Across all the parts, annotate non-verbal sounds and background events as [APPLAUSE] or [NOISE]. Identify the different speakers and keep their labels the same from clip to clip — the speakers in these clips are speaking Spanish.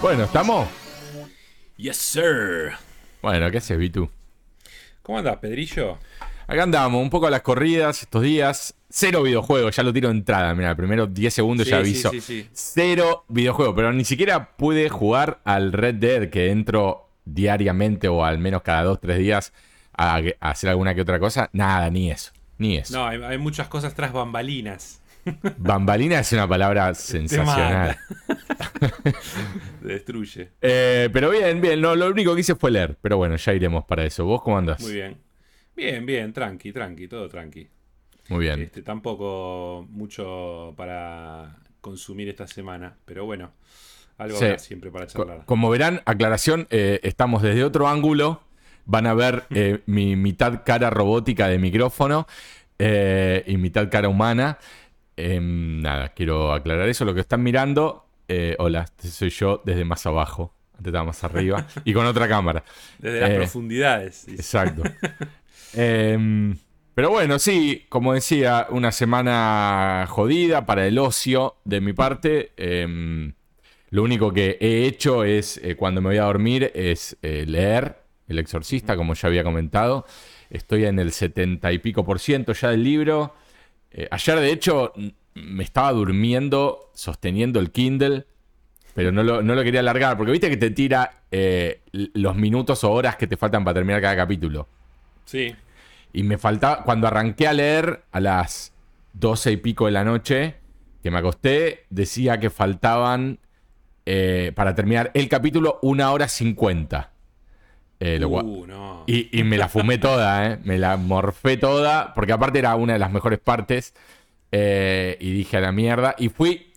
Speaker 1: Bueno, ¿estamos?
Speaker 2: Yes, sir.
Speaker 1: Bueno, ¿qué haces, Vitu?
Speaker 2: ¿Cómo andas, Pedrillo?
Speaker 1: Acá andamos, un poco a las corridas estos días. Cero videojuegos, ya lo tiro de entrada. Mira, primero 10 segundos
Speaker 2: Sí,
Speaker 1: ya aviso.
Speaker 2: sí, sí.
Speaker 1: Cero videojuegos, pero ni siquiera pude jugar al Red Dead, que entro diariamente o al menos cada 2-3 días a, a hacer alguna que otra cosa. Nada, ni eso. Ni eso.
Speaker 2: No, hay, hay muchas cosas tras bambalinas.
Speaker 1: Bambalina es una palabra sensacional.
Speaker 2: Te destruye.
Speaker 1: Eh, pero bien, bien. No, lo único que hice fue leer. Pero bueno, ya iremos para eso. ¿Vos cómo andás?
Speaker 2: Muy bien. Bien, bien, tranqui, tranqui, todo tranqui.
Speaker 1: Muy bien.
Speaker 2: Este, tampoco mucho para consumir esta semana, pero bueno, algo
Speaker 1: Sí.
Speaker 2: habrá siempre para charlar.
Speaker 1: Como verán, aclaración, eh, estamos desde otro ángulo. Van a ver eh, [LAUGHS] mi mitad cara robótica de micrófono y mitad cara humana. Em, nada, quiero aclarar eso. Lo que están mirando, eh, hola, soy yo desde más abajo. Antes estaba más arriba y con otra cámara. [LAUGHS]
Speaker 2: Desde las
Speaker 1: eh,
Speaker 2: profundidades.
Speaker 1: Exacto. [LAUGHS] Em, pero bueno, sí, como decía, una semana jodida para el ocio de mi parte. Em, lo único que he hecho es, eh, cuando me voy a dormir, es eh, leer El Exorcista, como ya había comentado. Estoy en el setenta y pico por ciento ya del libro. Eh, ayer, de hecho, me estaba durmiendo sosteniendo el Kindle. Pero no lo, no lo quería alargar, porque viste que te tira eh, los minutos o horas que te faltan para terminar cada capítulo.
Speaker 2: Sí,
Speaker 1: Y me faltaba, cuando arranqué a leer a las doce y pico de la noche, que me acosté, decía que faltaban eh, para terminar el capítulo una hora cincuenta. Eh, lo cual-
Speaker 2: Uh, no.
Speaker 1: y, y me la fumé toda, ¿eh? Me la morfé toda, porque aparte era una de las mejores partes. eh, y dije a la mierda. Y fui.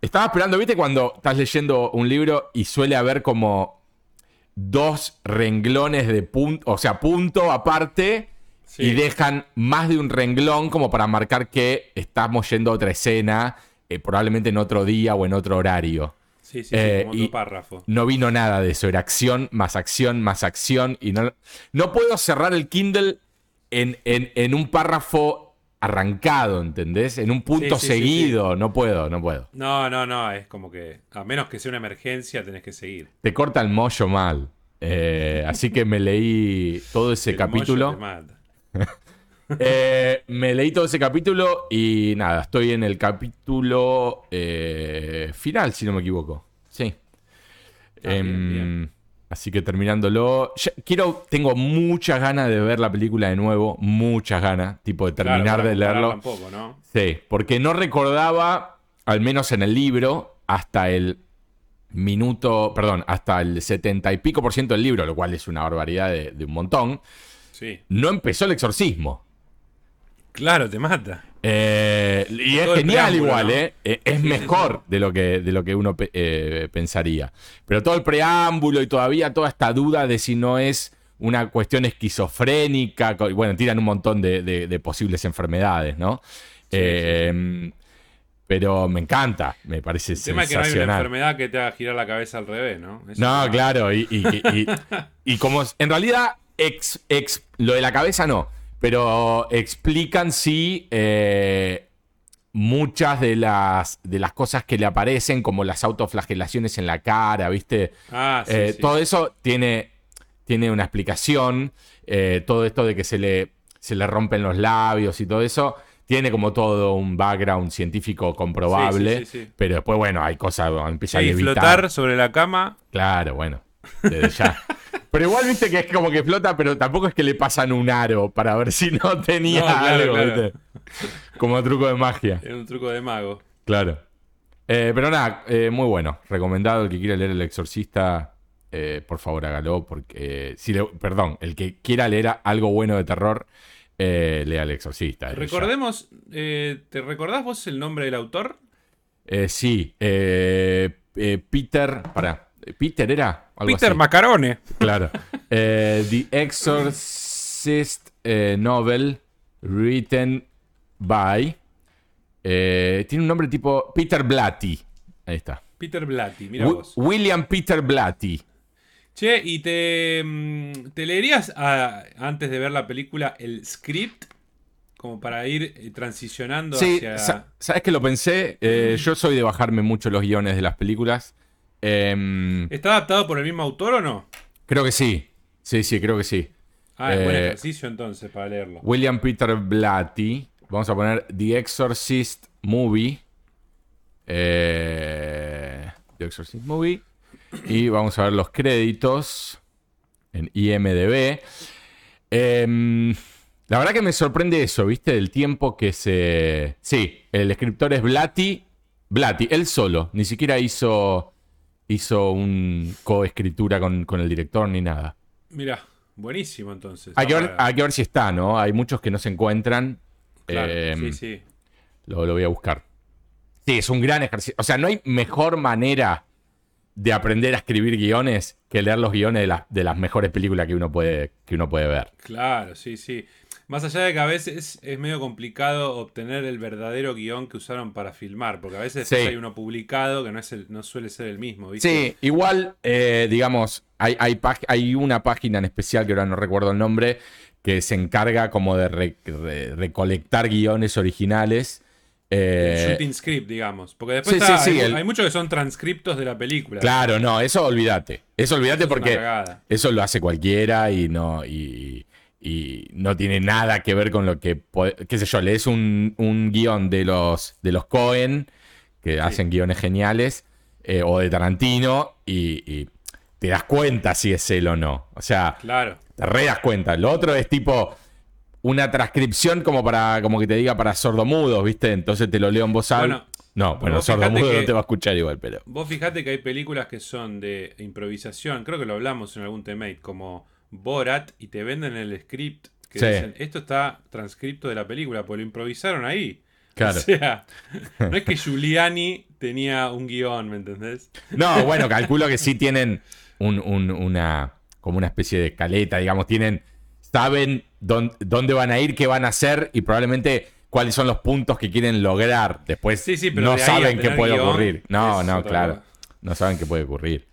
Speaker 1: Estaba esperando, ¿viste? Cuando estás leyendo un libro y suele haber como dos renglones de punto, o sea, punto aparte.
Speaker 2: Sí.
Speaker 1: Y dejan más de un renglón como para marcar que estamos yendo a otra escena, eh, probablemente en otro día o en otro horario.
Speaker 2: Sí, sí, sí,
Speaker 1: eh,
Speaker 2: como
Speaker 1: y-
Speaker 2: párrafo.
Speaker 1: No vino nada de eso. Era acción, más acción, más acción. Y no, no puedo cerrar el Kindle en, en- en un párrafo arrancado, ¿entendés? En un punto
Speaker 2: Sí, sí, sí,
Speaker 1: seguido. No puedo, no puedo.
Speaker 2: No, no, no, es como que a menos que sea una emergencia tenés que seguir.
Speaker 1: Te corta el mollo mal. Eh, así que me leí todo ese
Speaker 2: El mollo
Speaker 1: capítulo.
Speaker 2: te mata. [LAUGHS]
Speaker 1: Eh, me leí todo ese capítulo y nada, estoy en el capítulo eh, final, si no me equivoco. Sí.
Speaker 2: Ah, bien,
Speaker 1: Em,
Speaker 2: bien.
Speaker 1: Así que terminándolo. ya- quiero, tengo muchas ganas de ver la película de nuevo. Muchas ganas. Tipo de terminar
Speaker 2: Claro,
Speaker 1: de leerlo.
Speaker 2: Un poco, ¿no?
Speaker 1: Sí, porque no recordaba, al menos en el libro, hasta el minuto, perdón, hasta el setenta y pico por ciento del libro, lo cual es una barbaridad de, de un montón.
Speaker 2: Sí.
Speaker 1: No empezó el exorcismo.
Speaker 2: Claro, te mata.
Speaker 1: Eh, y es genial igual,
Speaker 2: ¿no?
Speaker 1: ¿eh? Eh, Es
Speaker 2: Sí, sí,
Speaker 1: mejor de lo que, de lo que uno eh, pensaría. Pero todo el preámbulo y todavía toda esta duda de si no es una cuestión esquizofrénica. Bueno, tiran un montón de, de- de posibles enfermedades, ¿no? Eh, Pero me encanta, me parece
Speaker 2: El tema es que no hay una enfermedad que te haga girar la cabeza al revés, ¿no? Eso
Speaker 1: No, claro, y, y- y- y [LAUGHS] como en realidad ex, ex- lo de la cabeza no, pero explican sí eh, muchas de las, de las cosas que le aparecen, como las autoflagelaciones en la cara, ¿viste?
Speaker 2: Ah, sí,
Speaker 1: Eh,
Speaker 2: sí.
Speaker 1: Todo eso tiene, tiene una explicación, eh, todo esto de que se le, se le rompen los labios y todo eso. Tiene como todo un background científico comprobable,
Speaker 2: Sí, sí, sí,
Speaker 1: pero después, bueno, hay cosas, empieza a levitar.
Speaker 2: flotar sobre la cama.
Speaker 1: Claro, bueno, desde ya. [LAUGHS] Pero igual viste que es como que flota, pero tampoco es que le pasan un aro para ver si no tenía
Speaker 2: No, claro,
Speaker 1: algo,
Speaker 2: claro.
Speaker 1: ¿viste? Como truco de magia.
Speaker 2: Es un truco de mago.
Speaker 1: Claro. Eh, pero nada, eh, muy bueno. Recomendado el que quiera leer El Exorcista, eh, por favor hágalo. Porque, si le- perdón, el que quiera leer algo bueno de terror, lea El Exorcista.
Speaker 2: Recordemos, ¿te recordás vos el nombre del autor?
Speaker 1: Sí, Peter. Para. ¿Peter era? Algo
Speaker 2: Peter
Speaker 1: así.
Speaker 2: Macarone.
Speaker 1: Claro. [LAUGHS] Eh, The Exorcist eh, Novel Written by. eh, tiene un nombre tipo Peter Blatty. Ahí está.
Speaker 2: Peter Blatty, mira vos.
Speaker 1: William Peter Blatty.
Speaker 2: Che, ¿y te, mm, te leerías ah, antes de ver la película el script? como para ir transicionando
Speaker 1: Sí,
Speaker 2: hacia.
Speaker 1: sa- ¿sabes que lo pensé? Eh, yo soy de bajarme mucho los guiones de las películas. Em,
Speaker 2: ¿Está adaptado por el mismo autor o no?
Speaker 1: creo que sí. Sí, sí, creo que sí.
Speaker 2: Ah, es buen
Speaker 1: Eh,
Speaker 2: ejercicio entonces para leerlo.
Speaker 1: William Peter Blatty. Vamos a poner The Exorcist Movie. Eh, The Exorcist Movie. Y vamos a ver los créditos en IMDB. Em, la verdad que me sorprende eso, ¿viste? El tiempo que se... Sí, el escritor es Blatty. Blatty, él solo. Ni siquiera hizo, hizo un coescritura con, con el director ni nada.
Speaker 2: Mira, buenísimo entonces.
Speaker 1: Hay que, ver, hay que ver si está, ¿no? Hay muchos que no se encuentran.
Speaker 2: claro,
Speaker 1: Eh,
Speaker 2: sí, sí.
Speaker 1: Lo, lo voy a buscar. Sí, es un gran ejercicio. O sea, no hay mejor manera de aprender a escribir guiones que leer los guiones de, las- de las mejores películas que uno puede, que uno puede ver.
Speaker 2: Claro, sí, sí. Más allá de que a veces es medio complicado obtener el verdadero guion que usaron para filmar, porque a veces
Speaker 1: Sí.
Speaker 2: hay uno publicado que no, es el, no suele ser el mismo, ¿viste?
Speaker 1: Sí, igual, eh, digamos, hay, hay, hay una página en especial que ahora no recuerdo el nombre, que se encarga como de re- re- recolectar guiones originales.
Speaker 2: El
Speaker 1: Eh,
Speaker 2: shooting script, digamos. Porque después
Speaker 1: sí,
Speaker 2: está-
Speaker 1: sí, sí,
Speaker 2: hay,
Speaker 1: el-
Speaker 2: hay muchos que son transcriptos de la película.
Speaker 1: Claro, no, eso olvídate. Eso olvídate porque eso lo hace cualquiera y no, y, y no tiene nada que ver con lo que, qué sé yo, lees un, un guion de los, de los Cohen, que hacen guiones geniales, eh, o de Tarantino, y, y te das cuenta si es él o no. O sea,
Speaker 2: Claro.
Speaker 1: te re das cuenta. Lo otro es tipo una transcripción como para, como que te diga para sordomudos, ¿viste? Entonces te lo leo en voz alta.
Speaker 2: Bueno,
Speaker 1: no, bueno, sordomudo
Speaker 2: que-
Speaker 1: no te va a escuchar igual, pero.
Speaker 2: Vos fijate que hay películas que son de improvisación, creo que lo hablamos en algún temate, como Borat, y te venden el script que
Speaker 1: Sí.
Speaker 2: dicen, esto está transcripto de la película, pues lo improvisaron ahí.
Speaker 1: Claro.
Speaker 2: O sea, no es que Giuliani tenía un guion, ¿me entendés?
Speaker 1: No, bueno, calculo que sí tienen un- un- una, como una especie de escaleta, digamos, tienen, saben dón- dónde van a ir, qué van a hacer y probablemente cuáles son los puntos que quieren lograr. Después
Speaker 2: Sí, sí, pero
Speaker 1: no
Speaker 2: de
Speaker 1: saben qué puede
Speaker 2: guion
Speaker 1: ocurrir. No, no, claro. No saben qué puede ocurrir.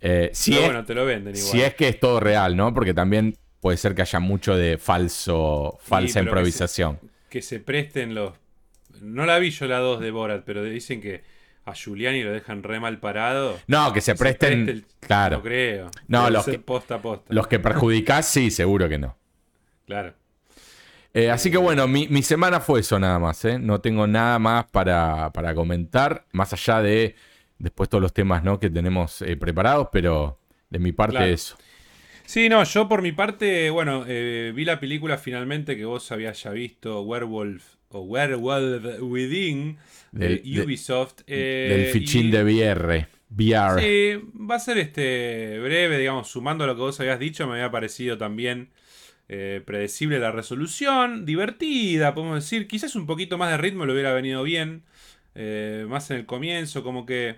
Speaker 1: Eh, si,
Speaker 2: Pero
Speaker 1: es,
Speaker 2: bueno, te lo venden igual.
Speaker 1: si es que es todo real, ¿no? Porque también puede ser que haya mucho de falso, falsa
Speaker 2: que
Speaker 1: improvisación.
Speaker 2: Que se presten los... No la vi yo la 2 de Borat, pero dicen que a Giuliani lo dejan re mal parado.
Speaker 1: No, que se
Speaker 2: Se
Speaker 1: presten.
Speaker 2: preste el-
Speaker 1: Claro.
Speaker 2: No creo.
Speaker 1: No, los que-
Speaker 2: posta posta.
Speaker 1: Los que perjudicás, sí, seguro que no.
Speaker 2: Claro.
Speaker 1: Eh, así que bueno, mi, mi semana fue eso nada más, ¿eh? No tengo nada más para, para comentar, más allá de después todos los temas ¿no? que tenemos eh, preparados, pero de mi parte
Speaker 2: Claro.
Speaker 1: eso.
Speaker 2: Sí, no, yo por mi parte, bueno, eh, vi la película finalmente que vos habías ya visto, Werewolf o Werewolf Within, de Ubisoft. eh,
Speaker 1: Del fichín
Speaker 2: y-
Speaker 1: de VR. VR.
Speaker 2: Sí, va a ser este breve, digamos, sumando a lo que vos habías dicho, me había parecido también eh, predecible la resolución, divertida, podemos decir, quizás un poquito más de ritmo le hubiera venido bien, eh, más en el comienzo, como que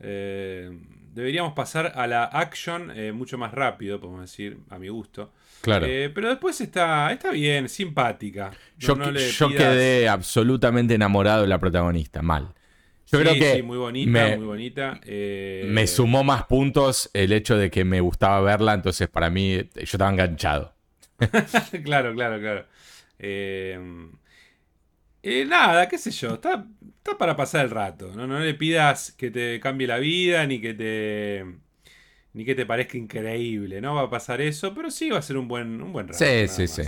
Speaker 2: eh, deberíamos pasar a la action eh, mucho más rápido, podemos decir, a mi gusto.
Speaker 1: Claro.
Speaker 2: Eh, pero después está, está bien, simpática. No-
Speaker 1: yo
Speaker 2: no le
Speaker 1: yo
Speaker 2: pidas-
Speaker 1: quedé absolutamente enamorado de la protagonista, mal. Yo
Speaker 2: Sí,
Speaker 1: creo que
Speaker 2: sí, muy bonita,
Speaker 1: me,
Speaker 2: muy bonita. eh,
Speaker 1: me sumó más puntos el hecho de que me gustaba verla, entonces para mí yo estaba enganchado. [LAUGHS]
Speaker 2: claro, claro, claro. Eh, eh, nada, qué sé yo, está, está para pasar el rato. ¿no? no le pidas que te cambie la vida ni que te ni que te parezca increíble, ¿no? Va a pasar eso, pero sí va a ser un buen, un buen rato.
Speaker 1: Sí, sí,
Speaker 2: más.
Speaker 1: sí.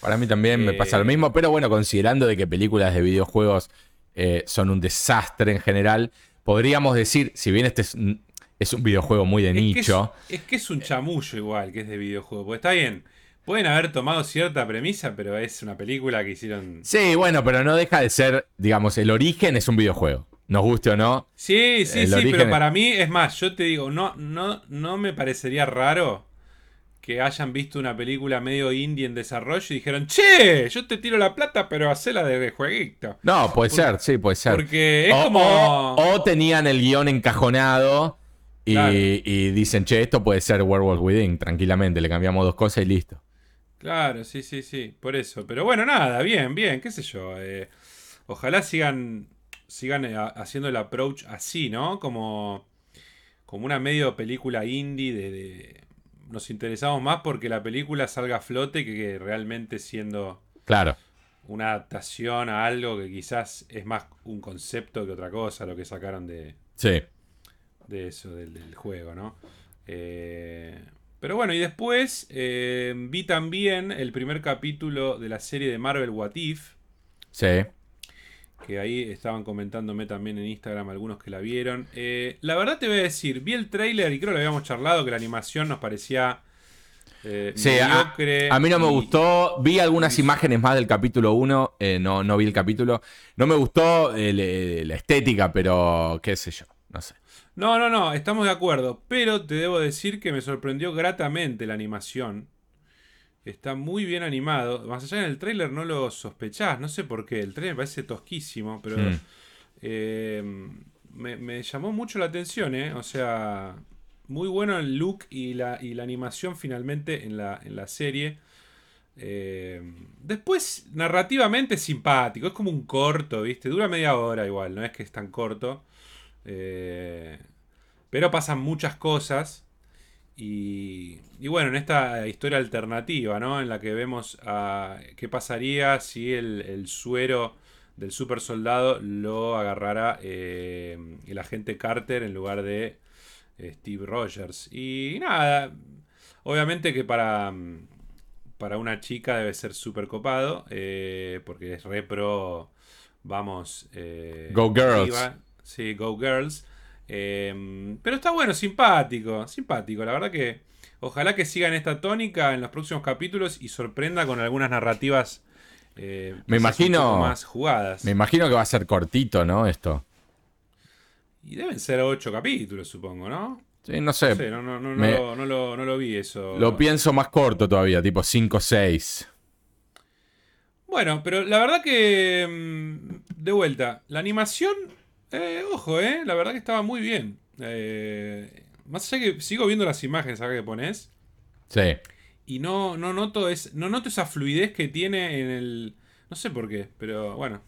Speaker 1: Para mí también me
Speaker 2: Eh,
Speaker 1: pasa lo mismo, pero bueno, considerando de que películas de videojuegos eh, son un desastre en general, podríamos decir, si bien este es, un- es un videojuego muy de
Speaker 2: Es que es,
Speaker 1: nicho,
Speaker 2: es que es un chamullo igual, que es de videojuego. Porque está bien, pueden haber tomado cierta premisa, pero es una película que hicieron...
Speaker 1: sí, bueno, pero no deja de ser, digamos, el origen es un videojuego, nos guste o no.
Speaker 2: Sí, sí, sí,
Speaker 1: origen
Speaker 2: pero para mí, es más, yo te digo, no, no, no me parecería raro que hayan visto una película medio indie en desarrollo y dijeron, che, yo te tiro la plata, pero hacela de jueguito.
Speaker 1: No, puede
Speaker 2: Por-
Speaker 1: ser, sí, puede ser.
Speaker 2: Porque es
Speaker 1: o,
Speaker 2: como...
Speaker 1: o- o tenían el guion encajonado y,
Speaker 2: Claro.
Speaker 1: y dicen, che, esto puede ser Werewolf Within, tranquilamente, le cambiamos dos cosas y listo.
Speaker 2: Claro, sí, sí, sí, por eso. Pero bueno, nada, bien, bien, qué sé yo. eh, ojalá sigan, sigan eh, ha- haciendo el approach así, ¿no? Como, como una medio película indie de, de- Nos interesamos más porque la película salga a flote que, que realmente siendo
Speaker 1: Claro.
Speaker 2: una adaptación a algo que quizás es más un concepto que otra cosa, lo que sacaron de,
Speaker 1: Sí.
Speaker 2: de eso, del, del juego, ¿no? Eh, pero bueno, y después eh, vi también el primer capítulo de la serie de Marvel What If,
Speaker 1: Sí.
Speaker 2: que ahí estaban comentándome también en Instagram algunos que la vieron. Eh, la verdad te voy a decir, vi el tráiler y creo que lo habíamos charlado, que la animación nos parecía eh,
Speaker 1: Sí, a,
Speaker 2: mediocre
Speaker 1: a mí no me
Speaker 2: y-
Speaker 1: gustó. Vi algunas imágenes más del capítulo 1. eh, no, no vi el capítulo. No me gustó eh, la estética, pero qué sé yo. No sé.
Speaker 2: No, no, no, estamos de acuerdo. Pero te debo decir que me sorprendió gratamente la animación. Está muy bien animado. Más allá en el tráiler no lo sospechás, no sé por qué. El tráiler me parece tosquísimo, pero
Speaker 1: Mm.
Speaker 2: eh, me, me llamó mucho la atención, ¿eh? O sea, muy bueno el look y la, y la animación finalmente en la, en la serie. Eh, después, narrativamente es simpático. Es como un corto, ¿viste? Dura media hora igual, no es que es tan corto. Eh, pero pasan muchas cosas. Y, y bueno, en esta historia alternativa, ¿no? En la que vemos a, qué pasaría si el, el suero del super soldado lo agarrara eh, el agente Carter en lugar de eh, Steve Rogers. Y nada, obviamente que para, para una chica debe ser súper copado, eh, porque es repro, vamos...
Speaker 1: Go Girls.
Speaker 2: arriba. Sí, Go Girls. Eh, pero está bueno, simpático, simpático. La verdad que ojalá que sigan esta tónica en los próximos capítulos y sorprenda con algunas narrativas eh,
Speaker 1: Me imagino-
Speaker 2: más jugadas.
Speaker 1: Me imagino que va a ser cortito, ¿no? Esto.
Speaker 2: Y deben ser ocho capítulos, supongo, ¿no?
Speaker 1: Sí, no sé.
Speaker 2: No sé, no, no, no,
Speaker 1: Me-
Speaker 2: lo, no, lo, no lo vi eso.
Speaker 1: Lo pienso más corto todavía, tipo 5 o 6.
Speaker 2: Bueno, pero la verdad que. mm, De vuelta, la animación. Eh, ojo, eh. La verdad que estaba muy bien. Eh, más allá que sigo viendo las imágenes acá que pones.
Speaker 1: Sí.
Speaker 2: Y no, no noto es, no noto esa fluidez que tiene en el. No sé por qué, pero bueno.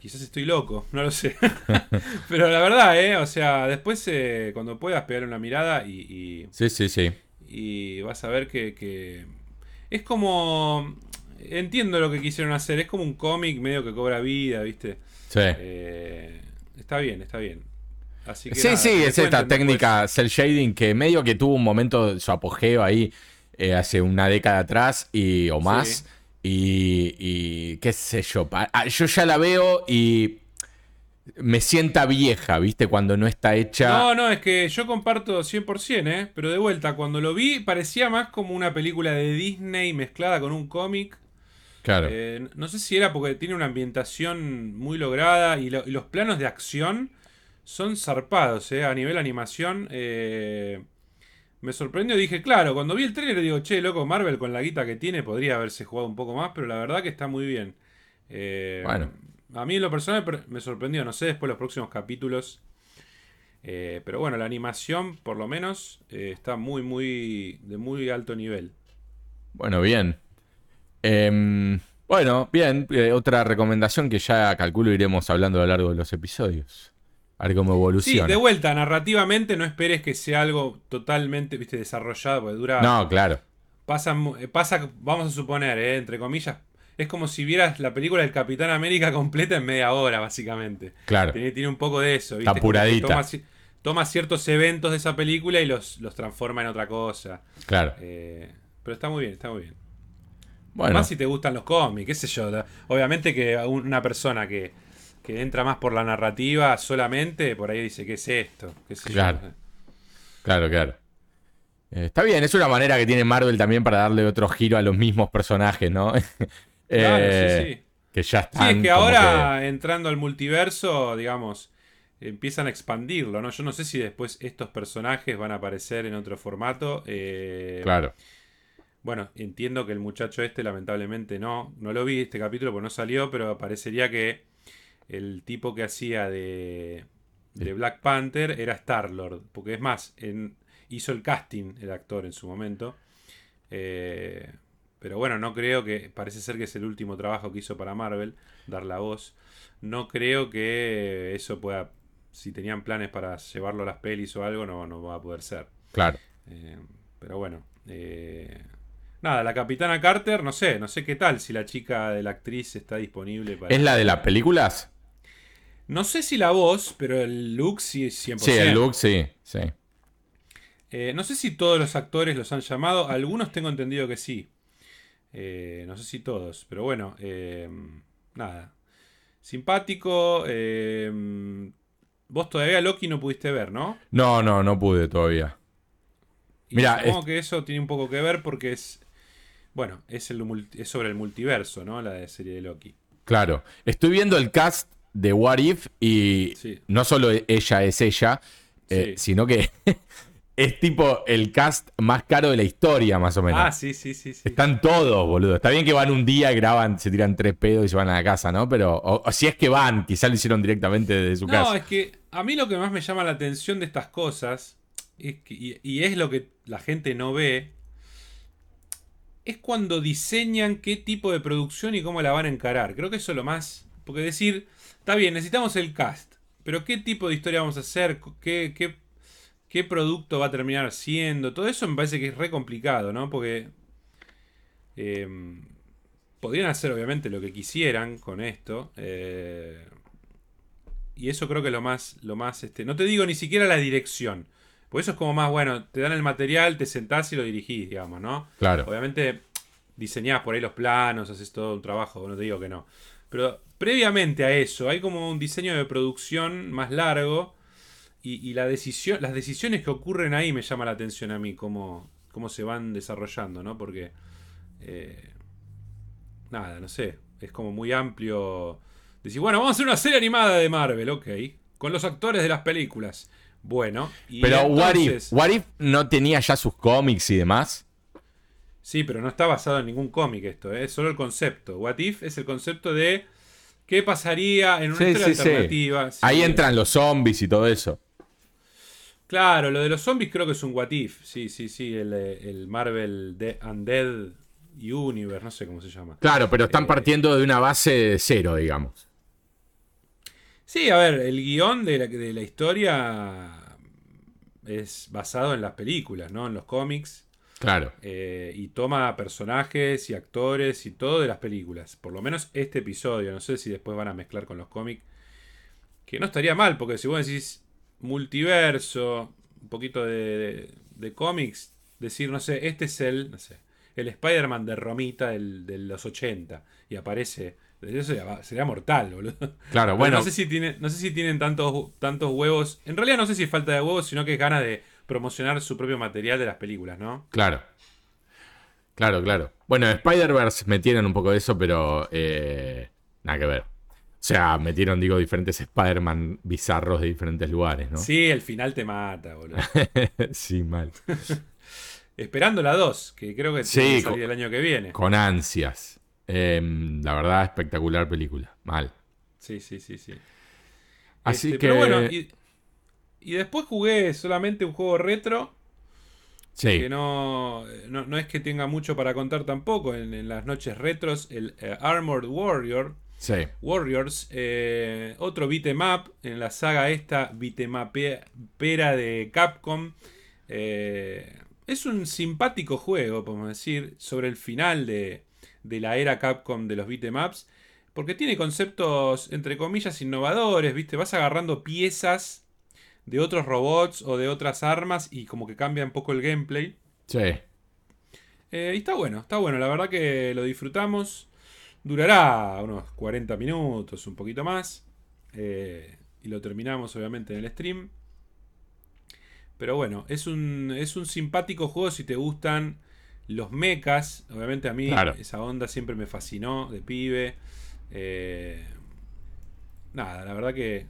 Speaker 2: Quizás estoy loco, no lo sé. [LAUGHS] [LAUGHS] pero la verdad, eh. O sea, después eh, cuando puedas pegarle una mirada y- y
Speaker 1: Sí, sí, sí.
Speaker 2: y vas a ver que, que es como entiendo lo que quisieron hacer es como un cómic medio que cobra vida viste
Speaker 1: Sí.
Speaker 2: Eh, está bien está bien así que
Speaker 1: Sí,
Speaker 2: nada,
Speaker 1: sí, es esta
Speaker 2: cuenten después.
Speaker 1: técnica cel shading que medio que tuvo un momento de su apogeo ahí eh, hace una década atrás y, o más.
Speaker 2: Sí.
Speaker 1: Y, y qué sé yo. pa- ah, yo ya la veo y me sienta vieja, ¿viste? Cuando no está hecha.
Speaker 2: no no es que yo comparto 100% eh pero de vuelta cuando lo vi parecía más como una película de Disney mezclada con un cómic
Speaker 1: claro.
Speaker 2: Eh, no sé si era porque tiene una ambientación muy lograda y, lo- y los planos de acción son zarpados, eh, a nivel animación. eh, me sorprendió, dije, claro, cuando vi el trailer digo, che, loco, Marvel con la guita que tiene podría haberse jugado un poco más, pero la verdad que está muy bien. Eh,
Speaker 1: Bueno.
Speaker 2: A mí en lo personal per- me sorprendió, no sé después los próximos capítulos. pero bueno, la animación por lo menos está muy, muy, de muy alto nivel.
Speaker 1: Bueno, bien. Em, bueno, bien. eh, otra recomendación que ya calculo iremos hablando a lo largo de los episodios. A ver cómo
Speaker 2: Sí,
Speaker 1: evoluciona.
Speaker 2: de vuelta, narrativamente no esperes que sea algo totalmente, viste, desarrollado, porque dura.
Speaker 1: no, claro.
Speaker 2: Pasa, eh, pasa, vamos a suponer, eh, entre comillas, es como si vieras la película del Capitán América completa en media hora, básicamente.
Speaker 1: Claro.
Speaker 2: Tiene, tiene un poco de eso, ¿viste?
Speaker 1: Está apuradita.
Speaker 2: Toma, ci- toma ciertos eventos de esa película y los, los transforma en otra cosa.
Speaker 1: Claro.
Speaker 2: Eh, pero está muy bien, está muy bien.
Speaker 1: Bueno.
Speaker 2: Más si te gustan los cómics, qué sé yo. Obviamente que una persona que, que entra más por la narrativa solamente, por ahí dice, ¿qué es esto? ¿Qué sé yo?
Speaker 1: Claro. Claro, claro. Eh, está bien, es una manera que tiene Marvel también para darle otro giro a los mismos personajes, ¿no? [LAUGHS]
Speaker 2: Claro,
Speaker 1: Eh,
Speaker 2: sí, sí.
Speaker 1: Que ya
Speaker 2: Sí,
Speaker 1: están.
Speaker 2: es que ahora entrando al multiverso, digamos, empiezan a expandirlo, ¿no? Yo no sé si después estos personajes van a aparecer en otro formato. eh,
Speaker 1: Claro.
Speaker 2: Bueno, entiendo que el muchacho este lamentablemente no, no lo vi este capítulo porque no salió, pero parecería que el tipo que hacía de, de Black Panther era Star-Lord, porque es más, en- hizo el casting el actor en su momento. Eh, pero bueno, no creo que, parece ser que es el último trabajo que hizo para Marvel, dar la voz. No creo que eso pueda, si tenían planes para llevarlo a las pelis o algo, no, no va a poder ser.
Speaker 1: Claro.
Speaker 2: Eh, pero bueno. eh, nada, la Capitana Carter, no sé, no sé qué tal si la chica de la actriz está disponible para...
Speaker 1: ¿Es la de las películas?
Speaker 2: No sé si la voz, pero el look sí es 100%.
Speaker 1: Sí, el look sí, sí.
Speaker 2: Eh, no sé si todos los actores los han llamado, algunos tengo entendido que sí. Eh, no sé si todos, pero bueno, eh, nada. Simpático. vos todavía Loki no pudiste ver, ¿no?
Speaker 1: No, no, no pude todavía.
Speaker 2: Mira, supongo que eso tiene un poco que ver porque es. Bueno, es, el, es sobre el multiverso, ¿no? La de serie de Loki.
Speaker 1: Claro. Estoy viendo el cast de What If y no solo ella es ella, sino que [LAUGHS] es tipo el cast más caro de la historia, más o menos.
Speaker 2: Ah, sí, sí, sí.
Speaker 1: Están todos, boludo. Está bien que van un día, graban, se tiran tres pedos y se van a la casa, ¿no? Pero o, si es que van, quizá lo hicieron directamente desde su casa.
Speaker 2: No, es que a mí lo que más me llama la atención de estas cosas, es y, es lo que la gente no ve, es cuando diseñan qué tipo de producción y cómo la van a encarar. Creo que eso es lo más... Porque decir, está bien, necesitamos el cast, pero ¿qué tipo de historia vamos a hacer? ¿Qué, qué qué producto va a terminar siendo. Todo eso me parece que es re complicado, ¿no? Porque eh, podrían hacer obviamente lo que quisieran con esto. Eh, y eso creo que es lo más, lo más, este, no te digo ni siquiera la dirección. Porque eso es como más, bueno, te dan el material, te sentás y lo dirigís, digamos, ¿no?
Speaker 1: Claro.
Speaker 2: Obviamente diseñás por ahí los planos, haces todo un trabajo, no te digo que no. Pero previamente a eso, hay como un diseño de producción más largo y, la decisión, las decisiones que ocurren ahí me llama la atención a mí, cómo, cómo se van desarrollando, ¿no? Porque, eh, nada, no sé, es como muy amplio. Decir, bueno, vamos a hacer una serie animada de Marvel, ok, con los actores de las películas. Bueno,
Speaker 1: y pero entonces, What, If, no tenía ya sus cómics y demás.
Speaker 2: Sí, pero no está basado en ningún cómic esto, ¿eh? es solo el concepto. What If es el concepto de qué pasaría en una historia alternativa.
Speaker 1: Ahí entran los zombies y todo eso.
Speaker 2: Claro, lo de los zombies creo que es un what if. Sí, sí, sí, el, el Marvel de Undead Universe, no sé cómo se llama.
Speaker 1: Claro, pero están eh, partiendo de una base cero, digamos.
Speaker 2: Sí, a ver, el guion de la, de la historia es basado en las películas, ¿no? En los cómics.
Speaker 1: Claro.
Speaker 2: Eh, y toma personajes y actores y todo de las películas. Por lo menos este episodio. No sé si después van a mezclar con los cómics. Que no estaría mal, porque si vos decís multiverso, un poquito de, cómics, decir, no sé, este es el, no sé, el Spider-Man de Romita del, de los 80 y aparece. Eso sería, mortal, boludo.
Speaker 1: Claro, bueno.
Speaker 2: no sé si, tiene, no sé si tienen tantos, tantos huevos. En realidad no sé si es falta de huevos, sino que es ganas de promocionar su propio material de las películas, ¿no?
Speaker 1: Claro. Claro, claro. Bueno, Spider-Verse metieron un poco de eso, pero eh, nada que ver. O sea, metieron, digo, diferentes Spider-Man bizarros de diferentes lugares, ¿no?
Speaker 2: Sí, el final te mata, boludo. [LAUGHS]
Speaker 1: sí, mal. [LAUGHS]
Speaker 2: Esperando la 2, que creo que sí, el año que viene.
Speaker 1: Con ansias. Em, la verdad, espectacular película. Mal.
Speaker 2: Sí, sí, sí, sí.
Speaker 1: Así este, que.
Speaker 2: Pero bueno, y, después jugué solamente un juego retro.
Speaker 1: Sí.
Speaker 2: Que no, no, es que tenga mucho para contar tampoco. En, las noches retros, el eh, Armored Warrior Warriors, eh, otro beat'em en la saga esta beatemapera de Capcom. Eh, es un simpático juego, podemos decir, sobre el final de, la era Capcom de los beatemaps. Porque tiene conceptos, entre comillas, innovadores, ¿viste? Vas agarrando piezas de otros robots o de otras armas y como que cambia un poco el gameplay.
Speaker 1: Sí.
Speaker 2: Eh, y está bueno, está bueno, la verdad que lo disfrutamos. Durará unos 40 minutos, un poquito más. Eh, y lo terminamos obviamente en el stream. Pero bueno, es un, es un simpático juego si te gustan los mechas. Obviamente a mí esa onda siempre me fascinó de pibe. Eh, nada, la verdad que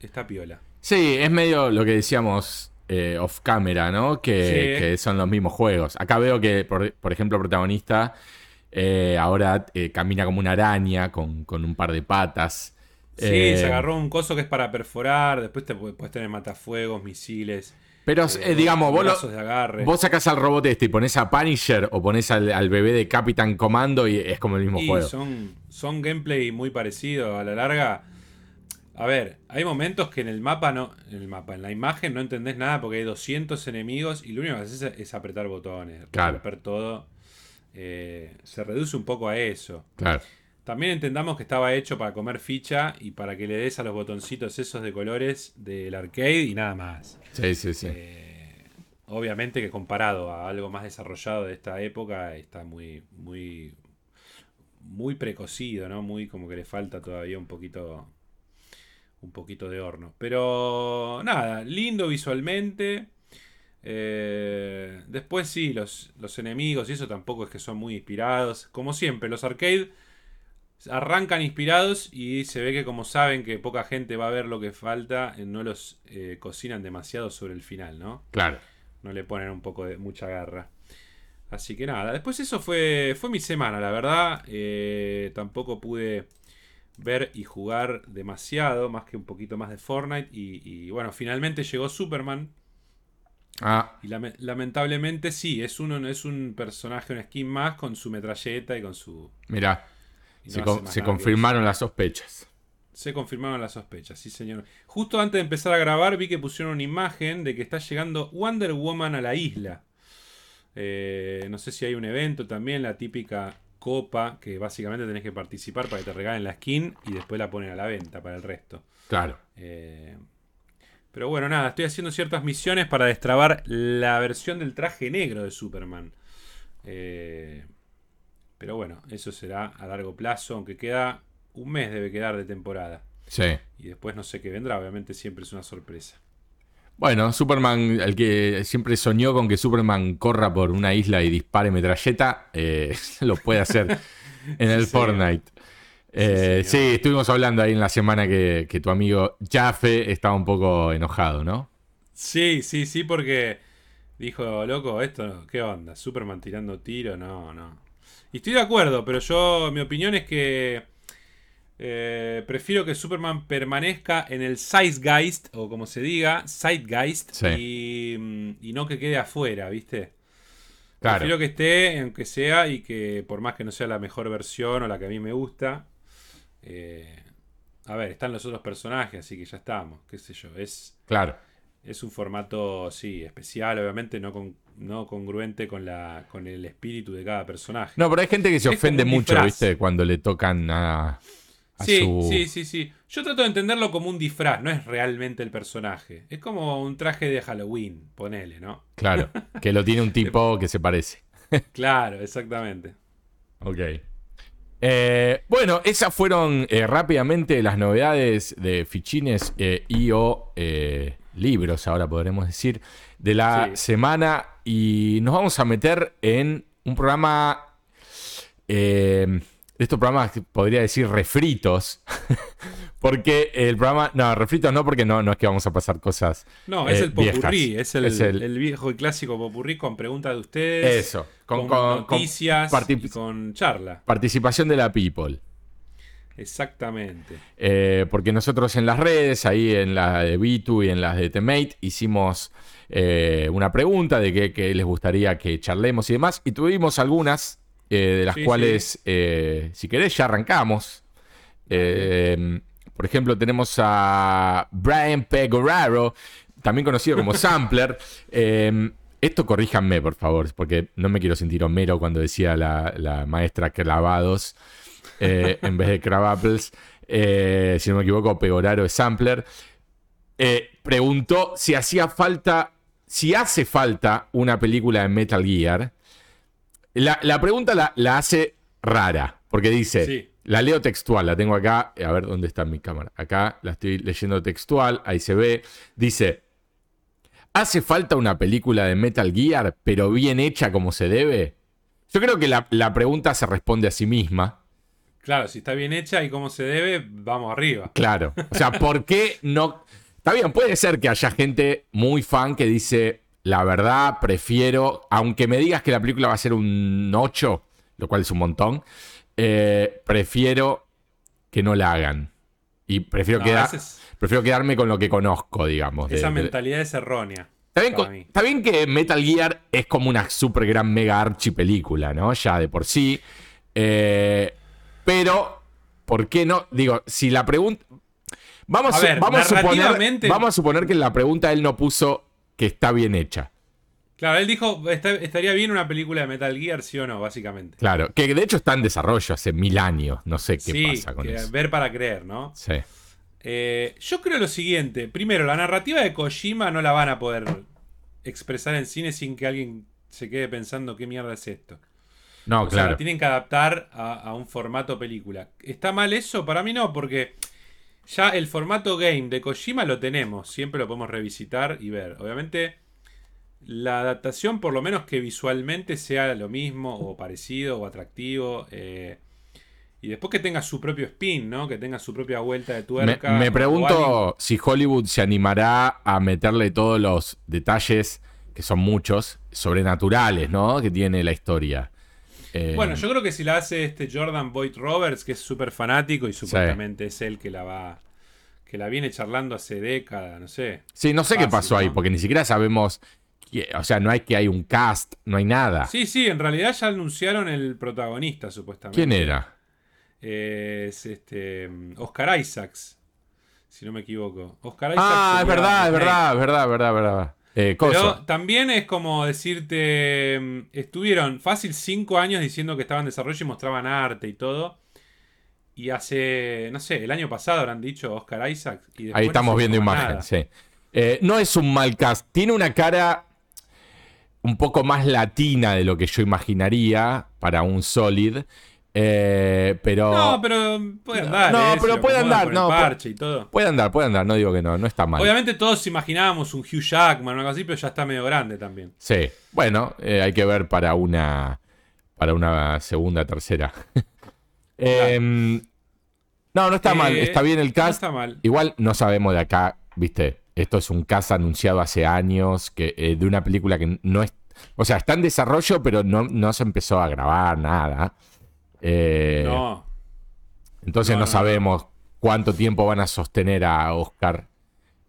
Speaker 2: está piola.
Speaker 1: Sí, es medio lo que decíamos eh, off camera, ¿no? Que, son los mismos juegos. Acá veo que, por, por ejemplo, el protagonista eh, ahora eh, camina como una araña con, un par de patas.
Speaker 2: Sí, se agarró un coso que es para perforar. Después te puedes tener matafuegos, misiles.
Speaker 1: Pero digamos, vos, vos sacás al robot este y pones a Punisher o pones al, bebé de Capitán Comando y es como el mismo juego.
Speaker 2: Son, son gameplay muy parecidos. A la larga. A ver, hay momentos que en el mapa no. En el mapa, en la imagen no entendés nada porque hay 200 enemigos y lo único que haces es, apretar botones,
Speaker 1: claro.
Speaker 2: romper todo. eh, se reduce un poco a eso.
Speaker 1: Claro.
Speaker 2: También entendamos que estaba hecho para comer ficha y para que le des a los botoncitos esos de colores del arcade y nada más.
Speaker 1: Sí, sí, sí.
Speaker 2: Eh, obviamente que comparado a algo más desarrollado de esta época está muy, muy, muy precocido, ¿no? Muy como que le falta todavía un poquito, un poquito de horno. Pero nada, lindo visualmente. Eh, después sí, los, los enemigos y eso tampoco es que son muy inspirados. Como siempre, los arcade arrancan inspirados y se ve que como saben que poca gente va a ver lo que falta, eh, no los eh, cocinan demasiado sobre el final, ¿no?
Speaker 1: Claro.
Speaker 2: No le ponen un poco de mucha garra. Así que nada, después eso fue, fue mi semana, la verdad. Eh, tampoco pude ver y jugar demasiado, más que un poquito más de Fortnite. Y, bueno, finalmente llegó Superman.
Speaker 1: Ah.
Speaker 2: Y lamentablemente sí, es, uno, es un personaje, un skin más con su metralleta y con su...
Speaker 1: Mirá, se, confirmaron las sospechas.
Speaker 2: Se confirmaron las sospechas, sí señor. Justo antes de empezar a grabar vi que pusieron una imagen de que está llegando Wonder Woman a la isla. Eh, no sé si hay un evento también, la típica copa, que básicamente tenés que participar para que te regalen la skin y después la ponen a la venta para el resto.
Speaker 1: Claro.
Speaker 2: Eh, pero bueno, nada, estoy haciendo ciertas misiones para destrabar la versión del traje negro de Superman. Eh, pero bueno, eso será a largo plazo, aunque queda un mes debe quedar de temporada.
Speaker 1: Sí.
Speaker 2: Y después no sé qué vendrá, obviamente siempre es una sorpresa.
Speaker 1: Bueno, Superman, el que siempre soñó con que Superman corra por una isla y dispare metralleta, eh, [LAUGHS] lo puede hacer en [LAUGHS] el Fortnite. Eh, sí, estuvimos hablando ahí en la semana que, tu amigo Jaffe estaba un poco enojado, ¿no?
Speaker 2: Sí, sí, sí, porque dijo, loco, esto, ¿qué onda? Superman tirando tiro, no, no. Y estoy de acuerdo, pero yo, mi opinión es que eh, prefiero que Superman permanezca en el Zeitgeist, o como se diga, Zeitgeist, y, y, no que quede afuera, ¿viste? Prefiero que esté, aunque sea, y que por más que no sea la mejor versión o la que a mí me gusta, eh, a ver, están los otros personajes, así que ya estamos, qué sé yo, es...
Speaker 1: Claro.
Speaker 2: Es un formato, sí, especial, obviamente no, con, no congruente con, la, con el espíritu de cada personaje.
Speaker 1: No, pero hay gente que se ofende mucho, ¿viste? Cuando le tocan a,
Speaker 2: sí, sí, sí, sí. Yo trato de entenderlo como un disfraz, no es realmente el personaje. Es como un traje de Halloween, ponele, ¿no?
Speaker 1: Claro, que lo tiene un [LAUGHS] tipo que se parece. [LAUGHS]
Speaker 2: claro, exactamente.
Speaker 1: Ok. Eh, bueno, esas fueron eh, rápidamente las novedades de fichines eh, y o libros, ahora podremos decir, de la semana. Y nos vamos a meter en un programa estos programas podría decir refritos. [LAUGHS] porque el programa. No, refritos no, porque no, no es que vamos a pasar cosas.
Speaker 2: No, es eh, el popurrí, es, el, viejo y clásico popurrí con preguntas de ustedes.
Speaker 1: Eso,
Speaker 2: con, noticias y con charla.
Speaker 1: Participación de la people.
Speaker 2: Exactamente.
Speaker 1: Eh, porque nosotros en las redes, ahí en la de Bitu y en las de Temate, hicimos eh, una pregunta de qué les gustaría que charlemos y demás. Y tuvimos algunas eh, de las cuales, eh, si querés, ya arrancamos. Por ejemplo, tenemos a Brian Pegoraro, también conocido como [LAUGHS] Sampler. esto corríjanme, por favor, porque no me quiero sentir Homero cuando decía la, maestra clavados en vez de cravapples. si no me equivoco, Pegoraro es Sampler. preguntó si hacía falta, si hace falta una película de Metal Gear la, pregunta la, hace rara, porque dice, la leo textual, la tengo acá, a ver dónde está mi cámara. Acá la estoy leyendo textual, ahí se ve. Dice, ¿hace falta una película de Metal Gear, pero bien hecha como se debe? Yo creo que la, pregunta se responde a sí misma.
Speaker 2: Claro, si está bien hecha y cómo se debe, vamos arriba.
Speaker 1: Claro. O sea, ¿por qué no? Está bien, puede ser que haya gente muy fan que dice, la verdad, prefiero, aunque me digas que la película va a ser un 8, lo cual es un montón, eh, prefiero que no la hagan. Y prefiero, prefiero quedarme con lo que conozco, digamos.
Speaker 2: Esa mentalidad es errónea.
Speaker 1: Está bien, que Metal Gear es como una super gran mega archi película, ¿no? Ya de por sí. Eh, pero, ¿por qué no? Digo, si la pregunta. Vamos a, vamos, suponer, vamos a suponer que en la pregunta él no puso que está bien hecha.
Speaker 2: Claro, él dijo, estaría bien una película de Metal Gear, sí o no, básicamente.
Speaker 1: Claro, que de hecho está en desarrollo hace mil años, no sé qué pasa con eso.
Speaker 2: Ver para creer, ¿no?
Speaker 1: Sí.
Speaker 2: Eh, yo creo lo siguiente, primero, la narrativa de Kojima no la van a poder expresar en cine sin que alguien se quede pensando qué mierda es esto.
Speaker 1: No, claro. la
Speaker 2: tienen que adaptar a, un formato película. ¿Está mal eso? Para mí no, porque ya el formato game de Kojima lo tenemos. Siempre lo podemos revisitar y ver. Obviamente, la adaptación, por lo menos que visualmente sea lo mismo, o parecido, o atractivo. Eh, y después que tenga su propio spin, ¿no? Que tenga su propia vuelta de tuerca.
Speaker 1: Me, pregunto si Hollywood se animará a meterle todos los detalles, que son muchos, sobrenaturales, ¿no? Que tiene la historia.
Speaker 2: Eh, bueno, yo creo que si la hace este Jordan Boyd Roberts, que es súper fanático y supuestamente es él que la va. que la viene charlando hace décadas, no sé.
Speaker 1: Sí, no sé qué pasó ahí, porque ni siquiera sabemos. o sea, no hay que hay un cast, no hay nada.
Speaker 2: Sí, sí, en realidad ya anunciaron el protagonista, supuestamente.
Speaker 1: ¿Quién era?
Speaker 2: es este. Oscar Isaacs. Si no me equivoco. Oscar
Speaker 1: Isaacs. Ah, es verdad, es verdad, es verdad, es verdad, verdad.
Speaker 2: Eh, Pero también es como decirte, mm, estuvieron fácil cinco años diciendo que estaban en desarrollo y mostraban arte y todo. Y hace, no sé, el año pasado habrán dicho Oscar Isaac.
Speaker 1: Ahí estamos viendo imagen, sí. Eh, no es un mal cast, tiene una cara un poco más latina de lo que yo imaginaría para un Solid. Eh, pero.
Speaker 2: No, pero puede andar.
Speaker 1: No, eh, pero puede andar. No,
Speaker 2: parche y todo.
Speaker 1: Puede andar, puede andar. No digo que no, no está mal.
Speaker 2: Obviamente todos imaginábamos un Hugh Jackman o algo así, pero ya está medio grande también.
Speaker 1: Sí. Bueno, eh, hay que ver para una. Para una segunda, tercera. [LAUGHS] Em, no, no está mal. Está bien el cast.
Speaker 2: No está mal.
Speaker 1: Igual no sabemos de acá, viste. Esto es un cast anunciado hace años que, de una película que no es. O sea, está en desarrollo, pero no, no se empezó a grabar nada. Eh, no. Entonces no, sabemos cuánto tiempo van a sostener a Oscar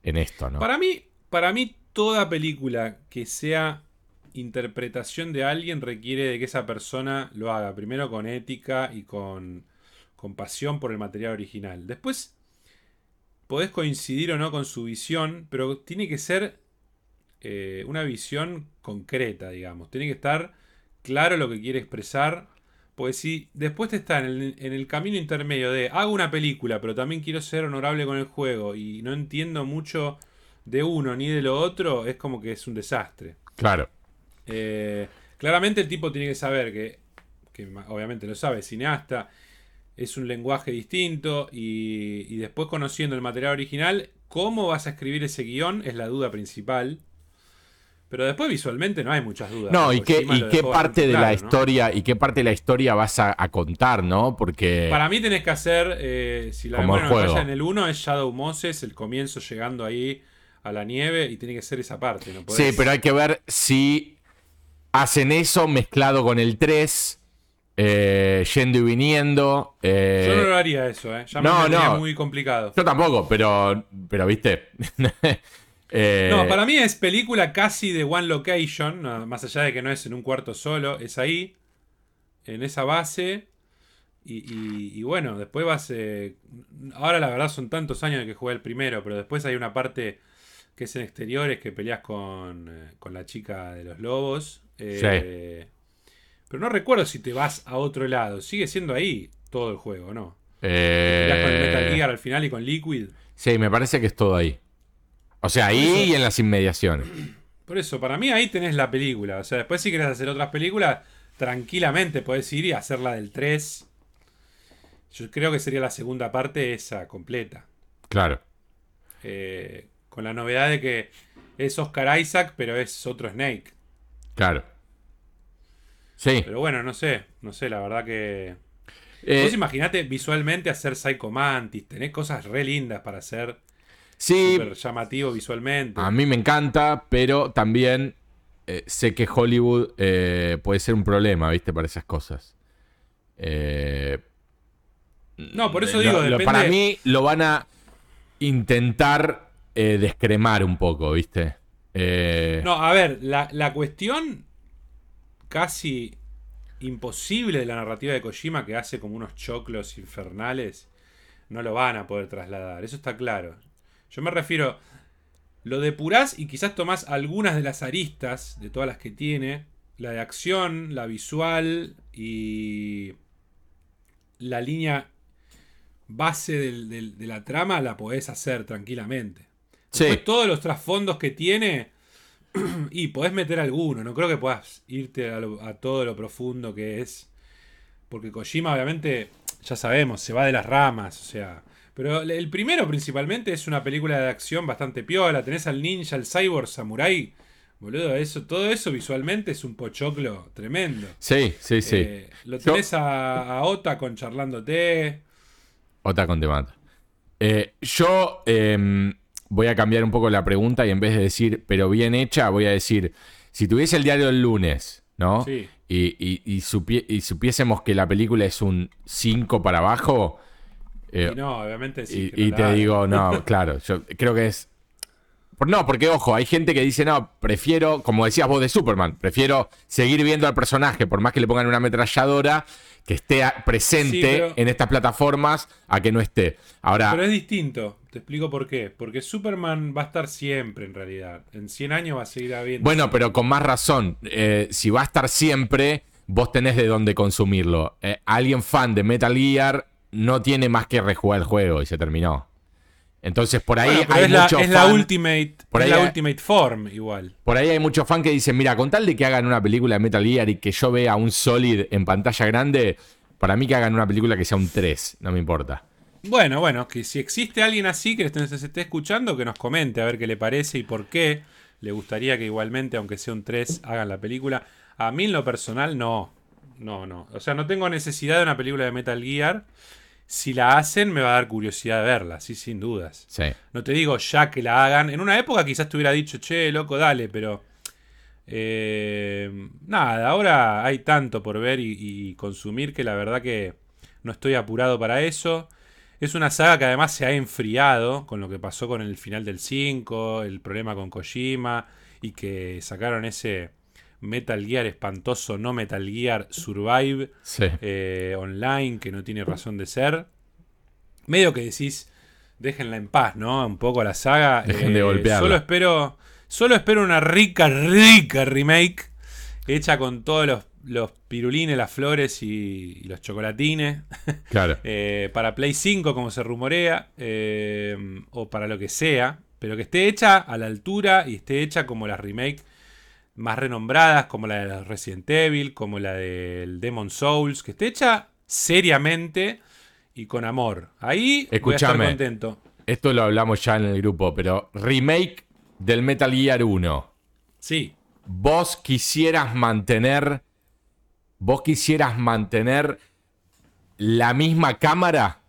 Speaker 1: en esto, ¿no?
Speaker 2: Para mí, para mí, toda película que sea interpretación de alguien requiere de que esa persona lo haga. Primero con ética y con, con pasión por el material original. Después podés coincidir o no con su visión, pero tiene que ser eh, una visión concreta, digamos. Tiene que estar claro lo que quiere expresar pues si después te está en el, camino intermedio de hago una película, pero también quiero ser honorable con el juego y no entiendo mucho de uno ni de lo otro, es como que es un desastre.
Speaker 1: Claro.
Speaker 2: Eh, claramente el tipo tiene que saber que, que, obviamente lo sabe, cineasta, es un lenguaje distinto y, y después conociendo el material original, cómo vas a escribir ese guion es la duda principal. Pero después visualmente no hay muchas dudas.
Speaker 1: No, y qué, y qué parte de la historia, y qué parte de la historia vas a, contar, ¿no? Porque.
Speaker 2: Para mí tenés que hacer, eh, si la memoria en el 1 es Shadow Moses, el comienzo llegando ahí a la nieve, y tiene que ser esa parte, ¿no?
Speaker 1: Sí, pero hay que ver si hacen eso mezclado con el 3. Eh, yendo y viniendo. Eh,
Speaker 2: Yo no lo haría eso, ¿eh? Ya no, me no. muy complicado.
Speaker 1: Yo tampoco, pero, pero viste. [LAUGHS]
Speaker 2: Eh, no, para mí es película casi de One Location, más allá de que no es en un cuarto solo, es ahí, en esa base. Y, bueno, después vas... Eh, ahora la verdad son tantos años de que jugué el primero, pero después hay una parte que es en exteriores, que peleas con, eh, con la chica de los lobos. Pero no recuerdo si te vas a otro lado. Sigue siendo ahí todo el juego, ¿no? Peleas con Metal Gear al final y con Liquid.
Speaker 1: Sí, me parece que es todo ahí. O sea, ahí y en las inmediaciones. [CLEARS THROAT]
Speaker 2: Por eso, para mí ahí tenés la película. O sea, después si querés hacer otras películas, tranquilamente podés ir y hacer la del 3. Yo creo que sería la segunda parte esa, completa.
Speaker 1: Claro.
Speaker 2: Eh, con la novedad de que es Oscar Isaac, pero es otro Snake.
Speaker 1: Claro. Sí.
Speaker 2: Pero bueno, no sé. No sé, la verdad que. Eh, Vos imaginate visualmente hacer Psycho Mantis. Tenés cosas re lindas para hacer.
Speaker 1: Sí.
Speaker 2: Llamativo visualmente.
Speaker 1: A mí me encanta, pero también eh, sé que Hollywood eh, puede ser un problema, ¿viste? Para esas cosas. Eh,
Speaker 2: no, por eso digo,
Speaker 1: para mí lo van a intentar descremar un poco, ¿viste?
Speaker 2: No, a ver, la, la cuestión casi imposible de la narrativa de Kojima que hace como unos choclos infernales, no lo van a poder trasladar, eso está claro. Yo me refiero. lo depurás y quizás tomás algunas de las aristas de todas las que tiene. La de acción, la visual y la línea base del- del- de la trama la podés hacer tranquilamente.
Speaker 1: Sí.
Speaker 2: Después, todos los trasfondos que tiene [CLEARS THROAT] y podés meter alguno. No creo que puedas irte a, lo- a todo lo profundo que es. Porque Kojima, obviamente, ya sabemos, se va de las ramas. O sea. Pero el- el primero, principalmente, es una película de acción bastante piola. Tenés al ninja, al cyborg, samurai. Boludo, eso, todo eso visualmente es un pochoclo tremendo.
Speaker 1: Sí, sí, sí.
Speaker 2: Eh, lo
Speaker 1: Yo-
Speaker 2: tenés a, a Ota con charlándote.
Speaker 1: Otra con te mata. Eh, yo em, voy a cambiar un poco la pregunta y en vez de decir, pero bien hecha, voy a decir, si tuviese el diario del lunes, ¿no?
Speaker 2: Sí.
Speaker 1: Y, y- y supie- y supiésemos que la película es un 5 para abajo, eh,
Speaker 2: Y no, obviamente sí.
Speaker 1: y, te digo, no, [LAUGHS] claro, yo creo que es... No, porque ojo, hay gente que dice, no, prefiero, como decías vos de Superman, prefiero seguir viendo al personaje, por más que le pongan una ametralladora, que esté presente
Speaker 2: Sí, pero-
Speaker 1: en estas plataformas a que no esté. Ahora,
Speaker 2: Pero es distinto. Te explico por qué. Porque Superman va a estar siempre, en realidad. En 100 años va a seguir habiendo.
Speaker 1: bueno, pero con más razón, eh, si va a estar siempre, vos tenés de dónde consumirlo. Eh, alguien fan de Metal Gear no tiene más que rejugar el juego y se terminó. Entonces por ahí
Speaker 2: Bueno,
Speaker 1: hay
Speaker 2: es, la,
Speaker 1: mucho
Speaker 2: es la ultimate.
Speaker 1: por
Speaker 2: es
Speaker 1: ahí
Speaker 2: la
Speaker 1: hay-
Speaker 2: ultimate form, igual.
Speaker 1: Por ahí hay muchos fans que dicen, mira, con tal de que hagan una película de Metal Gear y que yo vea un Solid en pantalla grande, para mí que hagan una película que sea un 3, no me importa.
Speaker 2: Bueno, bueno, que si existe alguien así que se esté escuchando, que nos comente a ver qué le parece y por qué le gustaría que igualmente, aunque sea un 3, hagan la película. A mí en lo personal, no. No, no. O sea, no tengo necesidad de una película de Metal Gear. Si la hacen, me va a dar curiosidad de verla, sí, sin dudas.
Speaker 1: Sí.
Speaker 2: No te digo ya que la hagan. En una época quizás te hubiera dicho, che, loco, dale, pero. eh, nada, ahora hay tanto por ver y, y consumir que la verdad que no estoy apurado para eso. Es una saga que además se ha enfriado con lo que pasó con el final del 5, el problema con Kojima y que sacaron ese Metal Gear espantoso, no Metal Gear Survive
Speaker 1: Sí.
Speaker 2: eh, online que no tiene razón de ser. Medio que decís, déjenla en paz, ¿no? Un poco la saga. Eh,
Speaker 1: Dejen de golpearla.
Speaker 2: Solo espero, solo espero una rica, rica remake hecha con todos los, los pirulines, las flores y, y los chocolatines. [LAUGHS]
Speaker 1: Claro.
Speaker 2: Eh, para Play 5, como se rumorea, eh, o para lo que sea, pero que esté hecha a la altura y esté hecha como las remake más renombradas, como la de Resident Evil, como la del Demon Souls, que esté hecha seriamente y con amor. Ahí voy a estar
Speaker 1: Escuchame.
Speaker 2: contento.
Speaker 1: Esto lo hablamos ya en el grupo, pero remake del Metal Gear 1.
Speaker 2: Sí,
Speaker 1: ¿Vos quisieras mantener. ¿Vos quisieras mantener la misma cámara?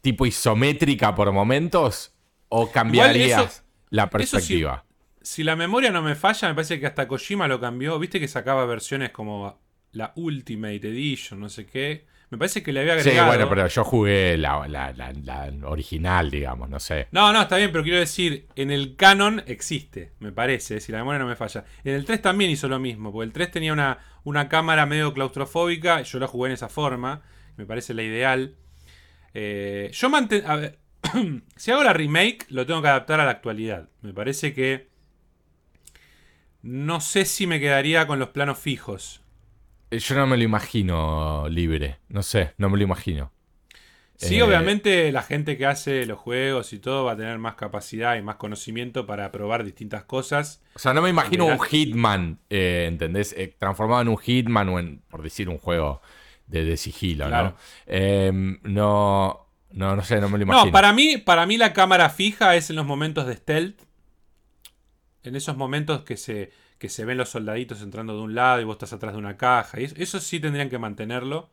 Speaker 1: Tipo isométrica por momentos. ¿O cambiarías
Speaker 2: eso-
Speaker 1: la perspectiva?
Speaker 2: Si la memoria no me falla, me parece que hasta Kojima lo cambió. Viste que sacaba versiones como la Ultimate Edition, no sé qué. Me parece que le había
Speaker 1: Sí,
Speaker 2: agregado.
Speaker 1: bueno, pero yo jugué la, la- la- la original, digamos, no sé.
Speaker 2: No, no, está bien, pero quiero decir, en el canon existe, me parece, si la memoria no me falla. En el 3 también hizo lo mismo, porque el 3 tenía una, una cámara medio claustrofóbica, yo la jugué en esa forma, me parece la ideal. Eh, yo mantengo... A ver, [CLEARS THROAT] si hago la remake, lo tengo que adaptar a la actualidad. Me parece que... No sé si me quedaría con los planos fijos.
Speaker 1: Eh, Yo no me lo imagino libre, no sé, no me lo imagino.
Speaker 2: Sí,
Speaker 1: Eh,
Speaker 2: obviamente la gente que hace los juegos y todo va a tener más capacidad y más conocimiento para probar distintas cosas.
Speaker 1: O sea, no me imagino un Hitman, eh, ¿entendés? Eh, transformado en un Hitman o en, por decir, un juego de, de sigilo,
Speaker 2: Claro.
Speaker 1: ¿no? Eh, no, no, no sé, no me lo imagino.
Speaker 2: No, para mí, para mí la cámara fija es en los momentos de stealth. En esos momentos que se, que se ven los soldaditos entrando de un lado y vos estás atrás de una caja. Y eso, eso sí tendrían que mantenerlo.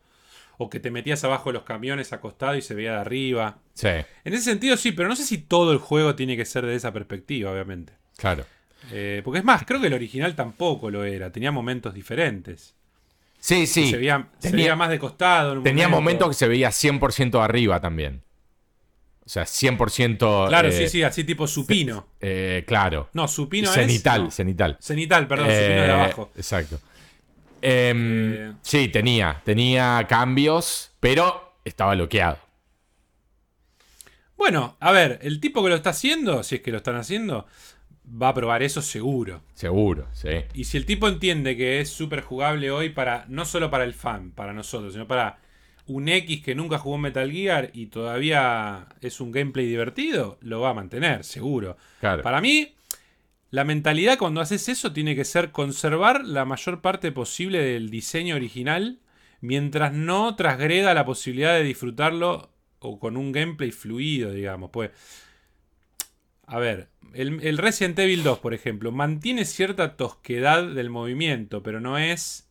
Speaker 2: O que te metías abajo de los camiones acostado y se veía de arriba.
Speaker 1: Sí,
Speaker 2: En ese sentido sí, pero no sé si todo el juego tiene que ser de esa perspectiva, obviamente.
Speaker 1: claro.
Speaker 2: Eh, porque es más, creo que el original tampoco lo era. Tenía momentos diferentes.
Speaker 1: Sí, sí.
Speaker 2: Se, veía, se
Speaker 1: Tenía-
Speaker 2: veía más de costado. en un
Speaker 1: Tenía
Speaker 2: momento.
Speaker 1: momentos que se veía 100% arriba también. O sea, 100%...
Speaker 2: Claro,
Speaker 1: eh,
Speaker 2: sí, sí, así tipo supino.
Speaker 1: eh, claro.
Speaker 2: No, supino
Speaker 1: cenital,
Speaker 2: es. no.
Speaker 1: cenital.
Speaker 2: Cenital, perdón, supino de
Speaker 1: Eh,
Speaker 2: abajo.
Speaker 1: Exacto. Em,
Speaker 2: Eh.
Speaker 1: Sí, tenía. Tenía cambios, pero estaba bloqueado.
Speaker 2: Bueno, a ver, el tipo que lo está haciendo, si es que lo están haciendo, va a probar eso seguro.
Speaker 1: Seguro, sí.
Speaker 2: Y si el tipo entiende que es súper jugable hoy para, no solo para el fan, para nosotros, sino para un X que nunca jugó Metal Gear y todavía es un gameplay divertido, lo va a mantener, seguro.
Speaker 1: Claro.
Speaker 2: Para mí, la mentalidad cuando haces eso tiene que ser conservar la mayor parte posible del diseño original mientras no trasgreda la posibilidad de disfrutarlo o con un gameplay fluido, digamos. Pues, a ver, el, el, Resident Evil 2, por ejemplo, mantiene cierta tosquedad del movimiento, pero no es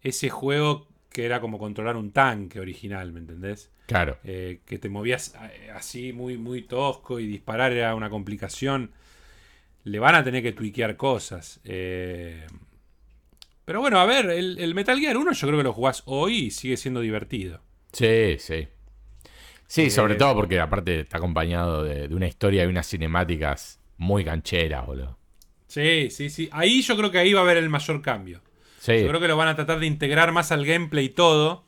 Speaker 2: ese juego que era como controlar un tanque original, ¿me entendés?
Speaker 1: Claro.
Speaker 2: Eh, que te movías eh, así muy, muy tosco y disparar era una complicación. Le van a tener que tuiquear cosas. Eh, pero bueno, a ver, el, el, Metal Gear 1 yo creo que lo jugás hoy y sigue siendo divertido.
Speaker 1: Sí, sí. Sí, sobre todo porque aparte está acompañado de, de, una historia y unas cinemáticas muy cancheras, boludo.
Speaker 2: Sí, sí, sí. Ahí yo creo que ahí va a haber el mayor cambio.
Speaker 1: Sí.
Speaker 2: Yo creo que lo van a tratar de integrar más al gameplay y todo.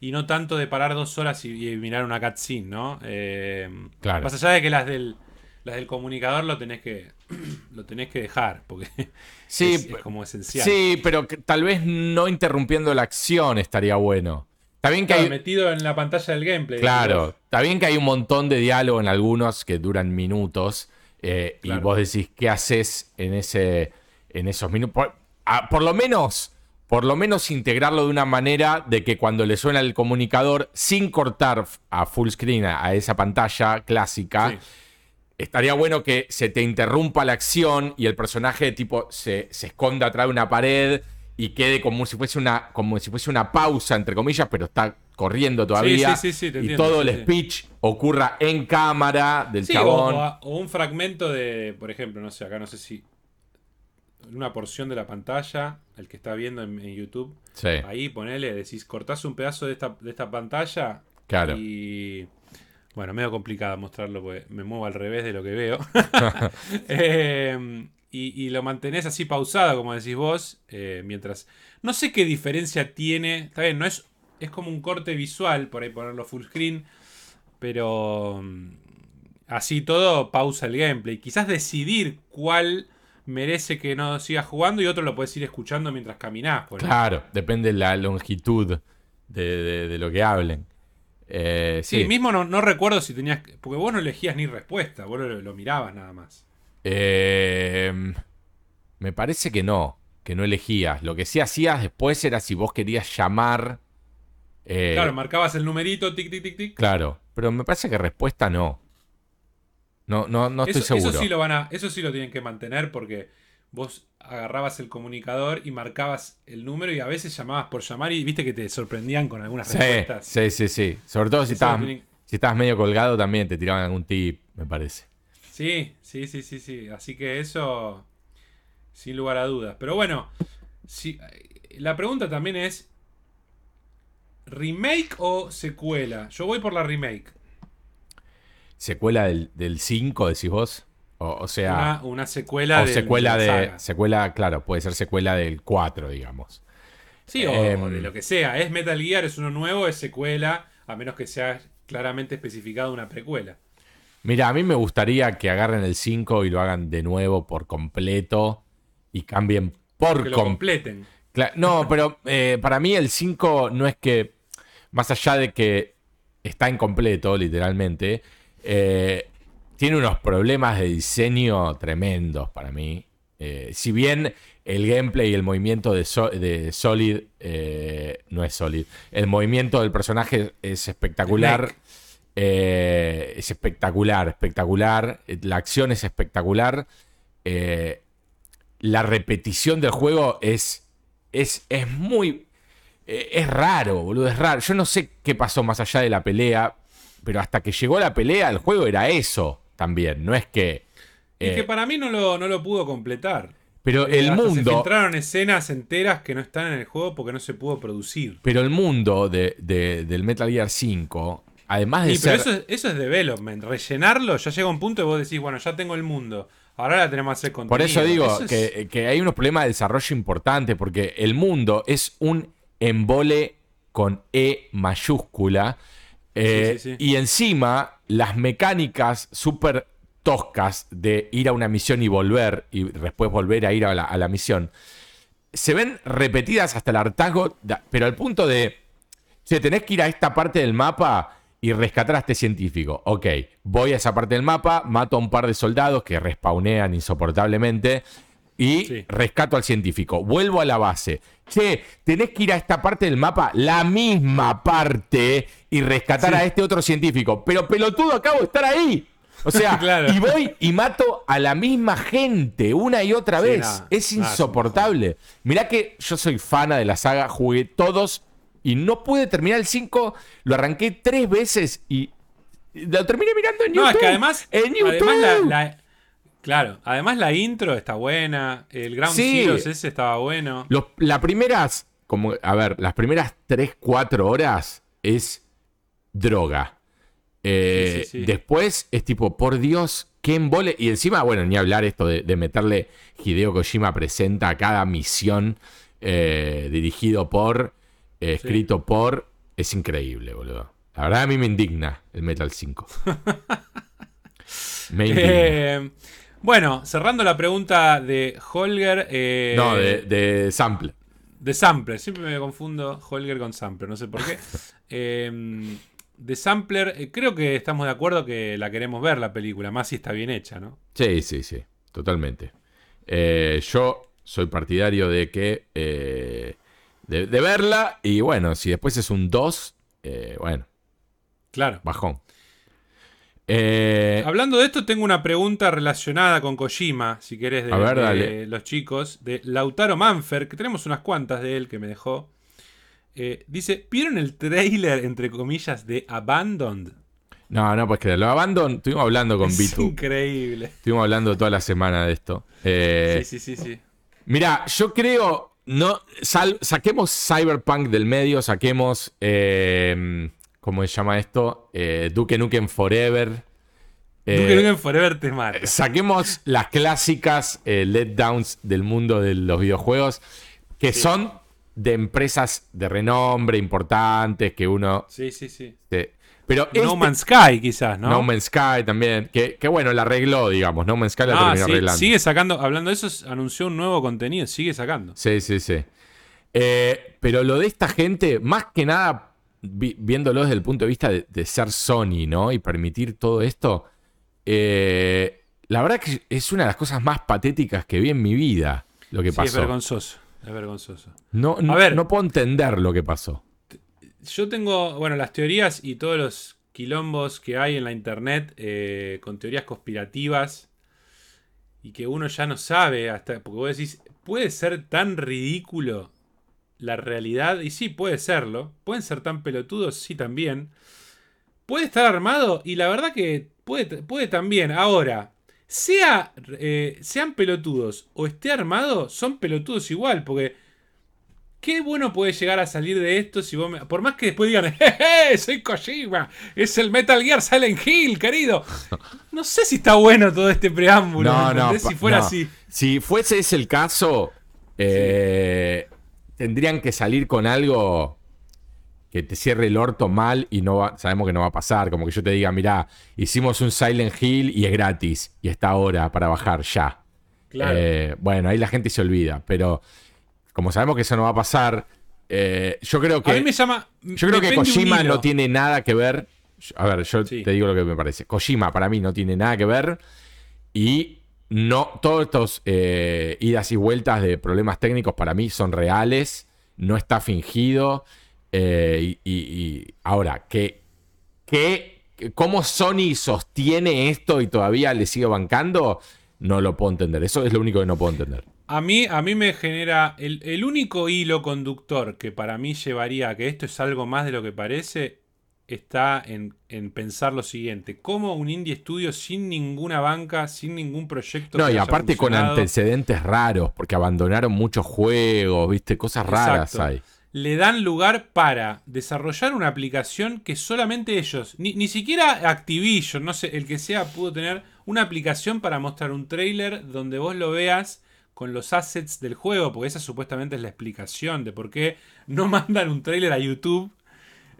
Speaker 2: Y no tanto de parar dos horas y, y mirar una cutscene, ¿no? Eh,
Speaker 1: claro.
Speaker 2: Más allá de que las del, las del comunicador lo tenés que, [CLEARS THROAT] lo tenés que dejar, porque [LAUGHS]
Speaker 1: sí,
Speaker 2: es, es como esencial.
Speaker 1: Sí, pero que, tal vez no interrumpiendo la acción estaría bueno. Está bien que
Speaker 2: claro,
Speaker 1: hay...
Speaker 2: metido en la pantalla del gameplay.
Speaker 1: Claro, está bien que hay un montón de diálogo en algunos que duran minutos. Eh,
Speaker 2: Claro.
Speaker 1: Y vos decís, ¿qué haces en, ese, en esos minutos? Por, por lo menos, por lo menos integrarlo de una manera de que cuando le suena el comunicador, sin cortar a full screen a, a esa pantalla clásica,
Speaker 2: Sí.
Speaker 1: estaría bueno que se te interrumpa la acción y el personaje tipo se, se esconda atrás de una pared y quede como si fuese una como si fuese una pausa entre comillas, pero está corriendo todavía
Speaker 2: sí, sí, te
Speaker 1: y
Speaker 2: entiendo,
Speaker 1: todo
Speaker 2: sí,
Speaker 1: el
Speaker 2: sí.
Speaker 1: speech ocurra en cámara del
Speaker 2: Sí, o,
Speaker 1: chabón.
Speaker 2: o a- o un fragmento de, por ejemplo, no sé, acá no sé si una porción de la pantalla, el que está viendo en, en YouTube,
Speaker 1: Sí,
Speaker 2: ahí ponele, decís, cortás un pedazo de esta, de esta pantalla
Speaker 1: claro.
Speaker 2: y... Bueno, medio complicado mostrarlo porque me muevo al revés de lo que veo. [LAUGHS] [LAUGHS] Eh, y, y lo mantenés así pausado, como decís vos, eh, mientras... No sé qué diferencia tiene, está bien, no es, es como un corte visual, por ahí ponerlo full screen, pero mm, así todo pausa el gameplay. Quizás decidir cuál merece que no sigas jugando y otro lo puedes ir escuchando mientras caminás.
Speaker 1: Claro, depende de la longitud de, de- de lo que hablen. Eh,
Speaker 2: Sí,
Speaker 1: sí,
Speaker 2: mismo no, no recuerdo si tenías. que- Porque vos no elegías ni respuesta, vos lo, lo mirabas nada más.
Speaker 1: Eh, me parece que no, que no elegías. Lo que sí hacías después era si vos querías llamar. eh,
Speaker 2: Claro, marcabas el numerito, tic, tic, tic, tic.
Speaker 1: claro, pero me parece que respuesta no. No, no, no estoy
Speaker 2: eso,
Speaker 1: seguro.
Speaker 2: eso sí lo van a, eso sí lo tienen que mantener porque vos agarrabas el comunicador y marcabas el número y a veces llamabas por llamar y viste que te sorprendían con algunas
Speaker 1: Sí,
Speaker 2: respuestas.
Speaker 1: sí, sí, sí. Sobre todo si estabas,
Speaker 2: tienen-
Speaker 1: si estabas medio colgado también te tiraban algún tip, me parece.
Speaker 2: Sí, sí, sí, sí, sí. Así que eso, sin lugar a dudas. Pero bueno, si, la pregunta también es, ¿remake o secuela? Yo voy por la remake.
Speaker 1: ¿Secuela del, del 5, decís vos? O, o sea,
Speaker 2: Una, una secuela
Speaker 1: o
Speaker 2: del-
Speaker 1: secuela
Speaker 2: de...
Speaker 1: Secuela, claro, puede ser secuela del 4, digamos.
Speaker 2: Sí, o,
Speaker 1: Em,
Speaker 2: de lo que sea. Es Metal Gear, es uno nuevo, es secuela, a menos que sea claramente especificado una precuela.
Speaker 1: Mira, a mí me gustaría que agarren el 5 y lo hagan de nuevo por completo y cambien por
Speaker 2: Que lo completen.
Speaker 1: No, [LAUGHS] pero eh, para mí el 5 no es que, más allá de que está incompleto, literalmente, eh, tiene unos problemas de diseño tremendos para mí. Eh, si bien el gameplay y el movimiento de, So- de Solid eh, no es Solid, el movimiento del personaje es espectacular. Eh, es espectacular, espectacular. La acción es espectacular. la repetición del juego es, es, es muy... Es raro, boludo, es raro. Yo no sé qué pasó más allá de la pelea, pero hasta que llegó la pelea, el juego era eso también. No es que...
Speaker 2: Y
Speaker 1: eh,
Speaker 2: que para mí no lo, no lo pudo completar.
Speaker 1: pero el
Speaker 2: Hasta Se
Speaker 1: mundo...
Speaker 2: filtraron escenas enteras que no están en el juego porque no se pudo producir.
Speaker 1: Pero el mundo de, de- del Metal Gear 5, además de
Speaker 2: Sí, pero eso, es- eso es development. Rellenarlo ya llega un punto y vos decís, bueno, ya tengo el mundo. Ahora la tenemos que hacer contenido.
Speaker 1: Por eso digo
Speaker 2: es-
Speaker 1: que, que hay unos problemas de desarrollo importantes, porque el mundo es un embole con E mayúscula. Eh,
Speaker 2: Sí, sí, sí.
Speaker 1: Y encima las mecánicas súper toscas de ir a una misión y volver, y después volver a ir a la, a la misión, se ven repetidas hasta el hartazgo, pero al punto de, che, tenés que ir a esta parte del mapa y rescatar a este científico. Ok, voy a esa parte del mapa, mato a un par de soldados que respawnean insoportablemente y
Speaker 2: Sí.
Speaker 1: rescato al científico. Vuelvo a la base. Che, tenés que ir a esta parte del mapa, la misma parte, y rescatar
Speaker 2: Sí.
Speaker 1: a este otro científico. Pero pelotudo, acabo de estar ahí. O sea, [LAUGHS]
Speaker 2: Claro.
Speaker 1: y voy y mato a la misma gente una y otra
Speaker 2: Sí,
Speaker 1: vez. es insoportable. Mirá que yo soy fana de la saga, jugué todos y no pude terminar el 5. Lo arranqué tres veces y lo terminé mirando en YouTube.
Speaker 2: No, es que además,
Speaker 1: en YouTube.
Speaker 2: además la, la- claro, además la intro está buena, el Ground
Speaker 1: Sí.
Speaker 2: Zeroes ese estaba bueno.
Speaker 1: Los- las primeras, como, a ver, las primeras 3, 4 horas es droga. Eh,
Speaker 2: Sí, sí, sí.
Speaker 1: Después es tipo, por Dios, qué embole. Y encima, bueno, ni hablar esto de, de meterle Hideo Kojima presenta a cada misión eh, dirigido por, eh, escrito por. Es increíble, boludo. La verdad a mí me indigna el Metal 5. [LAUGHS] me indigna.
Speaker 2: Eh, bueno, cerrando la pregunta de Holger. eh,
Speaker 1: no, de, de Sample.
Speaker 2: De Sampler, siempre me confundo Holger con Sampler, no sé por qué. [LAUGHS] Eh, de Sampler, eh, creo que estamos de acuerdo que la queremos ver la película, más si está bien hecha, ¿no?
Speaker 1: Sí, sí, sí, totalmente. Eh, yo soy partidario de que. eh, de, de verla y bueno, si después es un 2, eh, bueno,
Speaker 2: Claro.
Speaker 1: bajón. Eh,
Speaker 2: Hablando de esto, tengo una pregunta relacionada con Kojima, si querés, de,
Speaker 1: ver,
Speaker 2: los chicos, de Lautaro Manfer, que tenemos unas cuantas de él que me dejó. Eh, dice, ¿vieron el trailer, entre comillas, de Abandoned?
Speaker 1: no, no, pues creerlo. Abandon, estuvimos hablando con
Speaker 2: es
Speaker 1: Bitu.
Speaker 2: increíble.
Speaker 1: Estuvimos hablando toda la semana de esto. Eh,
Speaker 2: Sí, sí, sí, sí.
Speaker 1: Mira, yo creo. No, sal- saquemos Cyberpunk del medio, saquemos. eh, ¿Cómo se llama esto? Eh, Duke Nukem Forever. Eh,
Speaker 2: Duke Nukem Forever te mata.
Speaker 1: Saquemos las clásicas eh, letdowns del mundo de los videojuegos, que son de empresas de renombre importantes, que uno...
Speaker 2: Sí, sí, sí.
Speaker 1: se- pero
Speaker 2: No
Speaker 1: este-
Speaker 2: Man's Sky, quizás, ¿no?
Speaker 1: No Man's Sky también, que, que bueno, la arregló, digamos, No Man's Sky la
Speaker 2: Ah,
Speaker 1: terminó
Speaker 2: sí,
Speaker 1: arreglando.
Speaker 2: sigue sacando, hablando de eso, anunció un nuevo contenido, sigue sacando.
Speaker 1: Sí, sí, sí. Eh, pero lo de esta gente, más que nada, vi- viéndolo desde el punto de vista de, de ser Sony, ¿no? Y permitir todo esto, eh, la verdad que es una de las cosas más patéticas que vi en mi vida, lo que
Speaker 2: Sí, es
Speaker 1: pasó.
Speaker 2: vergonzoso. Es vergonzoso.
Speaker 1: no, no,
Speaker 2: ver.
Speaker 1: no puedo entender lo que pasó.
Speaker 2: Yo tengo, bueno, las teorías y todos los quilombos que hay en la internet eh, con teorías conspirativas y que uno ya no sabe hasta, porque vos decís, ¿puede ser tan ridículo la realidad? Y sí, puede serlo. ¿Pueden ser tan pelotudos? Sí, también. ¿Puede estar armado? Y la verdad que puede, puede también. Ahora, sea, eh, sean pelotudos o esté armado, son pelotudos igual, porque... Qué bueno puede llegar a salir de esto si vos me- Por más que después digan, [LAUGHS] ¡Jeje! Soy Kojima, es el Metal Gear Silent Hill, querido. [LAUGHS] No sé si está bueno todo este preámbulo.
Speaker 1: No,
Speaker 2: ¿me
Speaker 1: no,
Speaker 2: Si fuera
Speaker 1: no.
Speaker 2: así.
Speaker 1: Si fuese ese el caso, eh, tendrían que salir con algo que te cierre el orto mal y no va- sabemos que no va a pasar. Como que yo te diga, mirá, hicimos un Silent Hill y es gratis y está ahora para bajar ya.
Speaker 2: Claro.
Speaker 1: Eh, bueno, ahí la gente se olvida, pero como sabemos que eso no va a pasar, eh, yo creo que...
Speaker 2: a mí me llama.
Speaker 1: Yo creo que Kojima no tiene nada que ver. A ver, yo
Speaker 2: Sí.
Speaker 1: te digo lo que me parece. Kojima para mí no tiene nada que ver. Y no, todos estos eh, idas y vueltas de problemas técnicos para mí son reales. No está fingido. Eh, y, ahora, que, que, ¿cómo Sony sostiene esto y todavía le sigue bancando? No lo puedo entender. Eso es lo único que no puedo entender.
Speaker 2: A mí, a mí me genera. El, el único hilo conductor que para mí llevaría a que esto es algo más de lo que parece. Está en, en pensar lo siguiente: ¿Cómo un indie estudio sin ninguna banca, sin ningún proyecto.
Speaker 1: No, y aparte con antecedentes raros, porque abandonaron muchos juegos, viste, cosas raras
Speaker 2: Exacto.
Speaker 1: hay.
Speaker 2: le dan lugar para desarrollar una aplicación que solamente ellos, ni, ni siquiera Activision, no sé, el que sea, pudo tener una aplicación para mostrar un trailer donde vos lo veas con los assets del juego, porque esa supuestamente es la explicación de por qué no [LAUGHS] mandan un trailer a YouTube.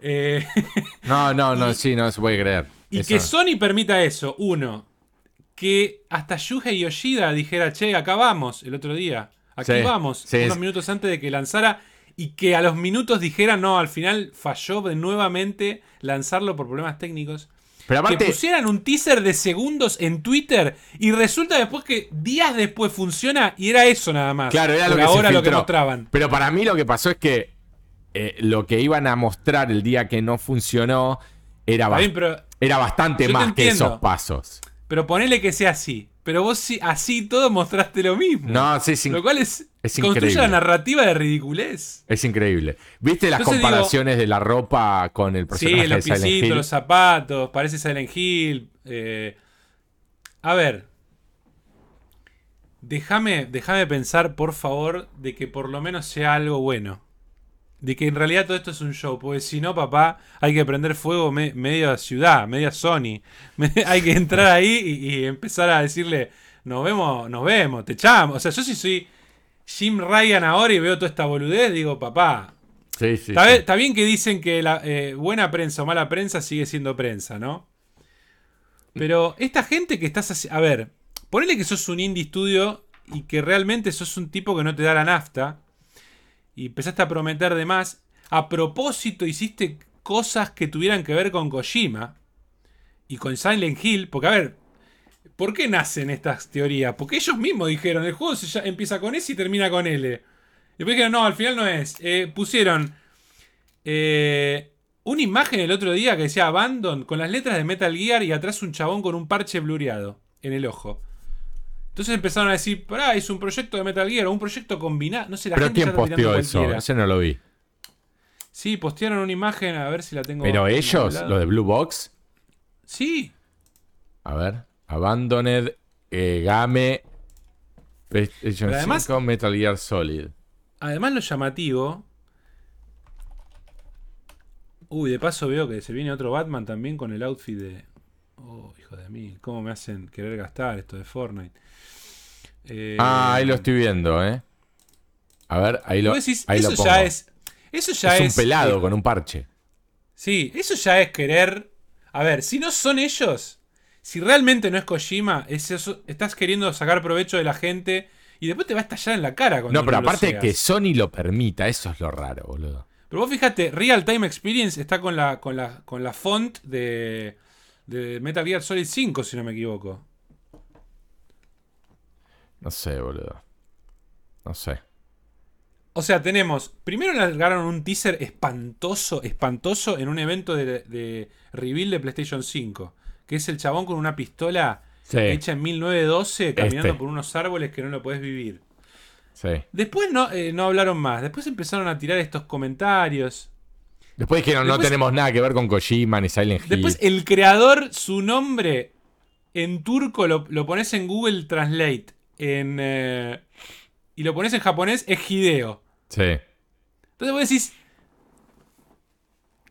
Speaker 2: Eh, [LAUGHS]
Speaker 1: No, no, no, sí, no se puede creer.
Speaker 2: Y
Speaker 1: Eso
Speaker 2: que. Sony permita eso, uno. Que hasta Yuhei Yoshida dijera, che, acá vamos, el otro día. Aquí
Speaker 1: Sí,
Speaker 2: vamos,
Speaker 1: sí,
Speaker 2: unos
Speaker 1: es-
Speaker 2: minutos antes de que lanzara. Y que a los minutos dijera, no, al final falló de nuevamente lanzarlo por problemas técnicos.
Speaker 1: Pero
Speaker 2: que pusieran un teaser de segundos en Twitter y resulta después que días después funciona y era eso nada más.
Speaker 1: Claro, era lo que se
Speaker 2: ahora lo que mostraban.
Speaker 1: Pero para mí lo que pasó es que eh, lo que iban a mostrar el día que no funcionó era,
Speaker 2: bien,
Speaker 1: era bastante más que esos pasos.
Speaker 2: pero ponele que sea así. Pero vos sí, así todo mostraste lo mismo.
Speaker 1: No, sí, sí,
Speaker 2: Lo cual es,
Speaker 1: es
Speaker 2: construye la narrativa de ridiculez.
Speaker 1: es increíble. ¿Viste las
Speaker 2: Entonces
Speaker 1: comparaciones de la ropa con el
Speaker 2: Sí,
Speaker 1: personaje
Speaker 2: los
Speaker 1: de Silent Hill?
Speaker 2: los zapatos, parece Silent Hill. eh. A ver. Déjame, déjame pensar, por favor, de que por lo menos sea algo bueno. De que en realidad todo esto es un show. Porque si no, papá, hay que prender fuego me- media ciudad, media Sony. [LAUGHS] Me- hay que entrar ahí y, y empezar a decirle, nos vemos, nos vemos, te echamos. O sea, yo si soy Jim Ryan ahora y veo toda esta boludez, digo, papá,
Speaker 1: Sí, sí,
Speaker 2: Está,
Speaker 1: sí.
Speaker 2: está bien que dicen que la eh, buena prensa o mala prensa sigue siendo prensa, ¿no? Pero esta gente que estás haciendo. A ver, ponele que sos un indie studio y que realmente sos un tipo que no te da la nafta. Y empezaste a prometer de más. A propósito, hiciste cosas que tuvieran que ver con Kojima y con Silent Hill. Porque, a ver, ¿por qué nacen estas teorías? Porque ellos mismos dijeron: el juego ya- empieza con S y termina con L. Después dijeron, no, al final no es. Eh, pusieron eh, una imagen el otro día que decía Abandon con las letras de Metal Gear y atrás un chabón con un parche blureado en el ojo. Entonces empezaron a decir, pará, es un proyecto de Metal Gear o un proyecto combinado. No sé, la
Speaker 1: Pero
Speaker 2: gente
Speaker 1: ¿quién posteó eso? Ese no lo vi.
Speaker 2: Sí, postearon una imagen, a ver si la tengo.
Speaker 1: Pero ellos, los de Blue Box,
Speaker 2: Sí,
Speaker 1: a ver, Abandoned, eh, Game, PlayStation
Speaker 2: además-
Speaker 1: 5, Metal Gear Solid.
Speaker 2: Además, lo llamativo. Uy, de paso veo que se viene otro Batman también con el outfit de. Oh, hijo de mí, ¿cómo me hacen querer gastar esto de Fortnite? Eh,
Speaker 1: Ah, ahí lo estoy viendo, ¿eh? A ver, ahí lo,
Speaker 2: decís,
Speaker 1: ahí
Speaker 2: eso
Speaker 1: lo pongo.
Speaker 2: ya es. Eso ya
Speaker 1: es
Speaker 2: es.
Speaker 1: un pelado
Speaker 2: eh,
Speaker 1: con un parche.
Speaker 2: Sí, eso ya es querer. A ver, si no son ellos, si realmente no es Kojima, es eso, estás queriendo sacar provecho de la gente y después te va a estallar en la cara.
Speaker 1: No, pero
Speaker 2: lo
Speaker 1: aparte
Speaker 2: seas.
Speaker 1: que Sony lo permita, eso es lo raro, boludo.
Speaker 2: Pero vos fíjate, Real Time Experience está con la, con la, con la font de, de Metal Gear Solid 5, si no me equivoco.
Speaker 1: No sé, boludo. No sé.
Speaker 2: O sea, tenemos. Primero largaron un teaser espantoso, espantoso en un evento de, de reveal de PlayStation 5. Que es el chabón con una pistola
Speaker 1: Sí,
Speaker 2: hecha en 1912 caminando
Speaker 1: Este.
Speaker 2: por unos árboles que no lo podés vivir.
Speaker 1: sí.
Speaker 2: Después no, eh, no hablaron más. Después empezaron a tirar estos comentarios.
Speaker 1: Después dijeron, no tenemos nada que ver con Kojima ni Silent Hill.
Speaker 2: Después el creador, su nombre en turco lo, lo pones en Google Translate. En, eh, y lo pones en japonés, es Hideo.
Speaker 1: Sí.
Speaker 2: Entonces vos decís.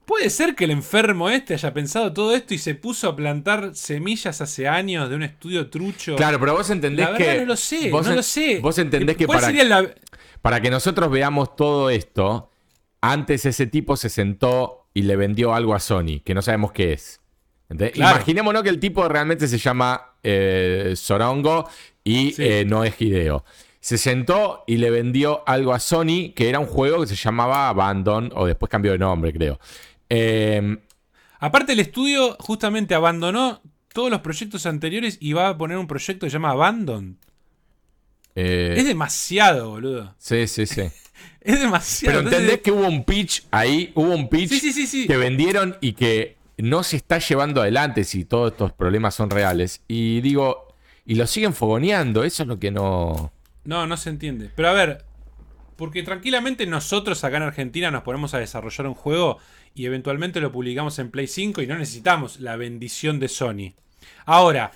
Speaker 2: ¿Puede ser que el enfermo este haya pensado todo esto y se puso a plantar semillas hace años de un estudio trucho?
Speaker 1: Claro, pero vos entendés
Speaker 2: La verdad
Speaker 1: que.
Speaker 2: no lo sé, no lo sé.
Speaker 1: Vos entendés que
Speaker 2: ¿Cuál
Speaker 1: para,
Speaker 2: sería la-
Speaker 1: para que nosotros veamos todo esto, antes ese tipo se sentó y le vendió algo a Sony, que no sabemos qué es.
Speaker 2: Claro.
Speaker 1: Imaginémonos que el tipo realmente se llama eh, Sorongo y
Speaker 2: Sí.
Speaker 1: eh, no es Hideo. Se sentó y le vendió algo a Sony, que era un juego que se llamaba Abandon, o después cambió de nombre, creo. Eh,
Speaker 2: Aparte, el estudio justamente abandonó todos los proyectos anteriores y va a poner un proyecto que se llama Abandon.
Speaker 1: eh,
Speaker 2: Es demasiado, boludo.
Speaker 1: sí, sí, sí.
Speaker 2: Es demasiado.
Speaker 1: Pero
Speaker 2: Entonces,
Speaker 1: entendés que hubo un pitch ahí, hubo un pitch
Speaker 2: Sí, sí, sí, sí.
Speaker 1: que vendieron y que no se está llevando adelante si todos estos problemas son reales. Y digo, y lo siguen fogoneando, eso es lo que no...
Speaker 2: No, no se entiende. Pero a ver, porque tranquilamente nosotros acá en Argentina nos ponemos a desarrollar un juego y eventualmente lo publicamos en Play 5 y no necesitamos la bendición de Sony. Ahora,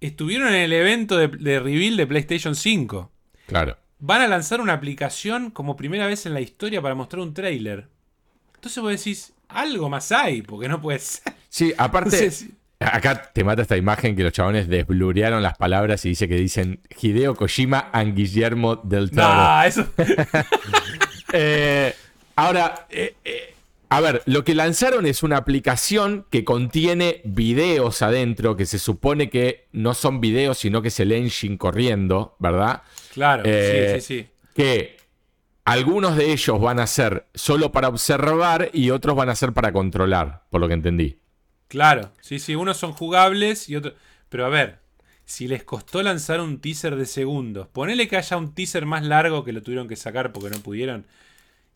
Speaker 2: estuvieron en el evento de, de reveal de PlayStation 5.
Speaker 1: Claro.
Speaker 2: Van a lanzar una aplicación como primera vez en la historia para mostrar un tráiler. Entonces vos decís, algo más hay, porque no puede ser.
Speaker 1: Sí, aparte,
Speaker 2: Entonces,
Speaker 1: acá te mata esta imagen que los chabones desblurearon las palabras y dice que dicen Hideo Kojima and Guillermo del Toro.
Speaker 2: no, eso... [LAUGHS]
Speaker 1: Eh, ahora, eh, eh, A ver, lo que lanzaron es una aplicación que contiene videos adentro, que se supone que no son videos, sino que es el engine corriendo, ¿verdad?
Speaker 2: Claro,
Speaker 1: Eh,
Speaker 2: sí, sí, sí.
Speaker 1: Que algunos de ellos van a ser solo para observar y otros van a ser para controlar, por lo que entendí.
Speaker 2: Claro, sí, sí, unos son jugables y otros... Pero a ver, si les costó lanzar un teaser de segundos, ponele que haya un teaser más largo que lo tuvieron que sacar porque no pudieron,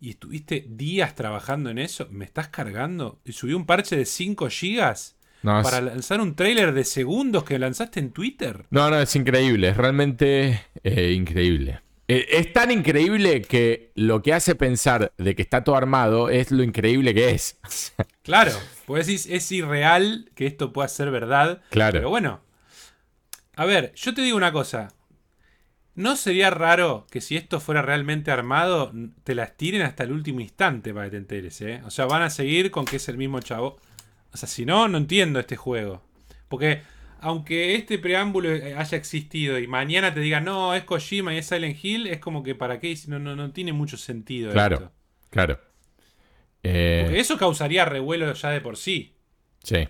Speaker 2: y estuviste días trabajando en eso, ¿me estás cargando? ¿Y subí un parche de 5 gigas
Speaker 1: No, es-
Speaker 2: para lanzar un trailer de segundos que lanzaste en Twitter?
Speaker 1: No, no, es increíble, es realmente eh, increíble. Eh, es tan increíble que lo que hace pensar de que está todo armado es lo increíble que es. [LAUGHS]
Speaker 2: Claro, pues decís, es irreal que esto pueda ser verdad.
Speaker 1: Claro.
Speaker 2: Pero bueno, a ver, yo te digo una cosa. ¿No sería raro que si esto fuera realmente armado, te las tiren hasta el último instante para que te enteres, eh? O sea, van a seguir con que es el mismo chavo. O sea, si no, no entiendo este juego. Porque, aunque este preámbulo eh, haya existido y mañana te digan, no, es Kojima y es Silent Hill, es como que para qué, no, no, no tiene mucho sentido
Speaker 1: Claro.
Speaker 2: esto.
Speaker 1: Claro. Eh,
Speaker 2: Porque eso causaría revuelo ya de por sí.
Speaker 1: sí.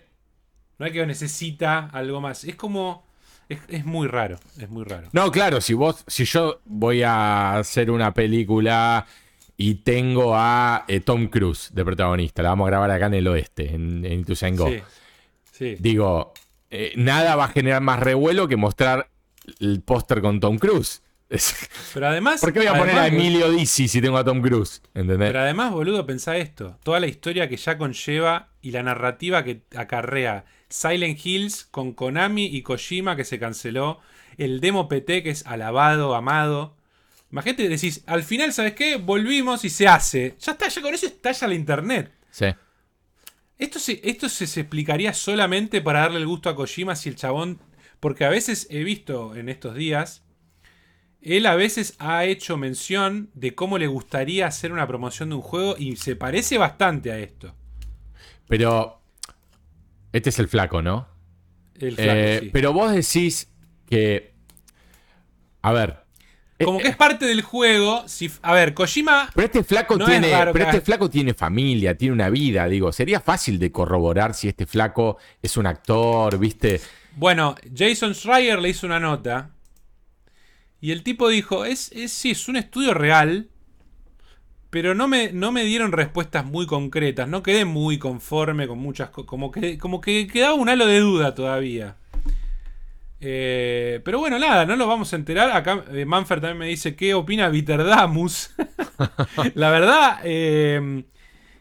Speaker 2: No hay que necesita algo más. Es como. Es, es muy raro. Es muy raro.
Speaker 1: No, claro, si vos, si yo voy a hacer una película y tengo a eh, Tom Cruise de protagonista, la vamos a grabar acá en el oeste, en, en Ituzaingó.
Speaker 2: Sí. Sí.
Speaker 1: Digo, eh, nada va a generar más revuelo que mostrar el póster con Tom Cruise.
Speaker 2: Pero además.
Speaker 1: ¿Por qué voy a poner a Emilio Dizzi si tengo a Tom Cruise? ¿Entendés?
Speaker 2: Pero además, boludo, pensá esto. Toda la historia que ya conlleva y la narrativa que acarrea Silent Hills con Konami y Kojima que se canceló. El demo PT que es alabado, amado. Imagínate, decís, al final, ¿sabes qué? Volvimos y se hace. Ya está, ya con eso estalla la internet.
Speaker 1: Sí.
Speaker 2: Esto se, esto se, se explicaría solamente para darle el gusto a Kojima si el chabón. Porque a veces he visto en estos días. Él a veces ha hecho mención de cómo le gustaría hacer una promoción de un juego y se parece bastante a esto.
Speaker 1: Pero este es el flaco, ¿no?
Speaker 2: El flaco,
Speaker 1: Eh,
Speaker 2: sí.
Speaker 1: Pero vos decís que... A ver.
Speaker 2: Como
Speaker 1: eh,
Speaker 2: que es parte del juego. Si, a ver, Kojima.
Speaker 1: Pero este flaco
Speaker 2: No es
Speaker 1: tiene,
Speaker 2: raro
Speaker 1: pero este flaco tiene familia, tiene una vida, digo, sería fácil de corroborar si este flaco es un actor, ¿viste?
Speaker 2: Bueno, Jason Schreier le hizo una nota. Y el tipo dijo: es, es, sí, es un estudio real. Pero no me, no me dieron respuestas muy concretas. No quedé muy conforme con muchas cosas. Como que, como que quedaba un halo de duda todavía. Eh, pero bueno, nada, no lo vamos a enterar. Acá eh, Manfer también me dice qué opina Viterdamus. [LAUGHS] la verdad, eh,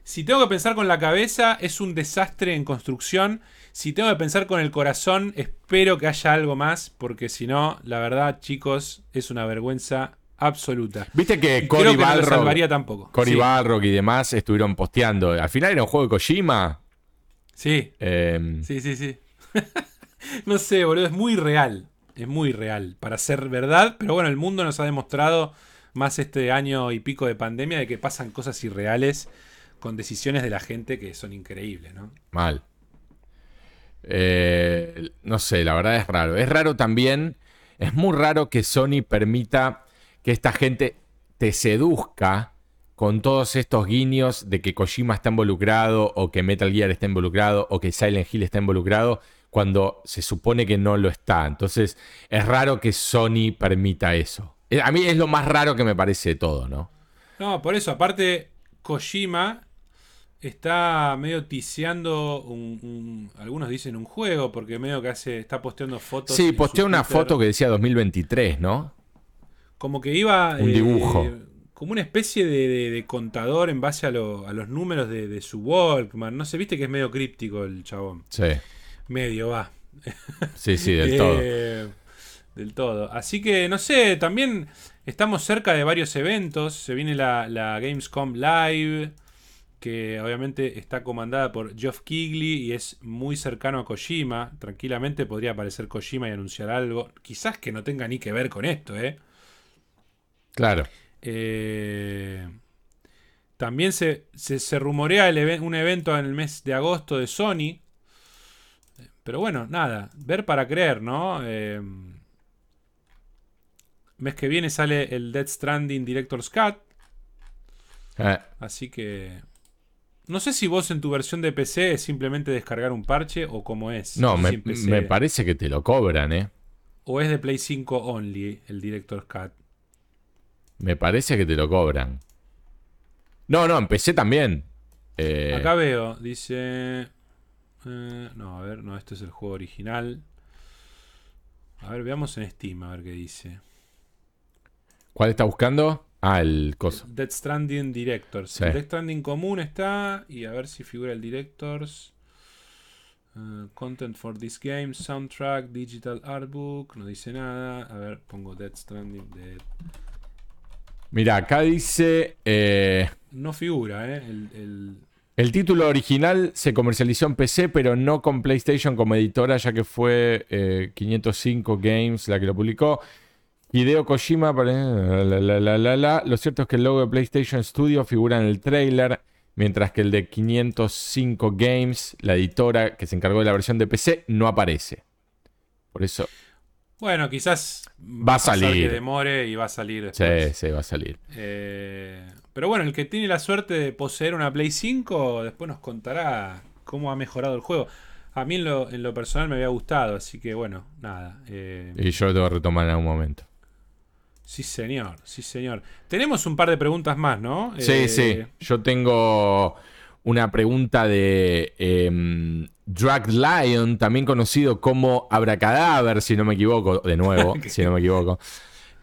Speaker 2: si tengo que pensar con la cabeza, es un desastre en construcción. Si tengo que pensar con el corazón, espero que haya algo más. Porque si no, la verdad, chicos, es una vergüenza absoluta.
Speaker 1: Viste que Cory
Speaker 2: no
Speaker 1: Balrog,
Speaker 2: tampoco.
Speaker 1: Cory
Speaker 2: Sí.
Speaker 1: Balrog y demás estuvieron posteando. Al final era un juego de Kojima.
Speaker 2: Sí,
Speaker 1: eh,
Speaker 2: sí, sí, sí. [LAUGHS] no sé, boludo, es muy real. Es muy real para ser verdad. Pero bueno, el mundo nos ha demostrado más este año y pico de pandemia de que pasan cosas irreales con decisiones de la gente que son increíbles, ¿no?
Speaker 1: Mal. Eh, no sé, la verdad es raro. Es raro también, es muy raro que Sony permita que esta gente te seduzca con todos estos guiños de que Kojima está involucrado o que Metal Gear está involucrado o que Silent Hill está involucrado cuando se supone que no lo está. Entonces es raro que Sony permita eso. Eh, A mí es lo más raro que me parece de todo, ¿no?
Speaker 2: No, por eso, aparte, Kojima está medio tiseando un, un- algunos dicen un juego, porque medio que hace, está posteando fotos.
Speaker 1: Sí, posteó una
Speaker 2: Twitter,
Speaker 1: foto que decía 2023, ¿no?
Speaker 2: Como que iba.
Speaker 1: Un
Speaker 2: eh,
Speaker 1: dibujo.
Speaker 2: como una especie de, de- de contador en base a, lo- a los números de, de su Walkman. No sé, viste que es medio críptico el chabón.
Speaker 1: Sí,
Speaker 2: Medio, va.
Speaker 1: sí, sí, del [LAUGHS] todo.
Speaker 2: Eh, Del todo. Así que, no sé, también estamos cerca de varios eventos. Se viene la, la Gamescom Live, que obviamente está comandada por Geoff Keighley y es muy cercano a Kojima. Tranquilamente podría aparecer Kojima y anunciar algo. Quizás que no tenga ni que ver con esto, ¿eh?
Speaker 1: Claro.
Speaker 2: Eh, también se, se, se rumorea el un evento en el mes de agosto de Sony. Pero bueno, nada, ver para creer, ¿no? Eh, mes que viene sale el Dead Stranding Director's Cut.
Speaker 1: Eh,
Speaker 2: Así que. No sé si vos en tu versión de PC es simplemente descargar un parche o cómo es.
Speaker 1: No, me, me parece que te lo cobran, ¿eh?
Speaker 2: O es de Play 5 only, el Director's Cut.
Speaker 1: Me parece que te lo cobran. No, no, empecé también. Eh,
Speaker 2: Acá veo, dice. eh, no, a ver, no, este es el juego original. A ver, veamos en Steam, a ver qué dice.
Speaker 1: ¿Cuál está buscando? Ah, el coso.
Speaker 2: Dead Stranding Directors.
Speaker 1: Sí.
Speaker 2: El Dead Stranding común está. Y a ver si figura el Directors. Eh, content for this game, soundtrack, digital artbook. No dice nada. A ver, pongo Dead Stranding. Dead.
Speaker 1: Mira, acá dice. eh,
Speaker 2: No figura, ¿eh? El, el-
Speaker 1: el título original se comercializó en PC, pero no con PlayStation como editora, ya que fue eh, 505 Games la que lo publicó. Hideo Kojima. la, la, la. Lo cierto es que el logo de PlayStation Studio figura en el trailer, mientras que el de 505 Games, la editora que se encargó de la versión de PC, no aparece. Por eso.
Speaker 2: Bueno, quizás
Speaker 1: Va a salir.
Speaker 2: que demore y va a salir
Speaker 1: Sí, sí, va a salir.
Speaker 2: Eh, pero bueno, el que tiene la suerte de poseer una Play 5, después nos contará cómo ha mejorado el juego. A mí en lo, en lo personal me había gustado, así que bueno, nada. eh,
Speaker 1: Y yo lo tengo que retomar en algún momento.
Speaker 2: sí, señor, sí, señor. Tenemos un par de preguntas más, ¿no?
Speaker 1: Sí,
Speaker 2: Eh,
Speaker 1: sí. Yo tengo una pregunta de em, Drag Lion, también conocido como Abracadaver, si no me equivoco. De nuevo, [LAUGHS] si no me equivoco.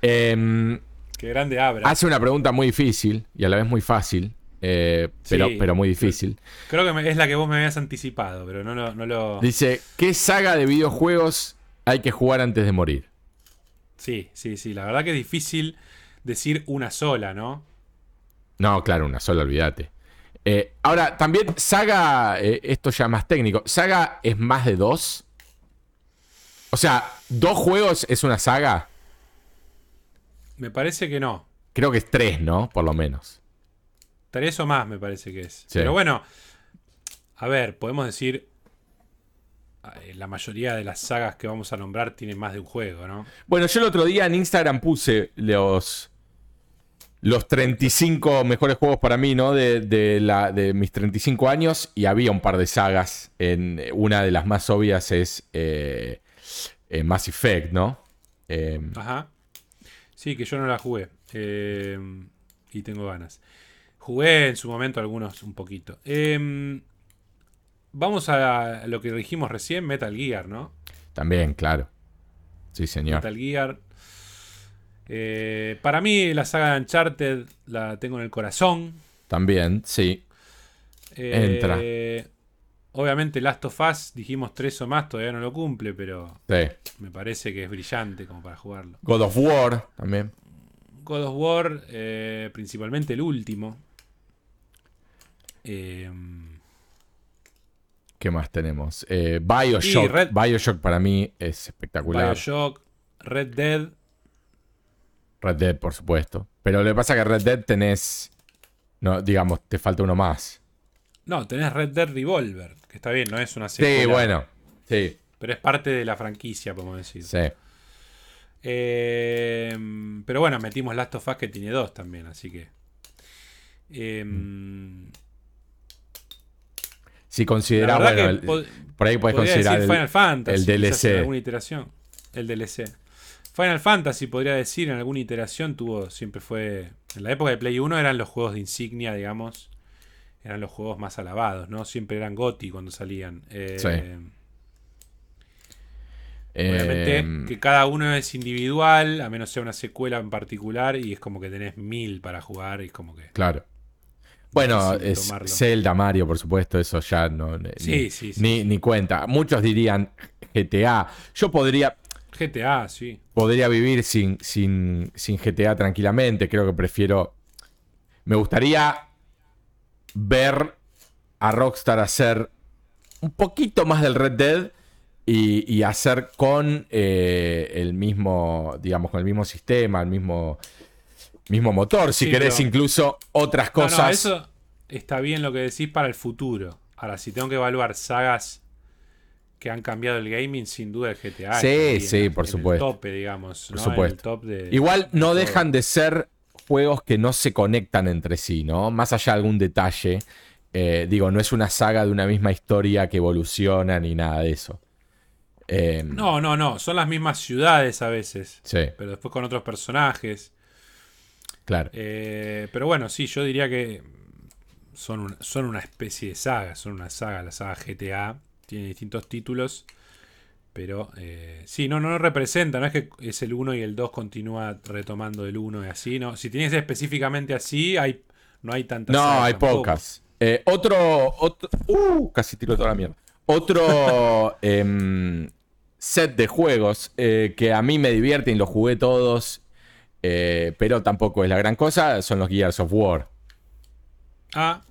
Speaker 1: Em,
Speaker 2: Qué grande abra.
Speaker 1: hace una pregunta muy difícil y a la vez muy fácil, eh, pero,
Speaker 2: Sí.
Speaker 1: pero muy difícil.
Speaker 2: Creo que me- es la que vos me habías anticipado, pero no lo... No lo...
Speaker 1: Dice, ¿qué saga de videojuegos hay que jugar antes de morir?
Speaker 2: Sí, sí, sí. La verdad que es difícil decir una sola, ¿no?
Speaker 1: No, claro, una sola, olvídate. Eh, ahora, también saga, eh, esto ya más técnico, saga es más de dos. O sea, dos juegos es una saga.
Speaker 2: Me parece que no.
Speaker 1: Creo que es tres, ¿no? Por lo menos.
Speaker 2: Tres o más me parece que es.
Speaker 1: Sí.
Speaker 2: Pero bueno, a ver, podemos decir... eh, La mayoría de las sagas que vamos a nombrar tienen más de un juego, ¿no?
Speaker 1: Bueno, yo el otro día en Instagram puse los, los 35 mejores juegos para mí, ¿no? De, de la, de mis 35 años y había un par de sagas. En, una de las más obvias es eh, eh, Mass Effect, ¿no? Eh,
Speaker 2: Ajá. Sí, que yo no la jugué. eh, y tengo ganas. Jugué en su momento algunos un poquito. Em, vamos a lo que dijimos recién, Metal Gear, ¿no?
Speaker 1: también, claro. Sí, señor.
Speaker 2: Metal Gear. Eh, para mí la saga de Uncharted la tengo en el corazón.
Speaker 1: También, sí. Entra.
Speaker 2: Eh, Obviamente Last of Us, dijimos tres o más, todavía no lo cumple, pero
Speaker 1: Sí.
Speaker 2: me parece que es brillante como para jugarlo.
Speaker 1: God of War también.
Speaker 2: God of War, eh, principalmente el último. Eh,
Speaker 1: ¿Qué más tenemos? Bioshock.
Speaker 2: Red-
Speaker 1: Bioshock para mí es espectacular.
Speaker 2: Bioshock, Red Dead.
Speaker 1: Red Dead, por supuesto. Pero lo que pasa es que Red Dead tenés. No, digamos, te falta uno más.
Speaker 2: No, tenés Red Dead Revolver, que está bien, no es una secuela.
Speaker 1: Sí, bueno. Sí,
Speaker 2: Pero es parte de la franquicia, podemos decir.
Speaker 1: sí.
Speaker 2: Eh, pero bueno, metimos Last of Us que tiene dos también, así que. eh,
Speaker 1: Si considerás, bueno, el- por ahí puedes
Speaker 2: podría
Speaker 1: considerar el,
Speaker 2: Final Fantasy.
Speaker 1: el DLC.
Speaker 2: alguna iteración. El DLC. Final Fantasy podría decir en alguna iteración tuvo, siempre fue. En la época de Play 1 eran los juegos de insignia, digamos. Eran los juegos más alabados, ¿no? Siempre eran GOTI cuando salían. Eh,
Speaker 1: Sí.
Speaker 2: Obviamente
Speaker 1: eh,
Speaker 2: que cada uno es individual, a menos sea una secuela en particular, y es como que tenés mil para jugar, y es como que.
Speaker 1: Claro. Bueno, es. Zelda, Mario, por supuesto, eso ya no. ni-
Speaker 2: Sí, sí, sí,
Speaker 1: ni, ni cuenta. Muchos dirían GTA. Yo podría,
Speaker 2: GTA, sí.
Speaker 1: podría vivir sin, sin, sin GTA tranquilamente. Creo que prefiero. Me gustaría ver a Rockstar hacer un poquito más del Red Dead y, y hacer con eh, el mismo, digamos, con el mismo sistema, el mismo, mismo motor. Si
Speaker 2: Sí,
Speaker 1: querés,
Speaker 2: pero-
Speaker 1: incluso otras
Speaker 2: No, no,
Speaker 1: cosas.
Speaker 2: eso está bien lo que decís para el futuro. Ahora, si tengo que evaluar sagas que han cambiado el gaming, sin duda el GTA.
Speaker 1: Sí,
Speaker 2: en
Speaker 1: sí, por
Speaker 2: en
Speaker 1: supuesto.
Speaker 2: El tope, digamos.
Speaker 1: Por
Speaker 2: ¿no?
Speaker 1: supuesto.
Speaker 2: En el top de-
Speaker 1: Igual no
Speaker 2: de
Speaker 1: dejan de ser juegos que no se conectan entre sí, ¿no? Más allá de algún detalle. Eh, digo, no es una saga de una misma historia que evoluciona ni nada de eso. Eh,
Speaker 2: No, no, no. Son las mismas ciudades a veces.
Speaker 1: Sí,
Speaker 2: Pero después con otros personajes.
Speaker 1: claro.
Speaker 2: Eh, pero bueno, sí, yo diría que son, un- son una especie de saga. Son una saga. La saga GTA tiene distintos títulos. Pero eh, sí, no, no lo representa. No es que es el 1 y el 2 continúa retomando el 1 y así. No, si tiene que ser específicamente así, hay, no hay tantas.
Speaker 1: No, hay
Speaker 2: tampoco.
Speaker 1: pocas. Eh, otro, otro. Uh, casi tiro toda la mierda. Otro [LAUGHS] em, set de juegos eh, que a mí me divierten, los jugué todos, pero tampoco es la gran cosa, son los Gears of War.
Speaker 2: Ah.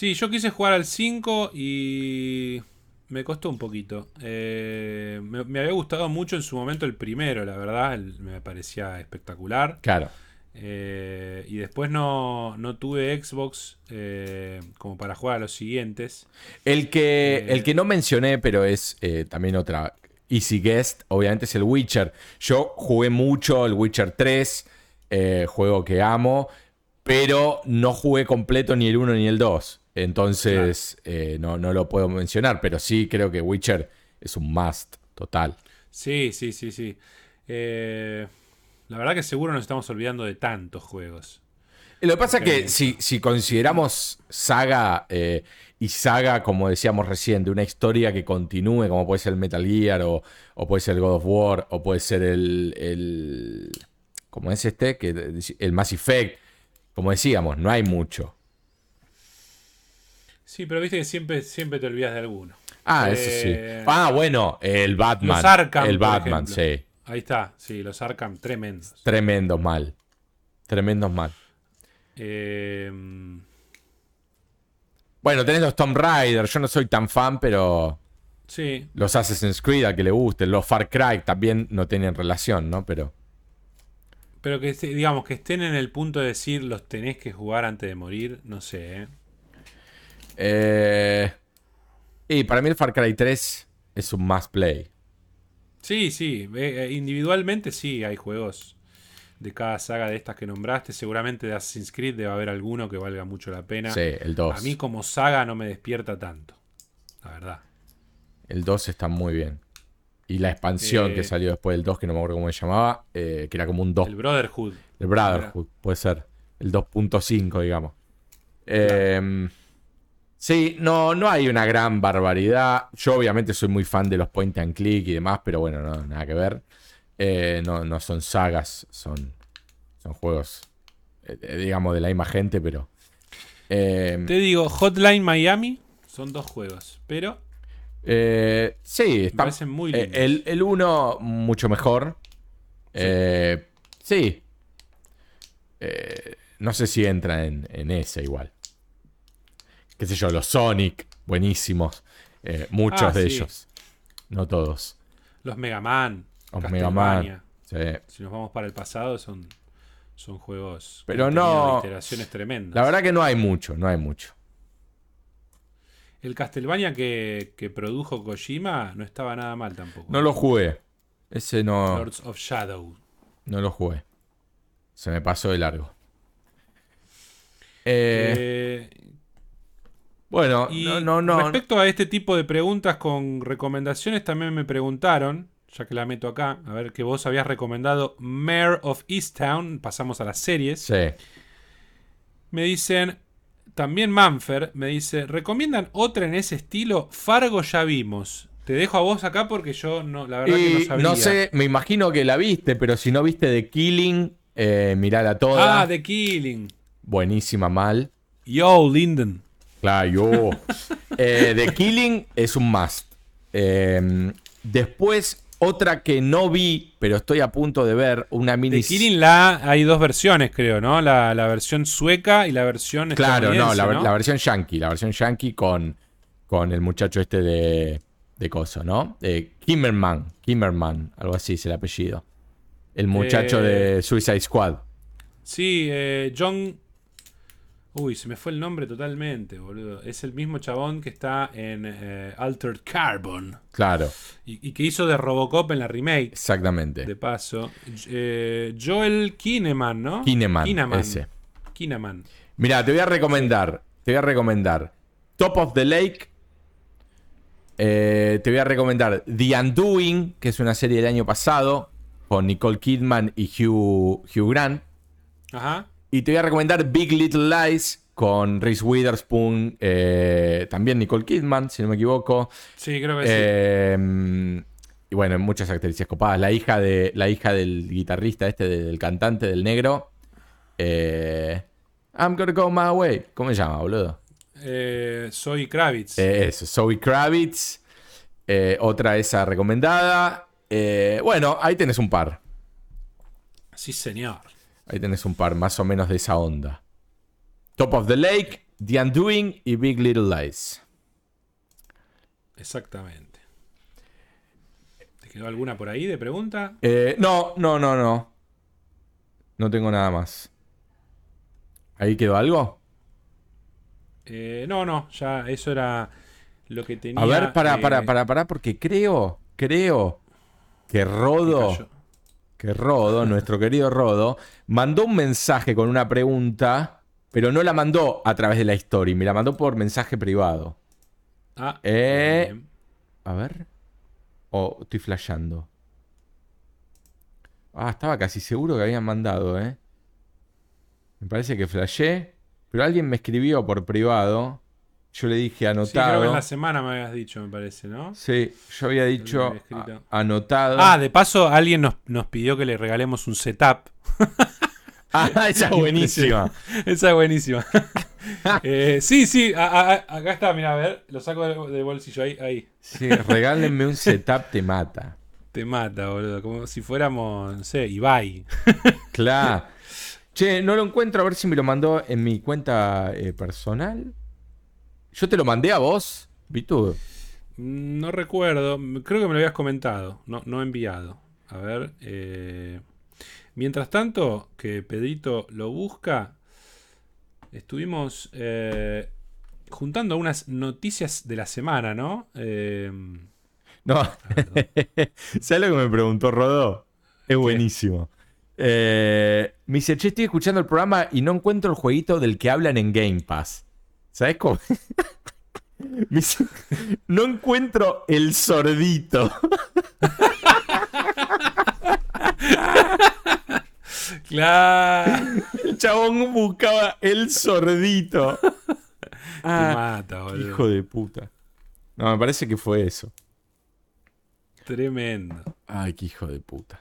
Speaker 2: Sí, yo quise jugar al 5 y me costó un poquito. Eh, me, me había gustado mucho en su momento el primero, la verdad. el- me parecía espectacular.
Speaker 1: Claro.
Speaker 2: Eh, y después no, no tuve Xbox eh, como para jugar a los siguientes.
Speaker 1: El que, el que no mencioné, pero es también otra easy guest, obviamente es el Witcher. Yo jugué mucho el Witcher 3, eh, juego que amo, pero no jugué completo ni el 1 ni el 2. Entonces eh, no, no lo puedo mencionar, pero sí creo que Witcher es un must total.
Speaker 2: Sí, sí, sí, sí. Eh, la verdad que seguro nos estamos olvidando de tantos juegos.
Speaker 1: Y Lo que pasa es que si, si consideramos saga eh, y saga, como decíamos recién, de una historia que continúe, como puede ser el Metal Gear o, o puede ser el God of War o puede ser el, el ¿cómo es este? Que, el Mass Effect. Como decíamos, no hay mucho.
Speaker 2: Sí, pero viste que siempre, siempre te olvidas de alguno.
Speaker 1: Ah,
Speaker 2: Eh,
Speaker 1: eso sí. Ah, bueno, el Batman.
Speaker 2: Los Arkham,
Speaker 1: el Batman, sí.
Speaker 2: Ahí está, sí, los Arkham tremendos.
Speaker 1: Tremendos mal. Tremendos mal.
Speaker 2: Eh,
Speaker 1: Bueno, tenés los Tomb Raider. Yo no soy tan fan, pero
Speaker 2: sí,
Speaker 1: los Assassin's Creed, a que le guste. Los Far Cry también no tienen relación, ¿no? Pero.
Speaker 2: pero que digamos que estén en el punto de decir los tenés que jugar antes de morir, no sé. ¿eh?
Speaker 1: Eh, y para mí el Far Cry 3 es un must play.
Speaker 2: Sí, sí, eh, eh, individualmente sí hay juegos de cada saga de estas que nombraste. Seguramente de Assassin's Creed debe haber alguno que valga mucho la pena.
Speaker 1: Sí, el 2.
Speaker 2: A mí como saga no me despierta tanto, la verdad.
Speaker 1: El 2 está muy bien. Y la expansión
Speaker 2: Eh,
Speaker 1: que salió después del 2, que no me acuerdo cómo se llamaba, eh, que era como un 2.
Speaker 2: El Brotherhood.
Speaker 1: El Brotherhood, puede ser. El 2.5, digamos. Eh, sí, no, no hay una gran barbaridad. Yo obviamente soy muy fan de los point and click y demás, pero bueno, no, nada que ver. Eh, no, no son sagas, son, son juegos, eh, eh, digamos, de la misma gente, pero... eh,
Speaker 2: Te digo, Hotline Miami son dos juegos, pero
Speaker 1: eh, sí, está,
Speaker 2: parecen muy lindos.
Speaker 1: el, el uno mucho mejor. Eh, sí. Eh, no sé si entra en, en ese igual. Qué sé yo, los Sonic, buenísimos. Eh, muchos
Speaker 2: Ah,
Speaker 1: de
Speaker 2: sí.
Speaker 1: ellos. No todos.
Speaker 2: Los Mega Man.
Speaker 1: Los Mega Man. Sí.
Speaker 2: Si nos vamos para el pasado, son, son juegos.
Speaker 1: Pero no-
Speaker 2: Iteraciones tremendas.
Speaker 1: La verdad que no hay mucho, no hay mucho.
Speaker 2: El Castlevania que, que produjo Kojima no estaba nada mal tampoco.
Speaker 1: No lo jugué. Ese no,
Speaker 2: Lords of Shadow.
Speaker 1: no lo jugué. Se me pasó de largo. Eh,
Speaker 2: Eh,
Speaker 1: bueno,
Speaker 2: y
Speaker 1: no, no, no.
Speaker 2: respecto a este tipo de preguntas con recomendaciones, también me preguntaron, ya que la meto acá, a ver que vos habías recomendado Mayor of Easttown. Pasamos a las series.
Speaker 1: Sí.
Speaker 2: Me dicen, también Manfer me dice, ¿recomiendan otra en ese estilo? Fargo ya vimos. Te dejo a vos acá porque yo no, la verdad que no sabía.
Speaker 1: no sé, me imagino que la viste, pero si no viste The Killing, eh, mirala toda.
Speaker 2: Ah, The Killing.
Speaker 1: Buenísima mal.
Speaker 2: Yo, Linden.
Speaker 1: Claro, yo. [LAUGHS] Eh, The Killing es un must. Eh, después, otra que no vi, pero estoy a punto de ver, una mini.
Speaker 2: The Killing la hay dos versiones, creo, ¿no? La, la versión sueca y la versión
Speaker 1: Claro, no la, la versión yankee. La versión yankee con, con el muchacho este de, de Coso, ¿no? De Kimmerman. Kimmerman, algo así es el apellido. El muchacho
Speaker 2: Eh,
Speaker 1: de Suicide Squad.
Speaker 2: Sí, eh, John. Uy, se me fue el nombre totalmente, boludo. Es el mismo chabón que está en eh, Altered Carbon.
Speaker 1: Claro,
Speaker 2: Y, y que hizo de Robocop en la remake,
Speaker 1: exactamente.
Speaker 2: de paso. Eh, Joel Kinnaman, ¿no?
Speaker 1: Kinnaman,
Speaker 2: Kinnaman.
Speaker 1: ese.
Speaker 2: Kinnaman.
Speaker 1: Mira, te voy a recomendar te voy a recomendar Top of the Lake. Eh, te voy a recomendar The Undoing, que es una serie del año pasado, con Nicole Kidman y Hugh, Hugh Grant.
Speaker 2: Ajá.
Speaker 1: Y te voy a recomendar Big Little Lies con Reese Witherspoon, eh, también Nicole Kidman, si no me equivoco.
Speaker 2: Sí, creo que sí.
Speaker 1: Eh, y bueno, muchas actrices copadas. La hija, de, la hija del guitarrista este, del cantante, del negro. Eh, I'm gonna go my way. ¿Cómo se llama, boludo?
Speaker 2: Eh, soy Kravitz.
Speaker 1: Eso, Zoe Kravitz. Otra esa recomendada. Bueno, ahí tenés un par.
Speaker 2: Sí, señor.
Speaker 1: Ahí tenés un par más o menos de esa onda. Top of the Lake, The Undoing y Big Little Lies.
Speaker 2: Exactamente. ¿Te quedó alguna por ahí de pregunta?
Speaker 1: Eh, no, no, no, no. No tengo nada más. ¿Ahí quedó algo?
Speaker 2: Eh, no, no, ya eso era lo que tenía.
Speaker 1: A ver, para,
Speaker 2: eh,
Speaker 1: para, para, para, porque creo, creo que Rodo. Que Rodo, [LAUGHS] nuestro querido Rodo, mandó un mensaje con una pregunta, pero no la mandó a través de la story, me la mandó por mensaje privado.
Speaker 2: Ah,
Speaker 1: Eh. A ver. O estoy flasheando. Ah, estaba casi seguro que habían mandado, ¿eh? Me parece que flashé. Pero alguien me escribió por privado. Yo le dije
Speaker 2: Sí, creo que
Speaker 1: anotado.
Speaker 2: en la semana me habías dicho, me parece, ¿no?
Speaker 1: Sí, yo había dicho
Speaker 2: había
Speaker 1: anotado.
Speaker 2: Ah, de paso, alguien nos, nos pidió que le regalemos un setup. [LAUGHS]
Speaker 1: Ah, esa [LAUGHS] es buenísima.
Speaker 2: Esa es buenísima. [LAUGHS] Eh, sí, sí, a- a- a- acá está, mira, a ver, lo saco del, del bolsillo, ahí, ahí.
Speaker 1: Sí, regálenme un setup, te mata.
Speaker 2: Te mata, boludo, como si fuéramos, no sé, Ibai.
Speaker 1: Claro. Che, no lo encuentro, a ver si me lo mandó en mi cuenta eh, personal. Yo te lo mandé a vos, Vitu.
Speaker 2: No recuerdo, creo que me lo habías comentado, no, no enviado. A ver, eh, mientras tanto, que Pedrito lo busca, estuvimos eh, juntando unas noticias de la semana, ¿no? Eh,
Speaker 1: No, [LAUGHS] ¿sabes lo que me preguntó Rodó? Es buenísimo. Me dice, che, estoy escuchando el programa y no encuentro el jueguito del que hablan en Game Pass. ¿Sabes cómo? [LAUGHS] No encuentro el sordito.
Speaker 2: claro,
Speaker 1: El chabón buscaba el sordito.
Speaker 2: te
Speaker 1: Ah,
Speaker 2: mata, boludo.
Speaker 1: hijo de puta. No, me parece que fue eso.
Speaker 2: Tremendo.
Speaker 1: Ay, qué hijo de puta.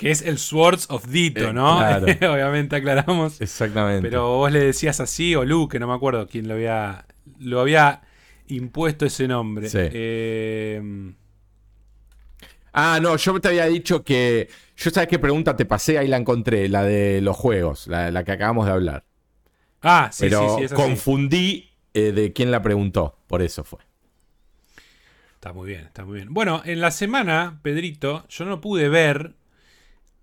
Speaker 2: Que es el Swords of Dito,
Speaker 1: Eh,
Speaker 2: ¿no?
Speaker 1: claro. [LAUGHS]
Speaker 2: Obviamente aclaramos.
Speaker 1: Exactamente.
Speaker 2: Pero vos le decías así, o Luke, no me acuerdo quién lo había, lo había impuesto ese nombre.
Speaker 1: Sí.
Speaker 2: Eh,
Speaker 1: Ah, no, yo te había dicho que. Yo sabes qué pregunta te pasé, ahí la encontré, la de los juegos, la, la que acabamos de hablar.
Speaker 2: ah, sí,
Speaker 1: Pero
Speaker 2: sí, sí, es así.
Speaker 1: confundí eh, de quién la preguntó, por eso fue.
Speaker 2: Está muy bien, está muy bien. Bueno, en la semana, Pedrito, yo no pude ver,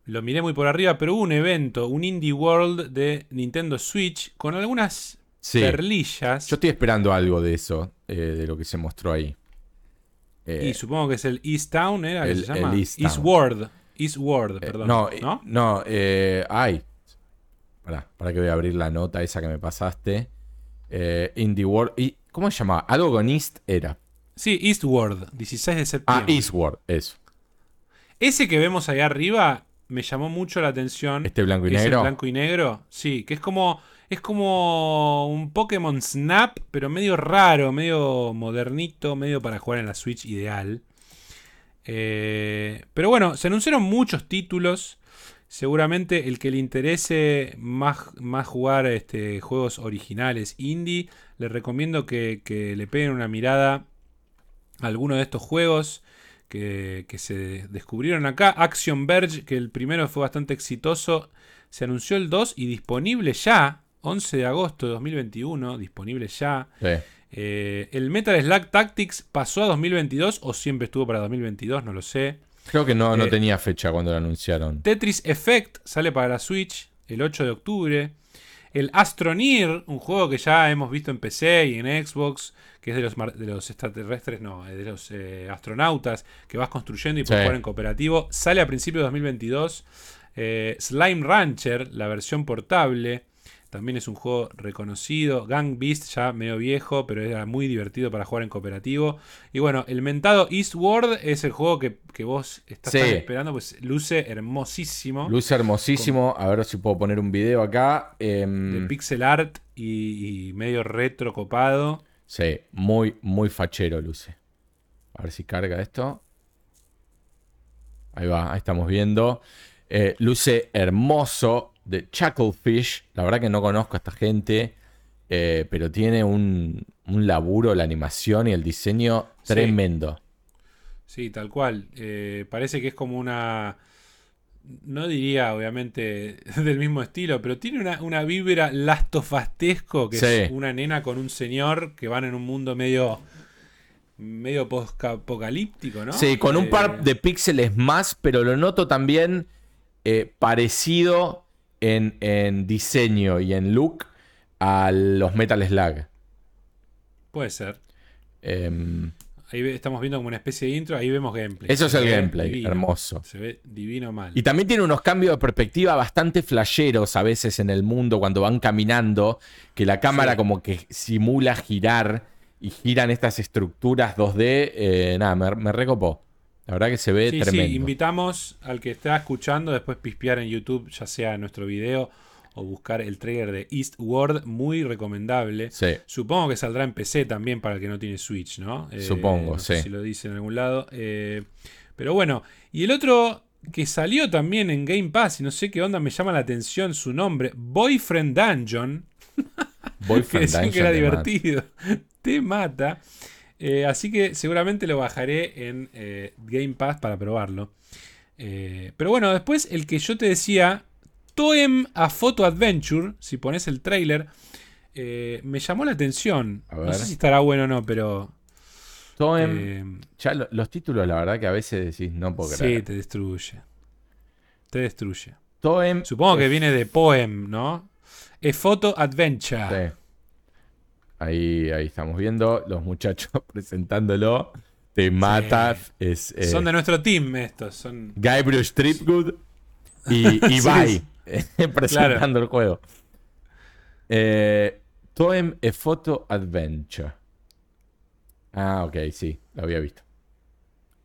Speaker 2: lo miré muy por arriba, pero hubo un evento, un Indie World de Nintendo Switch, con algunas
Speaker 1: Sí.
Speaker 2: perlillas.
Speaker 1: Yo estoy esperando algo de eso, eh, de lo que se mostró ahí. Eh,
Speaker 2: y supongo que es el East Town, ¿era? que
Speaker 1: el-
Speaker 2: se llama?
Speaker 1: el East Town.
Speaker 2: Eastward.
Speaker 1: Eh,
Speaker 2: perdón.
Speaker 1: no,
Speaker 2: ¿No?
Speaker 1: eh, no, eh, ay. Pará, para que voy a abrir la nota esa que me pasaste. Eh, Indie World. y- ¿Cómo se llamaba? Algo con East era.
Speaker 2: Sí, Eastward, 16 de
Speaker 1: Ah,
Speaker 2: septiembre.
Speaker 1: Eastward, eso.
Speaker 2: Ese que vemos ahí arriba me llamó mucho la atención.
Speaker 1: Este blanco y negro.
Speaker 2: blanco y negro. Sí, que es como. Es como un Pokémon Snap, pero medio raro, medio modernito, medio para jugar en la Switch ideal. Eh, pero bueno, se anunciaron muchos títulos. Seguramente el que le interese más, más jugar este, juegos originales indie, le recomiendo que, que le peguen una mirada a alguno de estos juegos que, que se descubrieron acá. Action Verge, que el primero fue bastante exitoso, se anunció el 2 y disponible ya, 11 de agosto de 2021, disponible ya.
Speaker 1: Sí.
Speaker 2: Eh, el Metal Slug Tactics pasó a 2022 o siempre estuvo para 2022, no lo sé.
Speaker 1: Creo que no, no
Speaker 2: Eh,
Speaker 1: tenía fecha cuando lo anunciaron.
Speaker 2: Tetris Effect sale para la Switch el 8 de octubre. El Astroneer, un juego que ya hemos visto en PC y en Xbox, que es de los, de los extraterrestres, no, eh, de los eh, astronautas, que vas construyendo y puedes
Speaker 1: Sí.
Speaker 2: jugar en cooperativo, sale a principios de 2022. Eh, Slime Rancher, la versión portable. También es un juego reconocido. Gang Beast ya medio viejo, pero era muy divertido para jugar en cooperativo. Y bueno, el mentado Eastward es el juego que, vos estás esperando, pues luce hermosísimo.
Speaker 1: Luce hermosísimo. A ver si puedo poner un video acá.
Speaker 2: Em, de pixel art y, medio retro copado.
Speaker 1: Sí, muy, muy fachero luce. A ver si carga esto. Ahí va, ahí estamos viendo. Eh, luce hermoso de Chucklefish. La verdad que no conozco a esta gente, eh, pero tiene un, laburo, la animación y el diseño tremendo.
Speaker 2: Sí, tal cual. Eh, parece que es como una... No diría, obviamente, [LAUGHS] del mismo estilo, pero tiene una, una vibra lastofastesco, que es una nena con un señor que van en un mundo medio medio apocalíptico, ¿no?
Speaker 1: Sí, con un par de píxeles más, pero lo noto también parecido en, diseño y en look a los Metal Slug.
Speaker 2: Puede ser. Em, ahí estamos viendo como una especie de intro, ahí vemos gameplay.
Speaker 1: Eso es el gameplay, hermoso.
Speaker 2: Se ve divino mal.
Speaker 1: Y también tiene unos cambios de perspectiva bastante flasheros a veces en el mundo cuando van caminando, que la cámara como que simula girar y giran estas estructuras 2D. Eh, nada, me, me recopó. La verdad que se ve tremendo. Sí,
Speaker 2: invitamos al que está escuchando después pispear en YouTube, ya sea nuestro video o buscar el trailer de Eastward, muy recomendable.
Speaker 1: Sí.
Speaker 2: Supongo que saldrá en PC también para el que no tiene Switch, ¿no?
Speaker 1: Eh, Supongo, sí.
Speaker 2: si lo dice en algún lado. Eh, pero bueno, y el otro que salió también en Game Pass, y no sé qué onda, me llama la atención su nombre, Boyfriend Dungeon. Boyfriend [LAUGHS] Dungeon. que era divertido. Te mata. [LAUGHS] Eh, así que seguramente lo bajaré en eh, Game Pass para probarlo. Eh, pero bueno, después el que yo te decía, Toem a Photo Adventure, si pones el trailer, me llamó la atención. No sé si estará bueno o no, pero...
Speaker 1: Toem... ya los títulos, la verdad que a veces decís, no puedo creer.
Speaker 2: Sí, te destruye. Te destruye. Toem... Supongo que viene de Poem, ¿no? Es Photo Adventure. Sí.
Speaker 1: Ahí, ahí estamos viendo los muchachos [LAUGHS] presentándolo. Te matas. Es,
Speaker 2: eh, son de nuestro team estos. Son...
Speaker 1: Gabriel Stripgood y [LAUGHS] Ibai [LAUGHS] presentando el juego. Eh, Toem e Photo Adventure. Ah, ok, sí, lo había visto.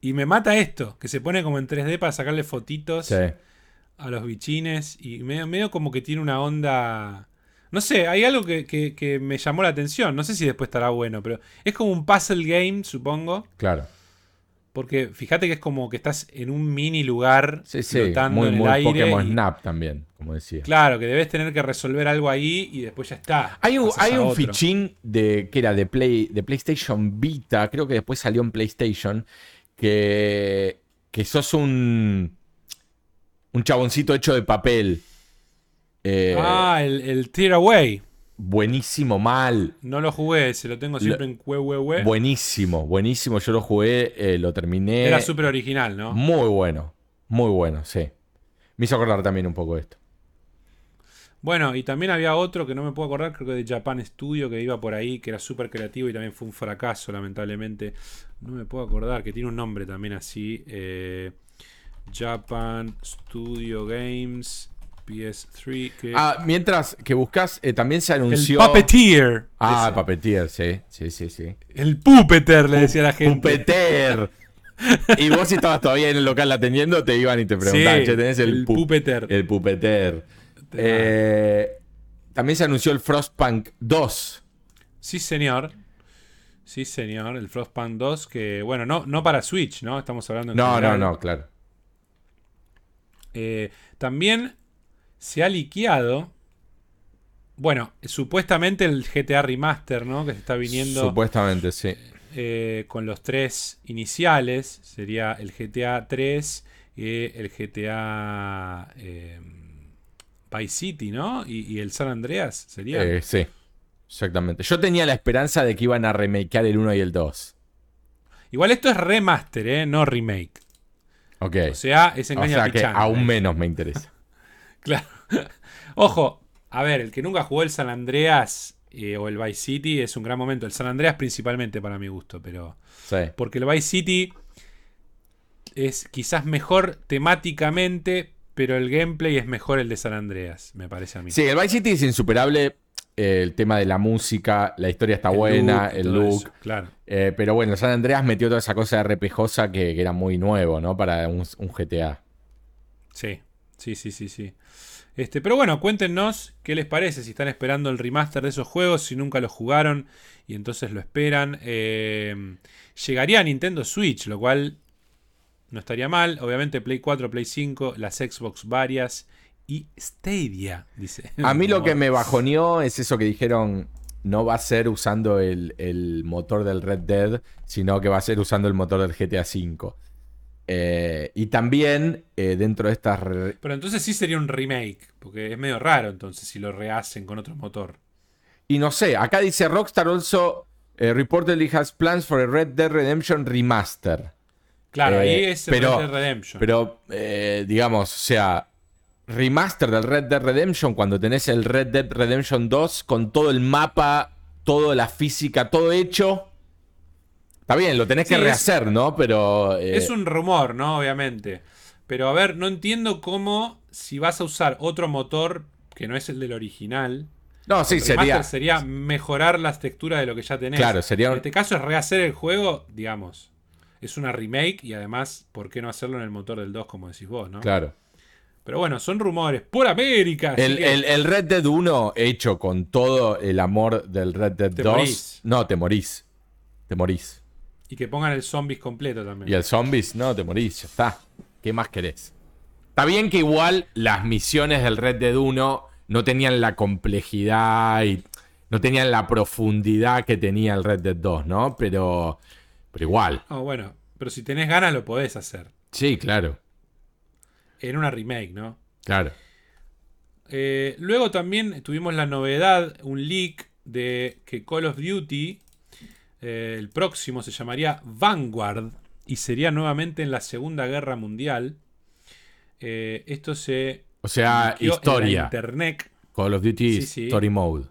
Speaker 2: Y me mata esto, que se pone como en 3D para sacarle fotitos a los bichines. Y medio, medio como que tiene una onda no sé, hay algo que, me llamó la atención. No sé si después estará bueno, pero es como un puzzle game, supongo.
Speaker 1: Claro.
Speaker 2: Porque fíjate que es como que estás en un mini lugar
Speaker 1: sí, sí, muy, en el aire. Pokémon Snap también, como decía.
Speaker 2: Claro, que debes tener que resolver algo ahí y después ya está.
Speaker 1: Hay un, hay un fichín de que era de Play, de PlayStation Vita, creo que después salió en PlayStation, que, que sos un, un chaboncito hecho de papel.
Speaker 2: Eh, ah, el, el Tear Away.
Speaker 1: Buenísimo, mal.
Speaker 2: No lo jugué, se lo tengo siempre en cue,
Speaker 1: Buenísimo, buenísimo. Yo lo jugué, eh, lo terminé.
Speaker 2: Era súper original, ¿no?
Speaker 1: Muy bueno, muy bueno, sí. Me hizo acordar también un poco esto.
Speaker 2: Bueno, y también había otro que no me puedo acordar, creo que de Japan Studio, que iba por ahí, que era súper creativo y también fue un fracaso, lamentablemente. No me puedo acordar, que tiene un nombre también así. Eh, Japan Studio Games. PS3.
Speaker 1: Ah, mientras que buscas, eh, también se anunció.
Speaker 2: El Puppeteer.
Speaker 1: Ah, el Puppeteer, sí. Sí, sí, sí.
Speaker 2: El Puppeteer, le decía la gente.
Speaker 1: Puppeteer. y vos, si estabas todavía en el local atendiendo, te iban y te preguntaban, che, tenés el,
Speaker 2: el Puppeteer.
Speaker 1: El Puppeteer. Eh, también se anunció el Frostpunk 2.
Speaker 2: Sí, señor. Sí, señor. El Frostpunk 2, que, bueno, no, no para Switch, ¿no? Estamos hablando.
Speaker 1: no, no, no, claro.
Speaker 2: Eh, también se ha liqueado. Bueno, supuestamente el GTA Remaster, ¿no? Que se está viniendo.
Speaker 1: Supuestamente, sí.
Speaker 2: Eh, con los tres iniciales. Sería el GTA 3 y el GTA eh, Vice City, ¿no? Y, el San Andreas, ¿sería?
Speaker 1: Eh, sí, exactamente. Yo tenía la esperanza de que iban a remakear el 1 y el 2.
Speaker 2: Igual esto es remaster, ¿eh? No remake.
Speaker 1: Ok.
Speaker 2: O sea, es engaño
Speaker 1: o sea que aún menos me interesa. [LAUGHS]
Speaker 2: Claro. Ojo, a ver, el que nunca jugó el San Andreas eh, o el Vice City es un gran momento. El San Andreas principalmente para mi gusto, pero...
Speaker 1: Sí.
Speaker 2: Porque el Vice City es quizás mejor temáticamente, pero el gameplay es mejor el de San Andreas, me parece a mí.
Speaker 1: Sí, el Vice City es insuperable. eh, el tema de la música, la historia está
Speaker 2: El
Speaker 1: buena,
Speaker 2: look
Speaker 1: el look.
Speaker 2: eso, claro.
Speaker 1: Eh, pero bueno, San Andreas metió toda esa cosa de RPGosa que, que era muy nuevo, ¿no? Para un, un GTA.
Speaker 2: Sí, sí, sí, sí, sí. Este, pero bueno, cuéntenos qué les parece, si están esperando el remaster de esos juegos, si nunca lo jugaron y entonces lo esperan. Eh, llegaría a Nintendo Switch, lo cual no estaría mal. Obviamente Play 4, Play 5, las Xbox varias y Stadia, dice.
Speaker 1: A mí lo que [LAUGHS] me bajoneó es eso que dijeron, no va a ser usando el, el motor del Red Dead, sino que va a ser usando el motor del GTA V. Eh, y también eh, dentro de estas...
Speaker 2: Pero entonces sí sería un remake, porque es medio raro entonces si lo rehacen con otro motor.
Speaker 1: Y no sé, acá dice Rockstar also eh, reportedly has plans for a Red Dead Redemption remaster.
Speaker 2: Claro, ahí es el
Speaker 1: pero-
Speaker 2: Red Dead Redemption.
Speaker 1: Pero, digamos, o sea, remaster del Red Dead Redemption cuando tenés el Red Dead Redemption 2 con todo el mapa, toda la física, todo hecho. Está bien, lo tenés
Speaker 2: Sí,
Speaker 1: que
Speaker 2: es-
Speaker 1: rehacer, ¿no? Pero... eh,
Speaker 2: Es un rumor, ¿no? Obviamente. Pero a ver, no entiendo cómo si vas a usar otro motor que no es el del original.
Speaker 1: No, sí, sería...
Speaker 2: sería mejorar las texturas de lo que ya tenés.
Speaker 1: Claro, sería
Speaker 2: En este caso es rehacer el juego, digamos. Es una remake y además, ¿por qué no hacerlo en el motor del 2 como decís vos, no?
Speaker 1: Claro.
Speaker 2: Pero bueno, son rumores. ¡Por América!
Speaker 1: El,
Speaker 2: que-
Speaker 1: el- el Red Dead 1 hecho con todo el amor del Red Dead
Speaker 2: Te
Speaker 1: 2.
Speaker 2: morís.
Speaker 1: No, te morís. Te morís.
Speaker 2: Y que pongan el zombies completo también.
Speaker 1: Y el zombies, no, te morís, ya está. ¿Qué más querés? Está bien que igual las misiones del Red Dead 1 no tenían la complejidad y no tenían la profundidad que tenía el Red Dead 2, ¿no? Pero, pero igual.
Speaker 2: Ah, bueno, pero si tenés ganas lo podés hacer.
Speaker 1: Sí, claro,
Speaker 2: En una remake, ¿no?
Speaker 1: claro.
Speaker 2: Eh, luego también tuvimos la novedad, un leak de que Call of Duty, eh, el próximo se llamaría Vanguard y sería nuevamente en la Segunda Guerra Mundial. Eh, esto se...
Speaker 1: O sea,
Speaker 2: en
Speaker 1: historia.
Speaker 2: Internet.
Speaker 1: Call of Duty
Speaker 2: Sí, sí.
Speaker 1: Story Mode.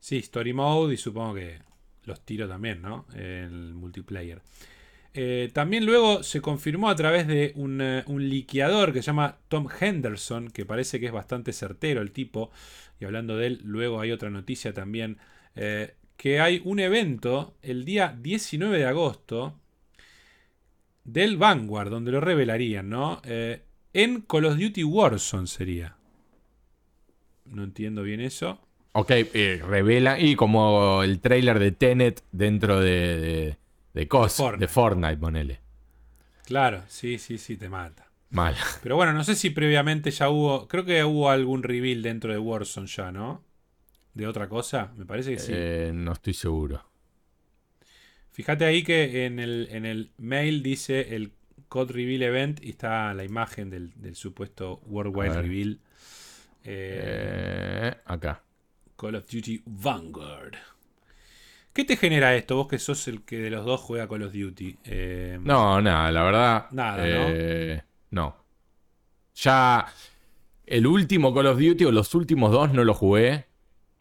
Speaker 2: Sí, Story Mode y supongo que los tiro también, ¿no? El multiplayer. Eh, también luego se confirmó a través de un, un liqueador que se llama Tom Henderson, que parece que es bastante certero el tipo. Y hablando de él, luego hay otra noticia también, eh, que hay un evento el día 19 de agosto del Vanguard, donde lo revelarían, ¿no? Eh, en Call of Duty Warzone sería. No entiendo bien eso.
Speaker 1: Ok, eh, revela. Y como el trailer de Tenet dentro de, de, de cos-
Speaker 2: Fortnite.
Speaker 1: de Fortnite, ponele.
Speaker 2: Claro, sí, sí, sí, te mata.
Speaker 1: Mal.
Speaker 2: Pero bueno, no sé si previamente ya hubo. Creo que hubo algún reveal dentro de Warzone ya, ¿no? De otra cosa, me parece que sí.
Speaker 1: Eh, no estoy seguro.
Speaker 2: Fíjate ahí que en el, en el mail dice el Code Reveal Event y está la imagen del, del supuesto Worldwide. Reveal. Eh,
Speaker 1: Eh, acá.
Speaker 2: Call of Duty Vanguard. ¿Qué te genera esto? Vos que sos el que de los dos juega Call of Duty. Eh,
Speaker 1: No, nada, la verdad.
Speaker 2: Nada,
Speaker 1: eh, ¿no? Ya el último Call of Duty o los últimos dos no lo jugué.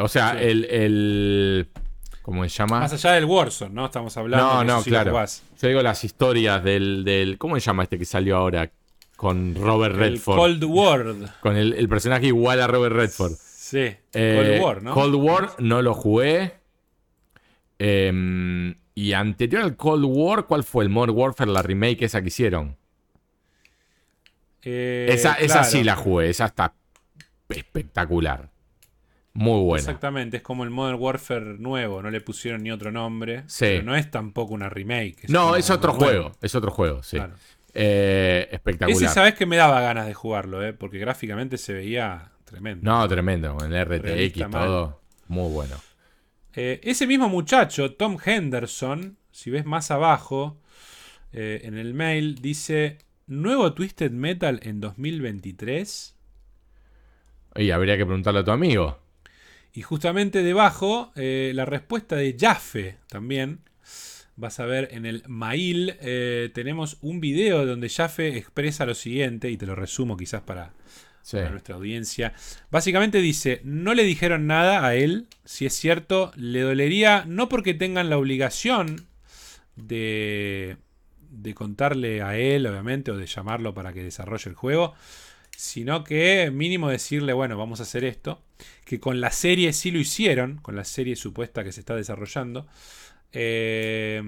Speaker 1: O sea,
Speaker 2: Sí.
Speaker 1: el, el. ¿Cómo se llama?
Speaker 2: Más allá del Warzone, ¿no? Estamos hablando
Speaker 1: No,
Speaker 2: de
Speaker 1: no, claro.
Speaker 2: jugás.
Speaker 1: Yo digo las historias del, del. ¿Cómo se llama este que salió ahora? Con Robert
Speaker 2: El
Speaker 1: Redford.
Speaker 2: Cold War.
Speaker 1: Con el, el personaje igual a Robert Redford.
Speaker 2: Sí,
Speaker 1: Eh,
Speaker 2: Cold War, ¿no?
Speaker 1: Cold War no lo jugué. Em, y anterior al Cold War, ¿cuál fue? El Modern Warfare, la remake esa que hicieron.
Speaker 2: Eh,
Speaker 1: esa, esa
Speaker 2: claro,
Speaker 1: sí la jugué, esa está espectacular. Muy buena.
Speaker 2: Exactamente, es como el Modern Warfare nuevo, no le pusieron ni otro nombre.
Speaker 1: Sí.
Speaker 2: Pero no es tampoco una remake.
Speaker 1: No,
Speaker 2: como
Speaker 1: es otro
Speaker 2: nuevo.
Speaker 1: juego. Es otro juego, sí.
Speaker 2: Claro.
Speaker 1: Eh, espectacular.
Speaker 2: Ese sabes que me daba ganas de jugarlo, ¿eh? porque gráficamente se veía tremendo.
Speaker 1: No, tremendo. Con el RTX,
Speaker 2: Realista mal.
Speaker 1: todo. Muy bueno.
Speaker 2: Eh, ese mismo muchacho, Tom Henderson, si ves más abajo eh, en el mail, dice: Nuevo Twisted Metal en 2023.
Speaker 1: Y habría que preguntarle a tu amigo.
Speaker 2: Y justamente debajo, eh, la respuesta de Jaffe también. Vas a ver en el mail, eh, tenemos un video donde Jaffe expresa lo siguiente, y te lo resumo quizás para,
Speaker 1: Sí.
Speaker 2: para nuestra audiencia. Básicamente dice, no le dijeron nada a él, si es cierto, le dolería, no porque tengan la obligación de, de contarle a él, obviamente, o de llamarlo para que desarrolle el juego, sino que mínimo decirle, bueno, vamos a hacer esto. Que con la serie sí lo hicieron, con la serie supuesta que se está desarrollando. Eh,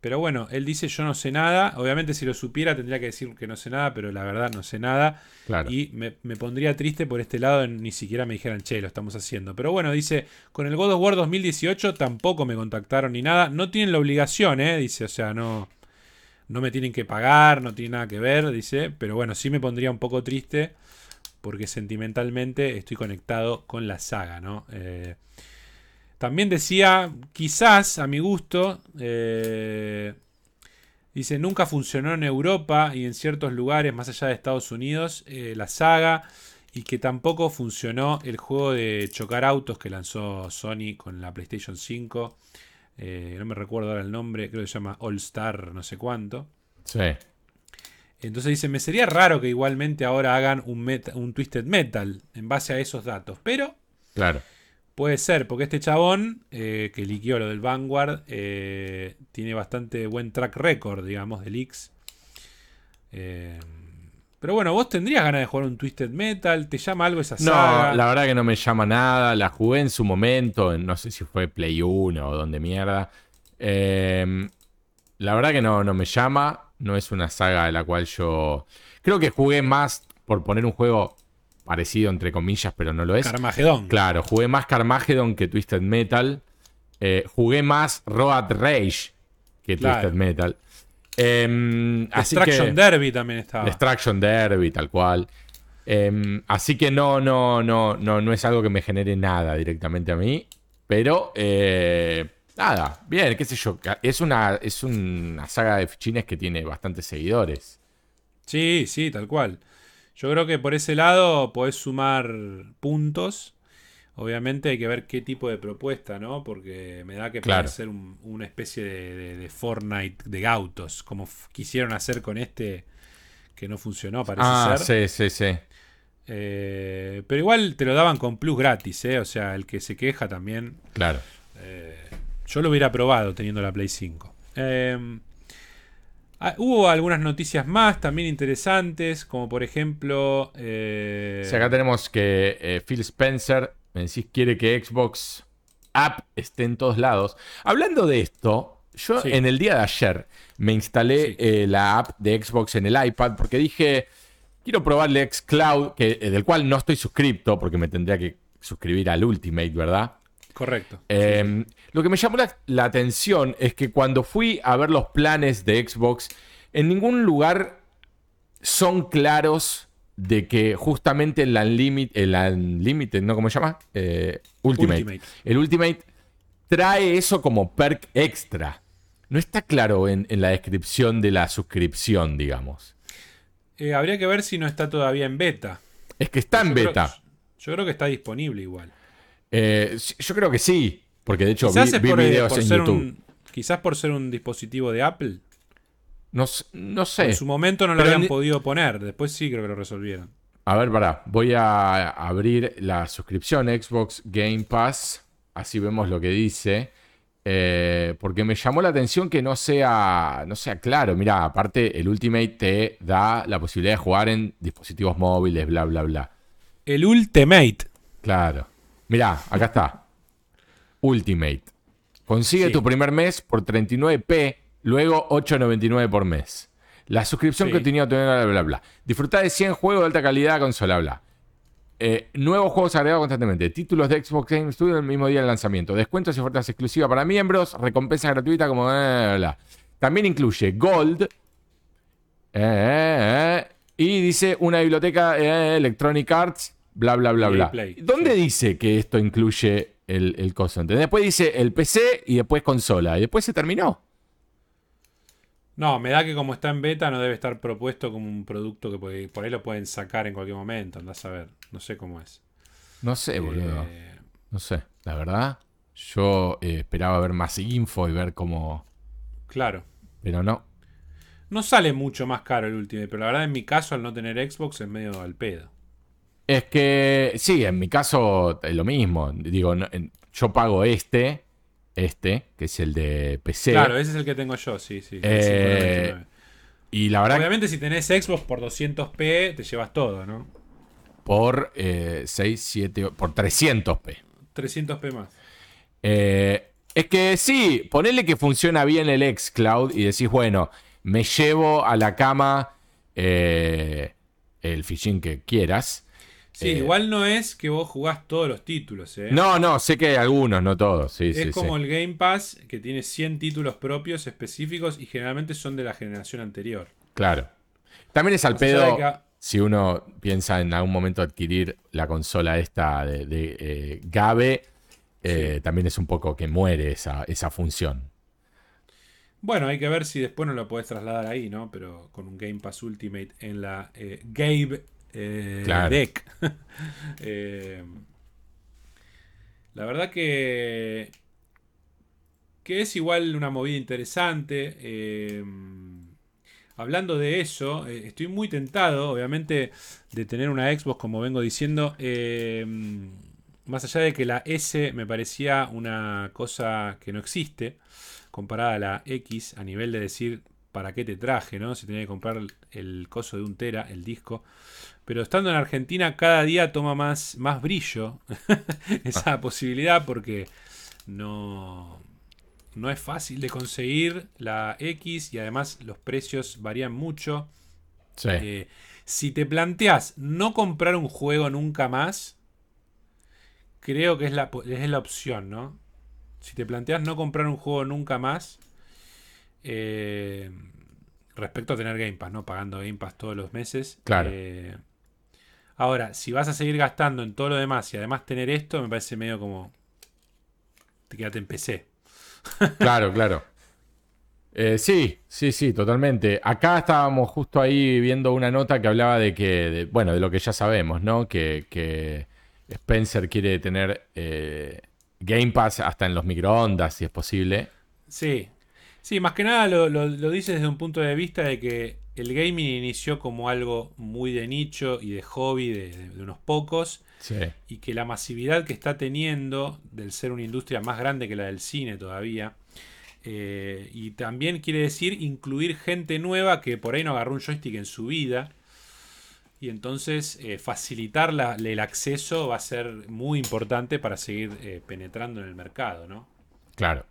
Speaker 2: pero bueno, él dice yo no sé nada. Obviamente si lo supiera tendría que decir que no sé nada, pero la verdad no sé nada. Y me, pondría triste por este lado, ni siquiera me dijeran, che, lo estamos haciendo. Pero bueno, dice, con el God of War 2018 tampoco me contactaron ni nada. No tienen la obligación, ¿eh? Dice, o sea, no, no me tienen que pagar, no tiene nada que ver, dice. Pero bueno, sí me pondría un poco triste porque sentimentalmente estoy conectado con la saga, ¿no? Eh, también decía, quizás a mi gusto, eh, dice, nunca funcionó en Europa y en ciertos lugares más allá de Estados Unidos eh, la saga y que tampoco funcionó el juego de chocar autos que lanzó Sony con la PlayStation 5. Eh, no me recuerdo ahora el nombre, creo que se llama All Star, no sé cuánto.
Speaker 1: Sí.
Speaker 2: Entonces dice, me sería raro que igualmente ahora hagan un, un Twisted Metal en base a esos datos, pero...
Speaker 1: Claro.
Speaker 2: Puede ser, porque este chabón eh, que liquió lo del Vanguard eh, tiene bastante buen track record, digamos, de leaks. Eh, pero bueno, vos tendrías ganas de jugar un Twisted Metal, ¿te llama algo esa saga?
Speaker 1: No, la verdad que no me llama nada. La jugué en su momento, no sé si fue Play 1 o donde mierda. la verdad que no, no me llama. No es una saga de la cual yo. Creo que jugué más por poner un juego parecido entre comillas, pero no lo es.
Speaker 2: Carmageddon.
Speaker 1: Claro, jugué más Carmageddon que Twisted Metal. Eh, jugué más Road Rage que Twisted Metal.
Speaker 2: Eh, Destruction Derby también estaba.
Speaker 1: Destruction Derby, tal cual. Em, así que no, no, no, no, no es algo que me genere nada directamente a mí. Pero eh, nada, bien, qué sé yo. Es una, es una saga de fichines que tiene bastantes seguidores.
Speaker 2: Sí, sí, tal cual. Yo creo que por ese lado podés sumar puntos. Obviamente hay que ver qué tipo de propuesta, ¿no? Porque me da que puede ser una especie de, Fortnite de autos, como quisieron hacer con este que no funcionó, parece
Speaker 1: ah,
Speaker 2: ser.
Speaker 1: Sí, sí, sí.
Speaker 2: Eh, pero igual te lo daban con plus gratis, ¿eh? O sea, el que se queja también.
Speaker 1: Claro.
Speaker 2: Eh, yo lo hubiera probado teniendo la Play 5. Eh, Ah, hubo algunas noticias más también interesantes, como por ejemplo... Eh...
Speaker 1: acá tenemos que eh, Phil Spencer, me decís, quiere que Xbox App esté en todos lados. Hablando de esto, yo en el día de ayer me instalé eh, la app de Xbox en el iPad porque dije, quiero probarle Xcloud, que, eh, del cual no estoy suscrito porque me tendría que suscribir al Ultimate, ¿verdad?
Speaker 2: Correcto.
Speaker 1: Em, lo que me llamó la, atención es que cuando fui a ver los planes de Xbox, en ningún lugar son claros de que justamente el Unlimited, el Unlimited ¿no? ¿Cómo se llama? Eh, Ultimate. El Ultimate trae eso como perk extra. No está claro en, la descripción de la suscripción, digamos.
Speaker 2: Eh, habría que ver si no está todavía en beta.
Speaker 1: Es que está en beta.
Speaker 2: yo creo que está disponible igual.
Speaker 1: Eh, yo creo que sí, porque de hecho vi, eh, videos en YouTube.
Speaker 2: quizás por ser un dispositivo de Apple.
Speaker 1: No, no sé.
Speaker 2: En su momento no lo habían podido poner, después sí creo que lo resolvieron.
Speaker 1: A ver, pará, voy a abrir la suscripción Xbox Game Pass, así vemos lo que dice. Eh, porque me llamó la atención que no sea, no sea claro. Mira, aparte el Ultimate te da la posibilidad de jugar en dispositivos móviles, bla, bla, bla.
Speaker 2: El Ultimate.
Speaker 1: Claro. Mirá, acá está. Ultimate. Consigue tu primer mes por 39p, luego 8.99 por mes. La suscripción que continúa bla, bla, bla. Disfruta de 100 juegos de alta calidad consola, bla. Eh, nuevos juegos agregados constantemente. Títulos de Xbox Game Studio el mismo día del lanzamiento. Descuentos y ofertas exclusivas para miembros. Recompensa gratuita como... También incluye Gold. Eh, eh, y dice una biblioteca Electronic Arts bla, bla, bla, bla. ¿Dónde dice que esto incluye el, el coso? Después dice el PC y después consola. Y después se terminó.
Speaker 2: No, me da que como está en beta no debe estar propuesto como un producto que por ahí lo pueden sacar en cualquier momento. Andás a ver. No sé cómo es.
Speaker 1: No sé, boludo. Eh, no sé. La verdad, yo eh, esperaba ver más info y ver cómo.
Speaker 2: Claro.
Speaker 1: Pero no.
Speaker 2: No sale mucho más caro el último, pero la verdad en mi caso al no tener Xbox es medio al pedo.
Speaker 1: Es que sí, en mi caso es lo mismo. Digo, yo pago este, este, que es el de PC.
Speaker 2: Claro, ese es el que tengo yo, sí, sí.
Speaker 1: Eh, Y la verdad
Speaker 2: Obviamente si tenés Xbox por 200p te llevas todo, ¿no?
Speaker 1: por eh, 6, 7, por 300p.
Speaker 2: 300p más.
Speaker 1: Eh, es que sí, ponele que funciona bien el xCloud y decís, bueno, me llevo a la cama eh, el phishing que quieras.
Speaker 2: Sí,
Speaker 1: Eh,
Speaker 2: igual no es que vos jugás todos los títulos, ¿eh?
Speaker 1: No, no, sé que hay algunos, no todos. Sí,
Speaker 2: es
Speaker 1: sí,
Speaker 2: como
Speaker 1: sí.
Speaker 2: el Game Pass, que tiene 100 títulos propios específicos y generalmente son de la generación anterior.
Speaker 1: Claro. También es al pedo si uno piensa en algún momento adquirir la consola esta de, de, eh, Gabe. eh, También es un poco que muere esa, esa función.
Speaker 2: Bueno, hay que ver si después no lo podés trasladar ahí, ¿no? Pero con un Game Pass Ultimate en la eh, Gabe eh,
Speaker 1: Claro.
Speaker 2: Deck. [LAUGHS] Eh, la verdad que. que es igual una movida interesante. eh, hablando de eso, estoy muy tentado, obviamente, de tener una Xbox, como vengo diciendo. más allá de que la S me parecía una cosa que no existe comparada a la X a nivel de decir para qué te traje, ¿no? Si tenía que comprar el coso de un tera, el disco. Pero estando en Argentina cada día toma más, más brillo [LAUGHS] esa posibilidad porque no, no es fácil de conseguir la X y además los precios varían mucho.
Speaker 1: Sí.
Speaker 2: Eh, si te planteas no comprar un juego nunca más, creo que es la, es la opción, ¿no? Si te planteas no comprar un juego nunca más, eh, respecto a tener Game Pass, ¿no? Pagando Game Pass todos los meses.
Speaker 1: Claro.
Speaker 2: eh, ahora, si vas a seguir gastando en todo lo demás y además tener esto, me parece medio como... Te quédate en PC. [LAUGHS]
Speaker 1: Claro, claro. Eh, sí, sí, sí, totalmente. Acá estábamos justo ahí viendo una nota que hablaba de que, de- bueno, de lo que ya sabemos, ¿no? Que, que Spencer quiere tener eh, Game Pass hasta en los microondas, si es posible.
Speaker 2: Sí, sí, más que nada lo, lo, lo dices desde un punto de vista de que el gaming inició como algo muy de nicho y de hobby de, de- de unos pocos
Speaker 1: Sí,
Speaker 2: y que la masividad que está teniendo del ser una industria más grande que la del cine todavía eh, y también quiere decir incluir gente nueva que por ahí no agarró un joystick en su vida y entonces eh, facilitar la- el acceso va a ser muy importante para seguir eh, penetrando en el mercado, ¿no?
Speaker 1: claro.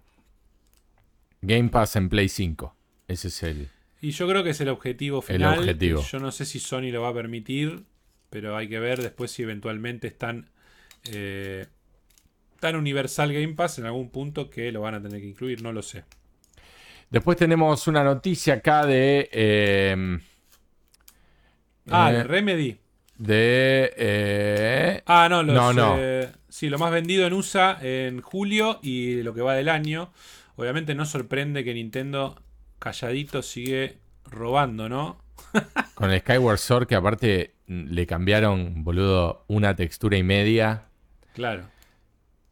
Speaker 1: Game Pass en Play 5. Ese es el.
Speaker 2: Y yo creo que es el objetivo
Speaker 1: El
Speaker 2: final.
Speaker 1: objetivo.
Speaker 2: Yo no sé si Sony lo va a permitir, pero hay que ver después si eventualmente están eh, tan universal Game Pass en algún punto que lo van a tener que incluir, no lo sé.
Speaker 1: Después tenemos una noticia acá de. eh,
Speaker 2: Ah,
Speaker 1: eh,
Speaker 2: de Remedy.
Speaker 1: de. eh,
Speaker 2: Ah, no, los,
Speaker 1: no, no.
Speaker 2: eh, sí, lo más vendido en USA en julio y lo que va del año. Obviamente no sorprende que Nintendo calladito sigue robando, ¿no? [LAUGHS]
Speaker 1: Con el Skyward Sword, que aparte mm, le cambiaron, boludo, una textura y media.
Speaker 2: Claro.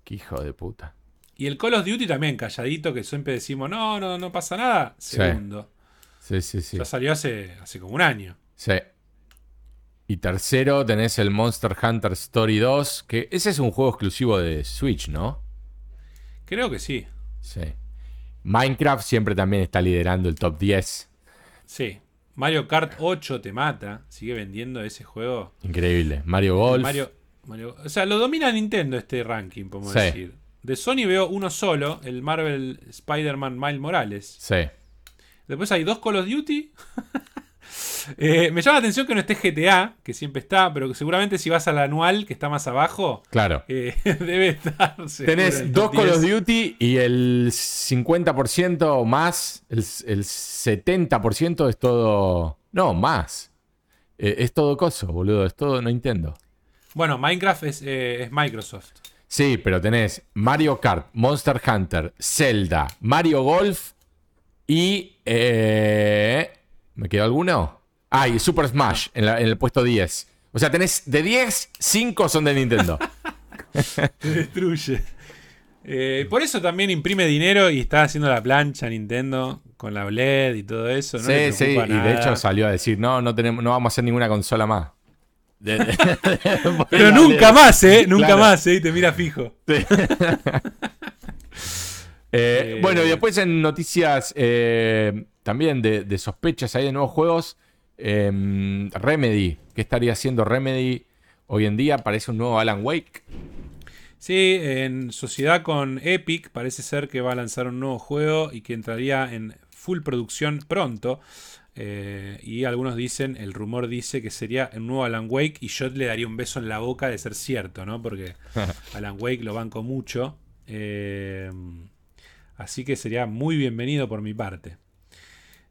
Speaker 1: Qué hijo de puta.
Speaker 2: Y el Call of Duty también calladito, que siempre decimos, no, no, no pasa nada.
Speaker 1: Sí.
Speaker 2: Segundo.
Speaker 1: Sí, sí, sí.
Speaker 2: Ya salió hace, hace como un año.
Speaker 1: Sí. Y tercero tenés el Monster Hunter Story 2, que ese es un juego exclusivo de Switch, ¿no?
Speaker 2: Creo que sí.
Speaker 1: Sí. Minecraft siempre también está liderando el top 10.
Speaker 2: Sí. Mario Kart 8 te mata. Sigue vendiendo ese juego.
Speaker 1: Increíble. Mario Golf.
Speaker 2: Mario, Mario- o sea, lo domina Nintendo este ranking, podemos
Speaker 1: Sí.
Speaker 2: decir. De Sony veo uno solo, el Marvel Spider-Man Miles Morales.
Speaker 1: Sí.
Speaker 2: Después hay dos Call of Duty. [LAUGHS] Eh, me llama la atención que no esté GTA, que siempre está, pero que seguramente si vas al anual, que está más abajo,
Speaker 1: Claro.
Speaker 2: eh, [LAUGHS] debe estar.
Speaker 1: Tenés dos Call of
Speaker 2: 10.
Speaker 1: Duty y el 50% más, el, el 70% es todo... No, más. Eh, es todo coso, boludo. Es todo Nintendo.
Speaker 2: Bueno, Minecraft es, eh, es Microsoft.
Speaker 1: Sí, pero tenés Mario Kart, Monster Hunter, Zelda, Mario Golf y... eh, ¿Me quedó alguno? Ah, y Super Smash en, la- en el puesto 10. O sea, tenés de 10, 5 son de Nintendo. [LAUGHS]
Speaker 2: Te destruye. Eh, por eso también imprime dinero y está haciendo la plancha Nintendo con la OLED y todo eso. No le
Speaker 1: sí, sí, y de
Speaker 2: nada.
Speaker 1: hecho salió a decir, no, no, tenemos, no vamos a hacer ninguna consola más. De- [LAUGHS] de-
Speaker 2: Pero nunca más, ¿eh? Nunca
Speaker 1: Claro.
Speaker 2: más, ¿eh? Y te mira fijo.
Speaker 1: Eh, [LAUGHS]
Speaker 2: Eh,
Speaker 1: bueno, y después en noticias eh, también de, de sospechas ahí de nuevos juegos. eh, Remedy, ¿qué estaría haciendo Remedy hoy en día? Parece un nuevo Alan Wake.
Speaker 2: Sí, en sociedad con Epic parece ser que va a lanzar un nuevo juego y que entraría en full producción pronto. Eh, y algunos dicen, el rumor dice que sería un nuevo Alan Wake y yo le daría un beso en la boca de ser cierto, ¿no? Porque [LAUGHS] Alan Wake lo banco mucho. Eh, así que sería muy bienvenido por mi parte.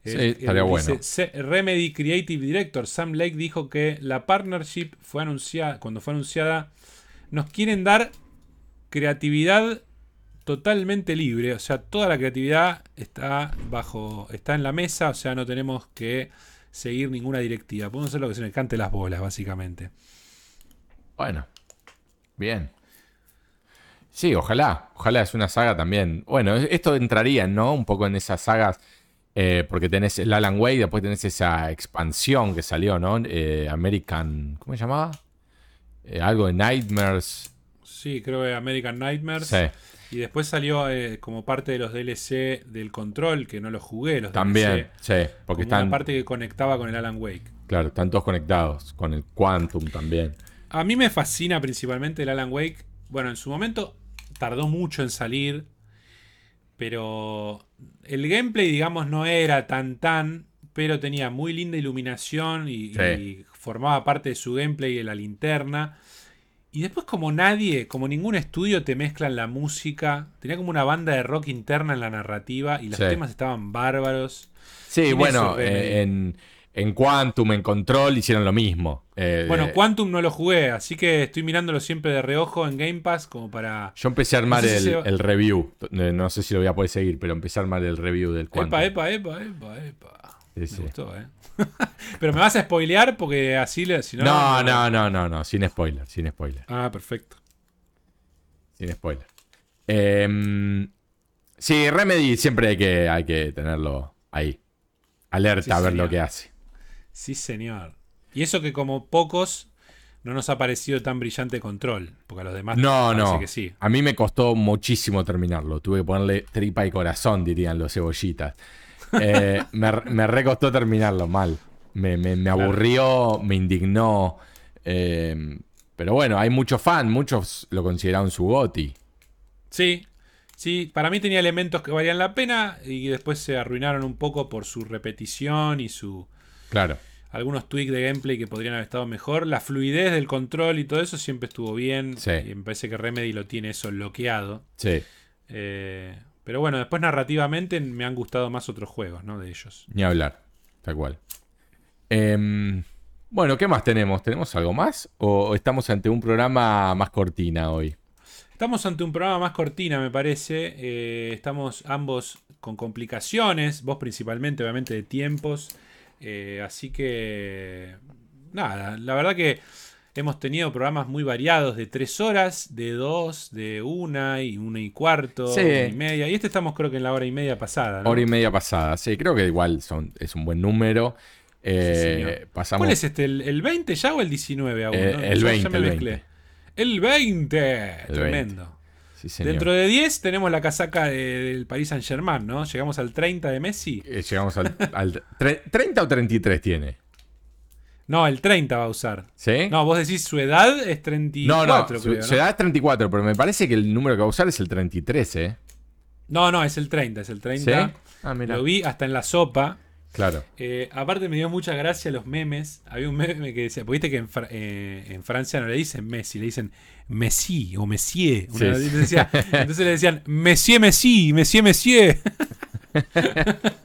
Speaker 1: Sí,
Speaker 2: Eh,
Speaker 1: estaría bueno.
Speaker 2: Remedy Creative Director Sam Lake dijo que la partnership fue anunciada, cuando fue anunciada, nos quieren dar creatividad totalmente libre. O sea, toda la creatividad está bajo. está en la mesa. O sea, no tenemos que seguir ninguna directiva. Podemos hacer lo que se nos cante las bolas, básicamente.
Speaker 1: Bueno, bien. Sí, ojalá. Ojalá es una saga también. Bueno, esto entraría, ¿no? Un poco en esas sagas. eh, porque tenés el Alan Wake, después tenés esa expansión que salió, ¿no? Eh, American. ¿Cómo se llamaba? Eh, algo de Nightmares.
Speaker 2: Sí, creo que American Nightmares.
Speaker 1: Sí,
Speaker 2: Y después salió como parte de los DLC del control, que no los jugué. Los
Speaker 1: también.
Speaker 2: DLC,
Speaker 1: Sí, porque
Speaker 2: como
Speaker 1: están.
Speaker 2: una parte que conectaba con el Alan Wake.
Speaker 1: Claro, están todos conectados. Con el Quantum también.
Speaker 2: A mí me fascina principalmente el Alan Wake. Bueno, en su momento tardó mucho en salir. Pero el gameplay, digamos, no era tan tan. Pero tenía muy linda iluminación y,
Speaker 1: Sí.
Speaker 2: y formaba parte de su gameplay la linterna. Y después, como nadie, como ningún estudio, te mezclan la música. Tenía como una banda de rock interna en la narrativa. Y los
Speaker 1: Sí.
Speaker 2: temas estaban bárbaros.
Speaker 1: Sí, bueno,
Speaker 2: remedy.
Speaker 1: eh, en, en Quantum, en Control hicieron lo mismo. Eh,
Speaker 2: Bueno, Quantum no lo jugué, así que estoy mirándolo siempre de reojo en Game Pass como para
Speaker 1: Yo empecé a armar
Speaker 2: No sé
Speaker 1: el,
Speaker 2: si se va-
Speaker 1: el review. Eh, No sé si lo voy a poder seguir, pero empecé a armar el review del Quantum.
Speaker 2: Epa, epa, epa, epa, epa.
Speaker 1: Sí,
Speaker 2: Me
Speaker 1: sí.
Speaker 2: gustó, ¿eh? [LAUGHS] Pero me vas a spoilear porque así le. Si no,
Speaker 1: No, no, no, no, no, sin spoiler, sin spoiler,
Speaker 2: Ah, perfecto.
Speaker 1: sin spoiler. Em, sí, Remedy siempre hay que, hay que tenerlo ahí. Alerta
Speaker 2: Sí,
Speaker 1: a ver
Speaker 2: señor.
Speaker 1: lo que hace.
Speaker 2: Sí, señor. Y eso que como pocos no nos ha parecido tan brillante control. Porque a los demás
Speaker 1: No, no.
Speaker 2: que sí.
Speaker 1: A mí me costó muchísimo terminarlo. Tuve que ponerle tripa y corazón, dirían los cebollitas. Eh, [LAUGHS] me, me recostó terminarlo mal. Me, me- me aburrió, me indignó. eh, pero bueno, hay muchos fans, muchos lo consideraron su goti.
Speaker 2: Sí, sí, para mí tenía elementos que valían la pena y después se arruinaron un poco por su repetición y su
Speaker 1: Claro.
Speaker 2: algunos tweaks de gameplay que podrían haber estado mejor. La fluidez del control y todo eso siempre estuvo bien.
Speaker 1: Sí.
Speaker 2: Y me parece que Remedy lo tiene eso bloqueado.
Speaker 1: Sí,
Speaker 2: Eh, pero bueno, después narrativamente me han gustado más otros juegos, ¿no? De ellos.
Speaker 1: ni hablar. Tal cual. Em, bueno, ¿qué más tenemos? ¿Tenemos algo más? ¿O estamos ante un programa más cortina hoy?
Speaker 2: Estamos ante un programa más cortina, me parece. Eh, estamos ambos con complicaciones, vos principalmente, obviamente, de tiempos. Eh, así que, nada, la verdad que hemos tenido programas muy variados de tres horas, de dos, de una y una y cuarto,
Speaker 1: Sí.
Speaker 2: una y media. Y este estamos creo que en la hora y media pasada. ¿no?
Speaker 1: Hora y media pasada. Sí, creo que igual son, es un buen número. Eh,
Speaker 2: Sí,
Speaker 1: pasamos.
Speaker 2: ¿Cuál es este? ¿El, el 20 ya o el 19 aún?
Speaker 1: Eh,
Speaker 2: no?
Speaker 1: el
Speaker 2: Ya-
Speaker 1: 20,
Speaker 2: ya me
Speaker 1: el
Speaker 2: mezclé.
Speaker 1: 20.
Speaker 2: El 20.
Speaker 1: 20.
Speaker 2: Tremendo.
Speaker 1: Sí, señor.
Speaker 2: Dentro de 10 tenemos la casaca de- del Paris Saint Germain, ¿no? Llegamos al 30 de Messi.
Speaker 1: Eh, llegamos al, al tre- 30 o 33 tiene.
Speaker 2: No, el 30 va a usar.
Speaker 1: ¿Sí?
Speaker 2: No, vos decís su edad es 34,
Speaker 1: no, no,
Speaker 2: creo,
Speaker 1: su,
Speaker 2: ¿no?
Speaker 1: su edad es 34, pero me parece que el número que va a usar es el 33, ¿eh?
Speaker 2: No, no, es el 30, es el
Speaker 1: ¿Sí?
Speaker 2: 30.
Speaker 1: Ah, mira.
Speaker 2: Lo vi hasta en la sopa.
Speaker 1: Claro.
Speaker 2: Eh, aparte me dio mucha gracia los memes. Había un meme que decía, viste que en, Fra- eh, en Francia no le dicen Messi, le dicen Messi o Messier. Una
Speaker 1: Sí,
Speaker 2: vez
Speaker 1: sí.
Speaker 2: decía- entonces le decían Messier Messi, Messier Messier. [LAUGHS]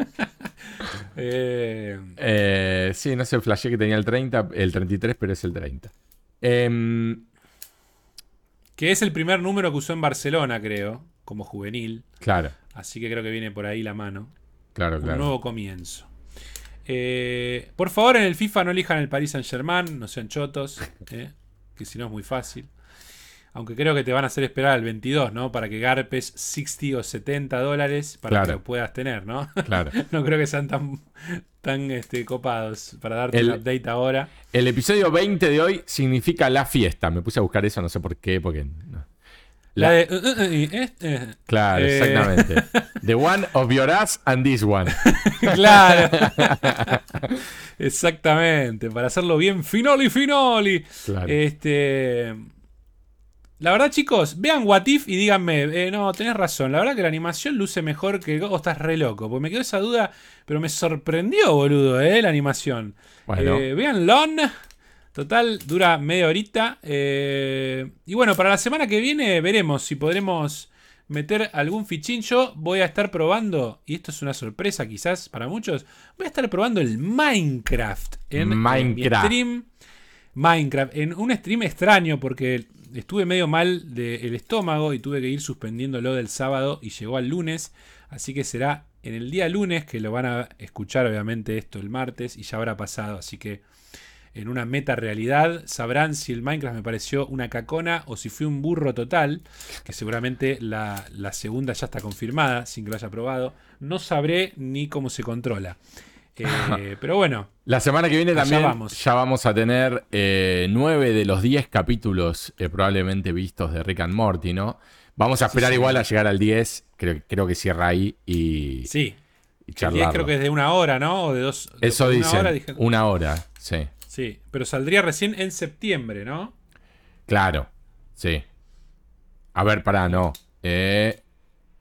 Speaker 2: Eh,
Speaker 1: Eh, sí, no sé, flashé que tenía el 30, el 33, pero es el 30. Em,
Speaker 2: que es el primer número que usó en Barcelona, creo, como juvenil.
Speaker 1: claro,
Speaker 2: Así que creo que viene por ahí la mano.
Speaker 1: claro,
Speaker 2: Un
Speaker 1: claro.
Speaker 2: nuevo comienzo. Eh, por favor, en el FIFA no elijan el Paris Saint Germain, no sean chotos, eh, que si no es muy fácil. Aunque creo que te van a hacer esperar al 22, ¿no? Para que garpes 60 o 70 dólares para
Speaker 1: Claro.
Speaker 2: que lo puedas tener, ¿no?
Speaker 1: Claro. [LAUGHS]
Speaker 2: no creo que sean tan, tan este, copados para darte
Speaker 1: El-
Speaker 2: un update ahora.
Speaker 1: El episodio 20 de hoy significa la fiesta. Me puse a buscar eso, no sé por qué, porque.
Speaker 2: La, de. uh, uh, uh, y este,
Speaker 1: Claro,
Speaker 2: Eh.
Speaker 1: exactamente. [LAUGHS] The one of your ass and this one. [LAUGHS]
Speaker 2: claro. Exactamente. Para hacerlo bien finoli finoli.
Speaker 1: Claro.
Speaker 2: Este. La verdad, chicos, vean What If y díganme, eh, no, tenés razón. La verdad que la animación luce mejor que. O estás re loco. Porque me quedó esa duda, pero me sorprendió, boludo, eh, la animación.
Speaker 1: Bueno.
Speaker 2: Eh, vean Lon. Total, dura media horita. eh, y bueno, para la semana que viene veremos si podremos meter algún fichín. Yo voy a estar probando, y esto es una sorpresa quizás para muchos, voy a estar probando el Minecraft en, en mi
Speaker 1: Minecraft.
Speaker 2: stream. Minecraft, en un stream extraño porque estuve medio mal del estómago y tuve que ir suspendiéndolo del sábado y llegó al lunes. Así que será en el día lunes que lo van a escuchar obviamente esto el martes y ya habrá pasado. Así que en una meta realidad sabrán si el Minecraft me pareció una cacona o si fui un burro total, que seguramente la, la segunda ya está confirmada sin que lo haya probado. No sabré ni cómo se controla. Eh, [LAUGHS] pero bueno,
Speaker 1: La semana que viene también
Speaker 2: vamos.
Speaker 1: ya vamos a tener eh, nueve de los 10 capítulos eh, probablemente vistos de Rick and Morty, ¿no? Vamos a esperar
Speaker 2: sí.
Speaker 1: igual a llegar al 10, creo, creo que cierra ahí y,
Speaker 2: sí.
Speaker 1: y
Speaker 2: El 10
Speaker 1: charlarlo.
Speaker 2: creo que es de una hora, ¿no? O de dos.
Speaker 1: Eso
Speaker 2: una
Speaker 1: dicen,
Speaker 2: hora, dije-
Speaker 1: una hora, sí.
Speaker 2: Sí, pero saldría recién en septiembre, ¿no?
Speaker 1: Claro, sí. A ver, pará, no. Eh,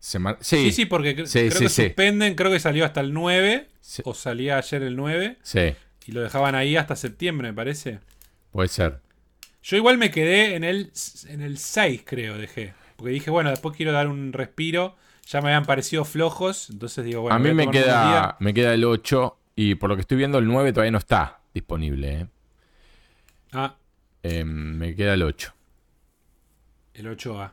Speaker 1: sí,
Speaker 2: Sí, sí, porque cre-
Speaker 1: Sí,
Speaker 2: creo
Speaker 1: sí,
Speaker 2: que suspenden, creo que salió hasta el 9,
Speaker 1: Sí.
Speaker 2: o salía ayer el 9,
Speaker 1: sí,
Speaker 2: y lo dejaban ahí hasta septiembre, me parece.
Speaker 1: puede ser.
Speaker 2: Yo igual me quedé en el, en el 6, creo, dejé. Porque dije, bueno, después quiero dar un respiro. Ya me habían parecido flojos, entonces digo, bueno.
Speaker 1: a mí me queda, me queda el 8 y por lo que estoy viendo el 9 todavía no está disponible. eh.
Speaker 2: Ah,
Speaker 1: Eh, me queda el 8.
Speaker 2: el 8A.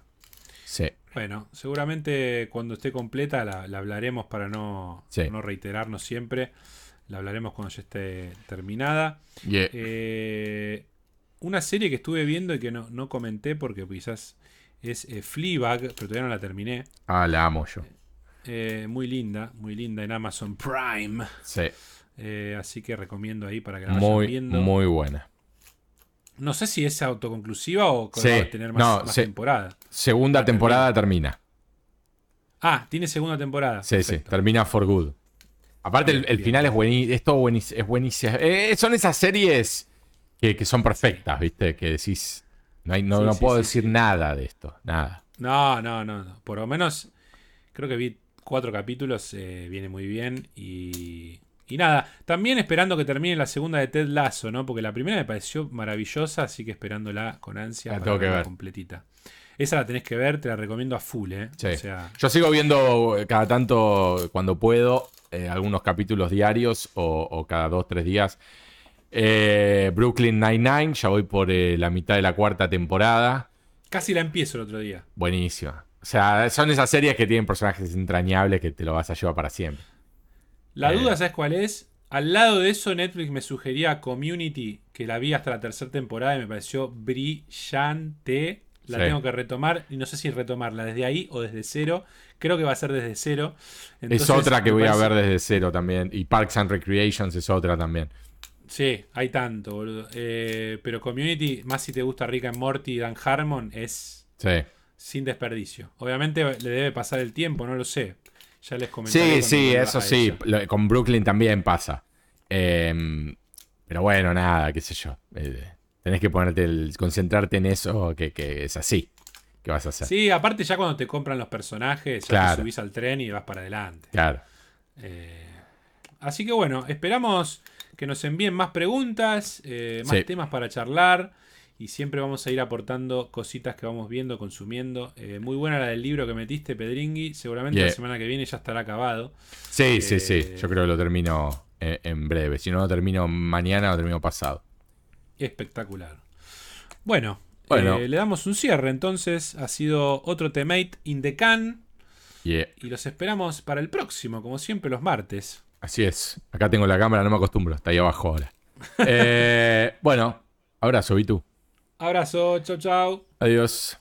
Speaker 1: Sí.
Speaker 2: Bueno, seguramente cuando esté completa la, la hablaremos para no,
Speaker 1: Sí.
Speaker 2: no reiterarnos siempre. La hablaremos cuando ya esté terminada.
Speaker 1: Yeah.
Speaker 2: Eh, una serie que estuve viendo y que no, no comenté porque quizás es eh, Fleabag, pero todavía no la terminé.
Speaker 1: Ah, la amo yo.
Speaker 2: Eh, muy linda, muy linda en Amazon Prime.
Speaker 1: Sí.
Speaker 2: Eh, así que recomiendo ahí para que la vayan
Speaker 1: Muy,
Speaker 2: viendo.
Speaker 1: muy buena.
Speaker 2: No sé si es autoconclusiva o
Speaker 1: Sí,
Speaker 2: va a tener más,
Speaker 1: no,
Speaker 2: más
Speaker 1: sí.
Speaker 2: temporada.
Speaker 1: Segunda temporada termina.
Speaker 2: Ah, tiene segunda temporada.
Speaker 1: Sí, sí, termina for good. Aparte, el, final es, buení- es todo buenísimo. Es buenísimo. Eh, son esas series que, que son perfectas, ¿viste? Que decís. No, hay- no,
Speaker 2: Sí,
Speaker 1: no
Speaker 2: sí,
Speaker 1: puedo decir nada de esto. Nada.
Speaker 2: No, no, no, no. Por lo menos creo que vi cuatro capítulos, eh, viene muy bien y, y nada. También esperando que termine la segunda de Ted Lasso, ¿no? Porque la primera me pareció maravillosa, así que esperándola con ansia
Speaker 1: La
Speaker 2: para
Speaker 1: tengo que ver.
Speaker 2: completita. Esa la tenés que ver, te la recomiendo a full, ¿eh?
Speaker 1: Sí.
Speaker 2: O sea,
Speaker 1: Yo sigo viendo eh, cada tanto, cuando puedo, eh, algunos capítulos diarios o, o cada dos, tres días. Eh, Brooklyn Nine-Nine, ya voy por eh, la mitad de la cuarta temporada.
Speaker 2: casi la empiezo el otro día.
Speaker 1: Buenísima. O sea, son esas series que tienen personajes entrañables que te lo vas a llevar para siempre.
Speaker 2: La
Speaker 1: Eh.
Speaker 2: duda, ¿sabes cuál es? Al lado de eso, Netflix me sugería Community, que la vi hasta la tercera temporada y me pareció brillante. La
Speaker 1: Sí.
Speaker 2: tengo que retomar y no sé si retomarla desde ahí o desde cero. Creo que va a ser desde cero. Entonces,
Speaker 1: es otra que voy a ver desde cero también. Y Parks and Recreations es otra también.
Speaker 2: Sí, hay tanto, boludo. Eh, pero Community, más si te gusta Rick and Morty y Dan Harmon, es
Speaker 1: Sí.
Speaker 2: sin desperdicio. Obviamente le debe pasar el tiempo, no lo sé. Ya les comenté.
Speaker 1: Sí, sí, eso sí. Lo- Con Brooklyn también pasa. Eh, pero bueno, nada, qué sé yo. Eh, tenés que ponerte el, concentrarte en eso, que, que es así. ¿Qué vas a hacer?
Speaker 2: Sí, aparte ya cuando te compran los personajes, ya
Speaker 1: Claro.
Speaker 2: te subís al tren y vas para adelante.
Speaker 1: Claro.
Speaker 2: Eh, así que bueno, esperamos que nos envíen más preguntas, eh, más
Speaker 1: Sí.
Speaker 2: temas para charlar. Y siempre vamos a ir aportando cositas que vamos viendo, consumiendo. Eh, muy buena la del libro que metiste, Pedringui. Seguramente
Speaker 1: Yeah.
Speaker 2: la semana que viene ya estará acabado.
Speaker 1: Sí, sí, sí.
Speaker 2: Eh,
Speaker 1: Yo creo que lo termino eh, en breve. Si no lo termino mañana, lo termino pasado.
Speaker 2: Espectacular. Bueno,
Speaker 1: Bueno.
Speaker 2: eh, le damos un cierre entonces. Ha sido otro temate in the can.
Speaker 1: Yeah.
Speaker 2: Y los esperamos para el próximo, como siempre, los martes.
Speaker 1: Así es. Acá tengo la cámara, no me acostumbro. Está ahí abajo ahora. [LAUGHS] Bueno, abrazo, tú
Speaker 2: Abrazo, chau chau.
Speaker 1: Adiós.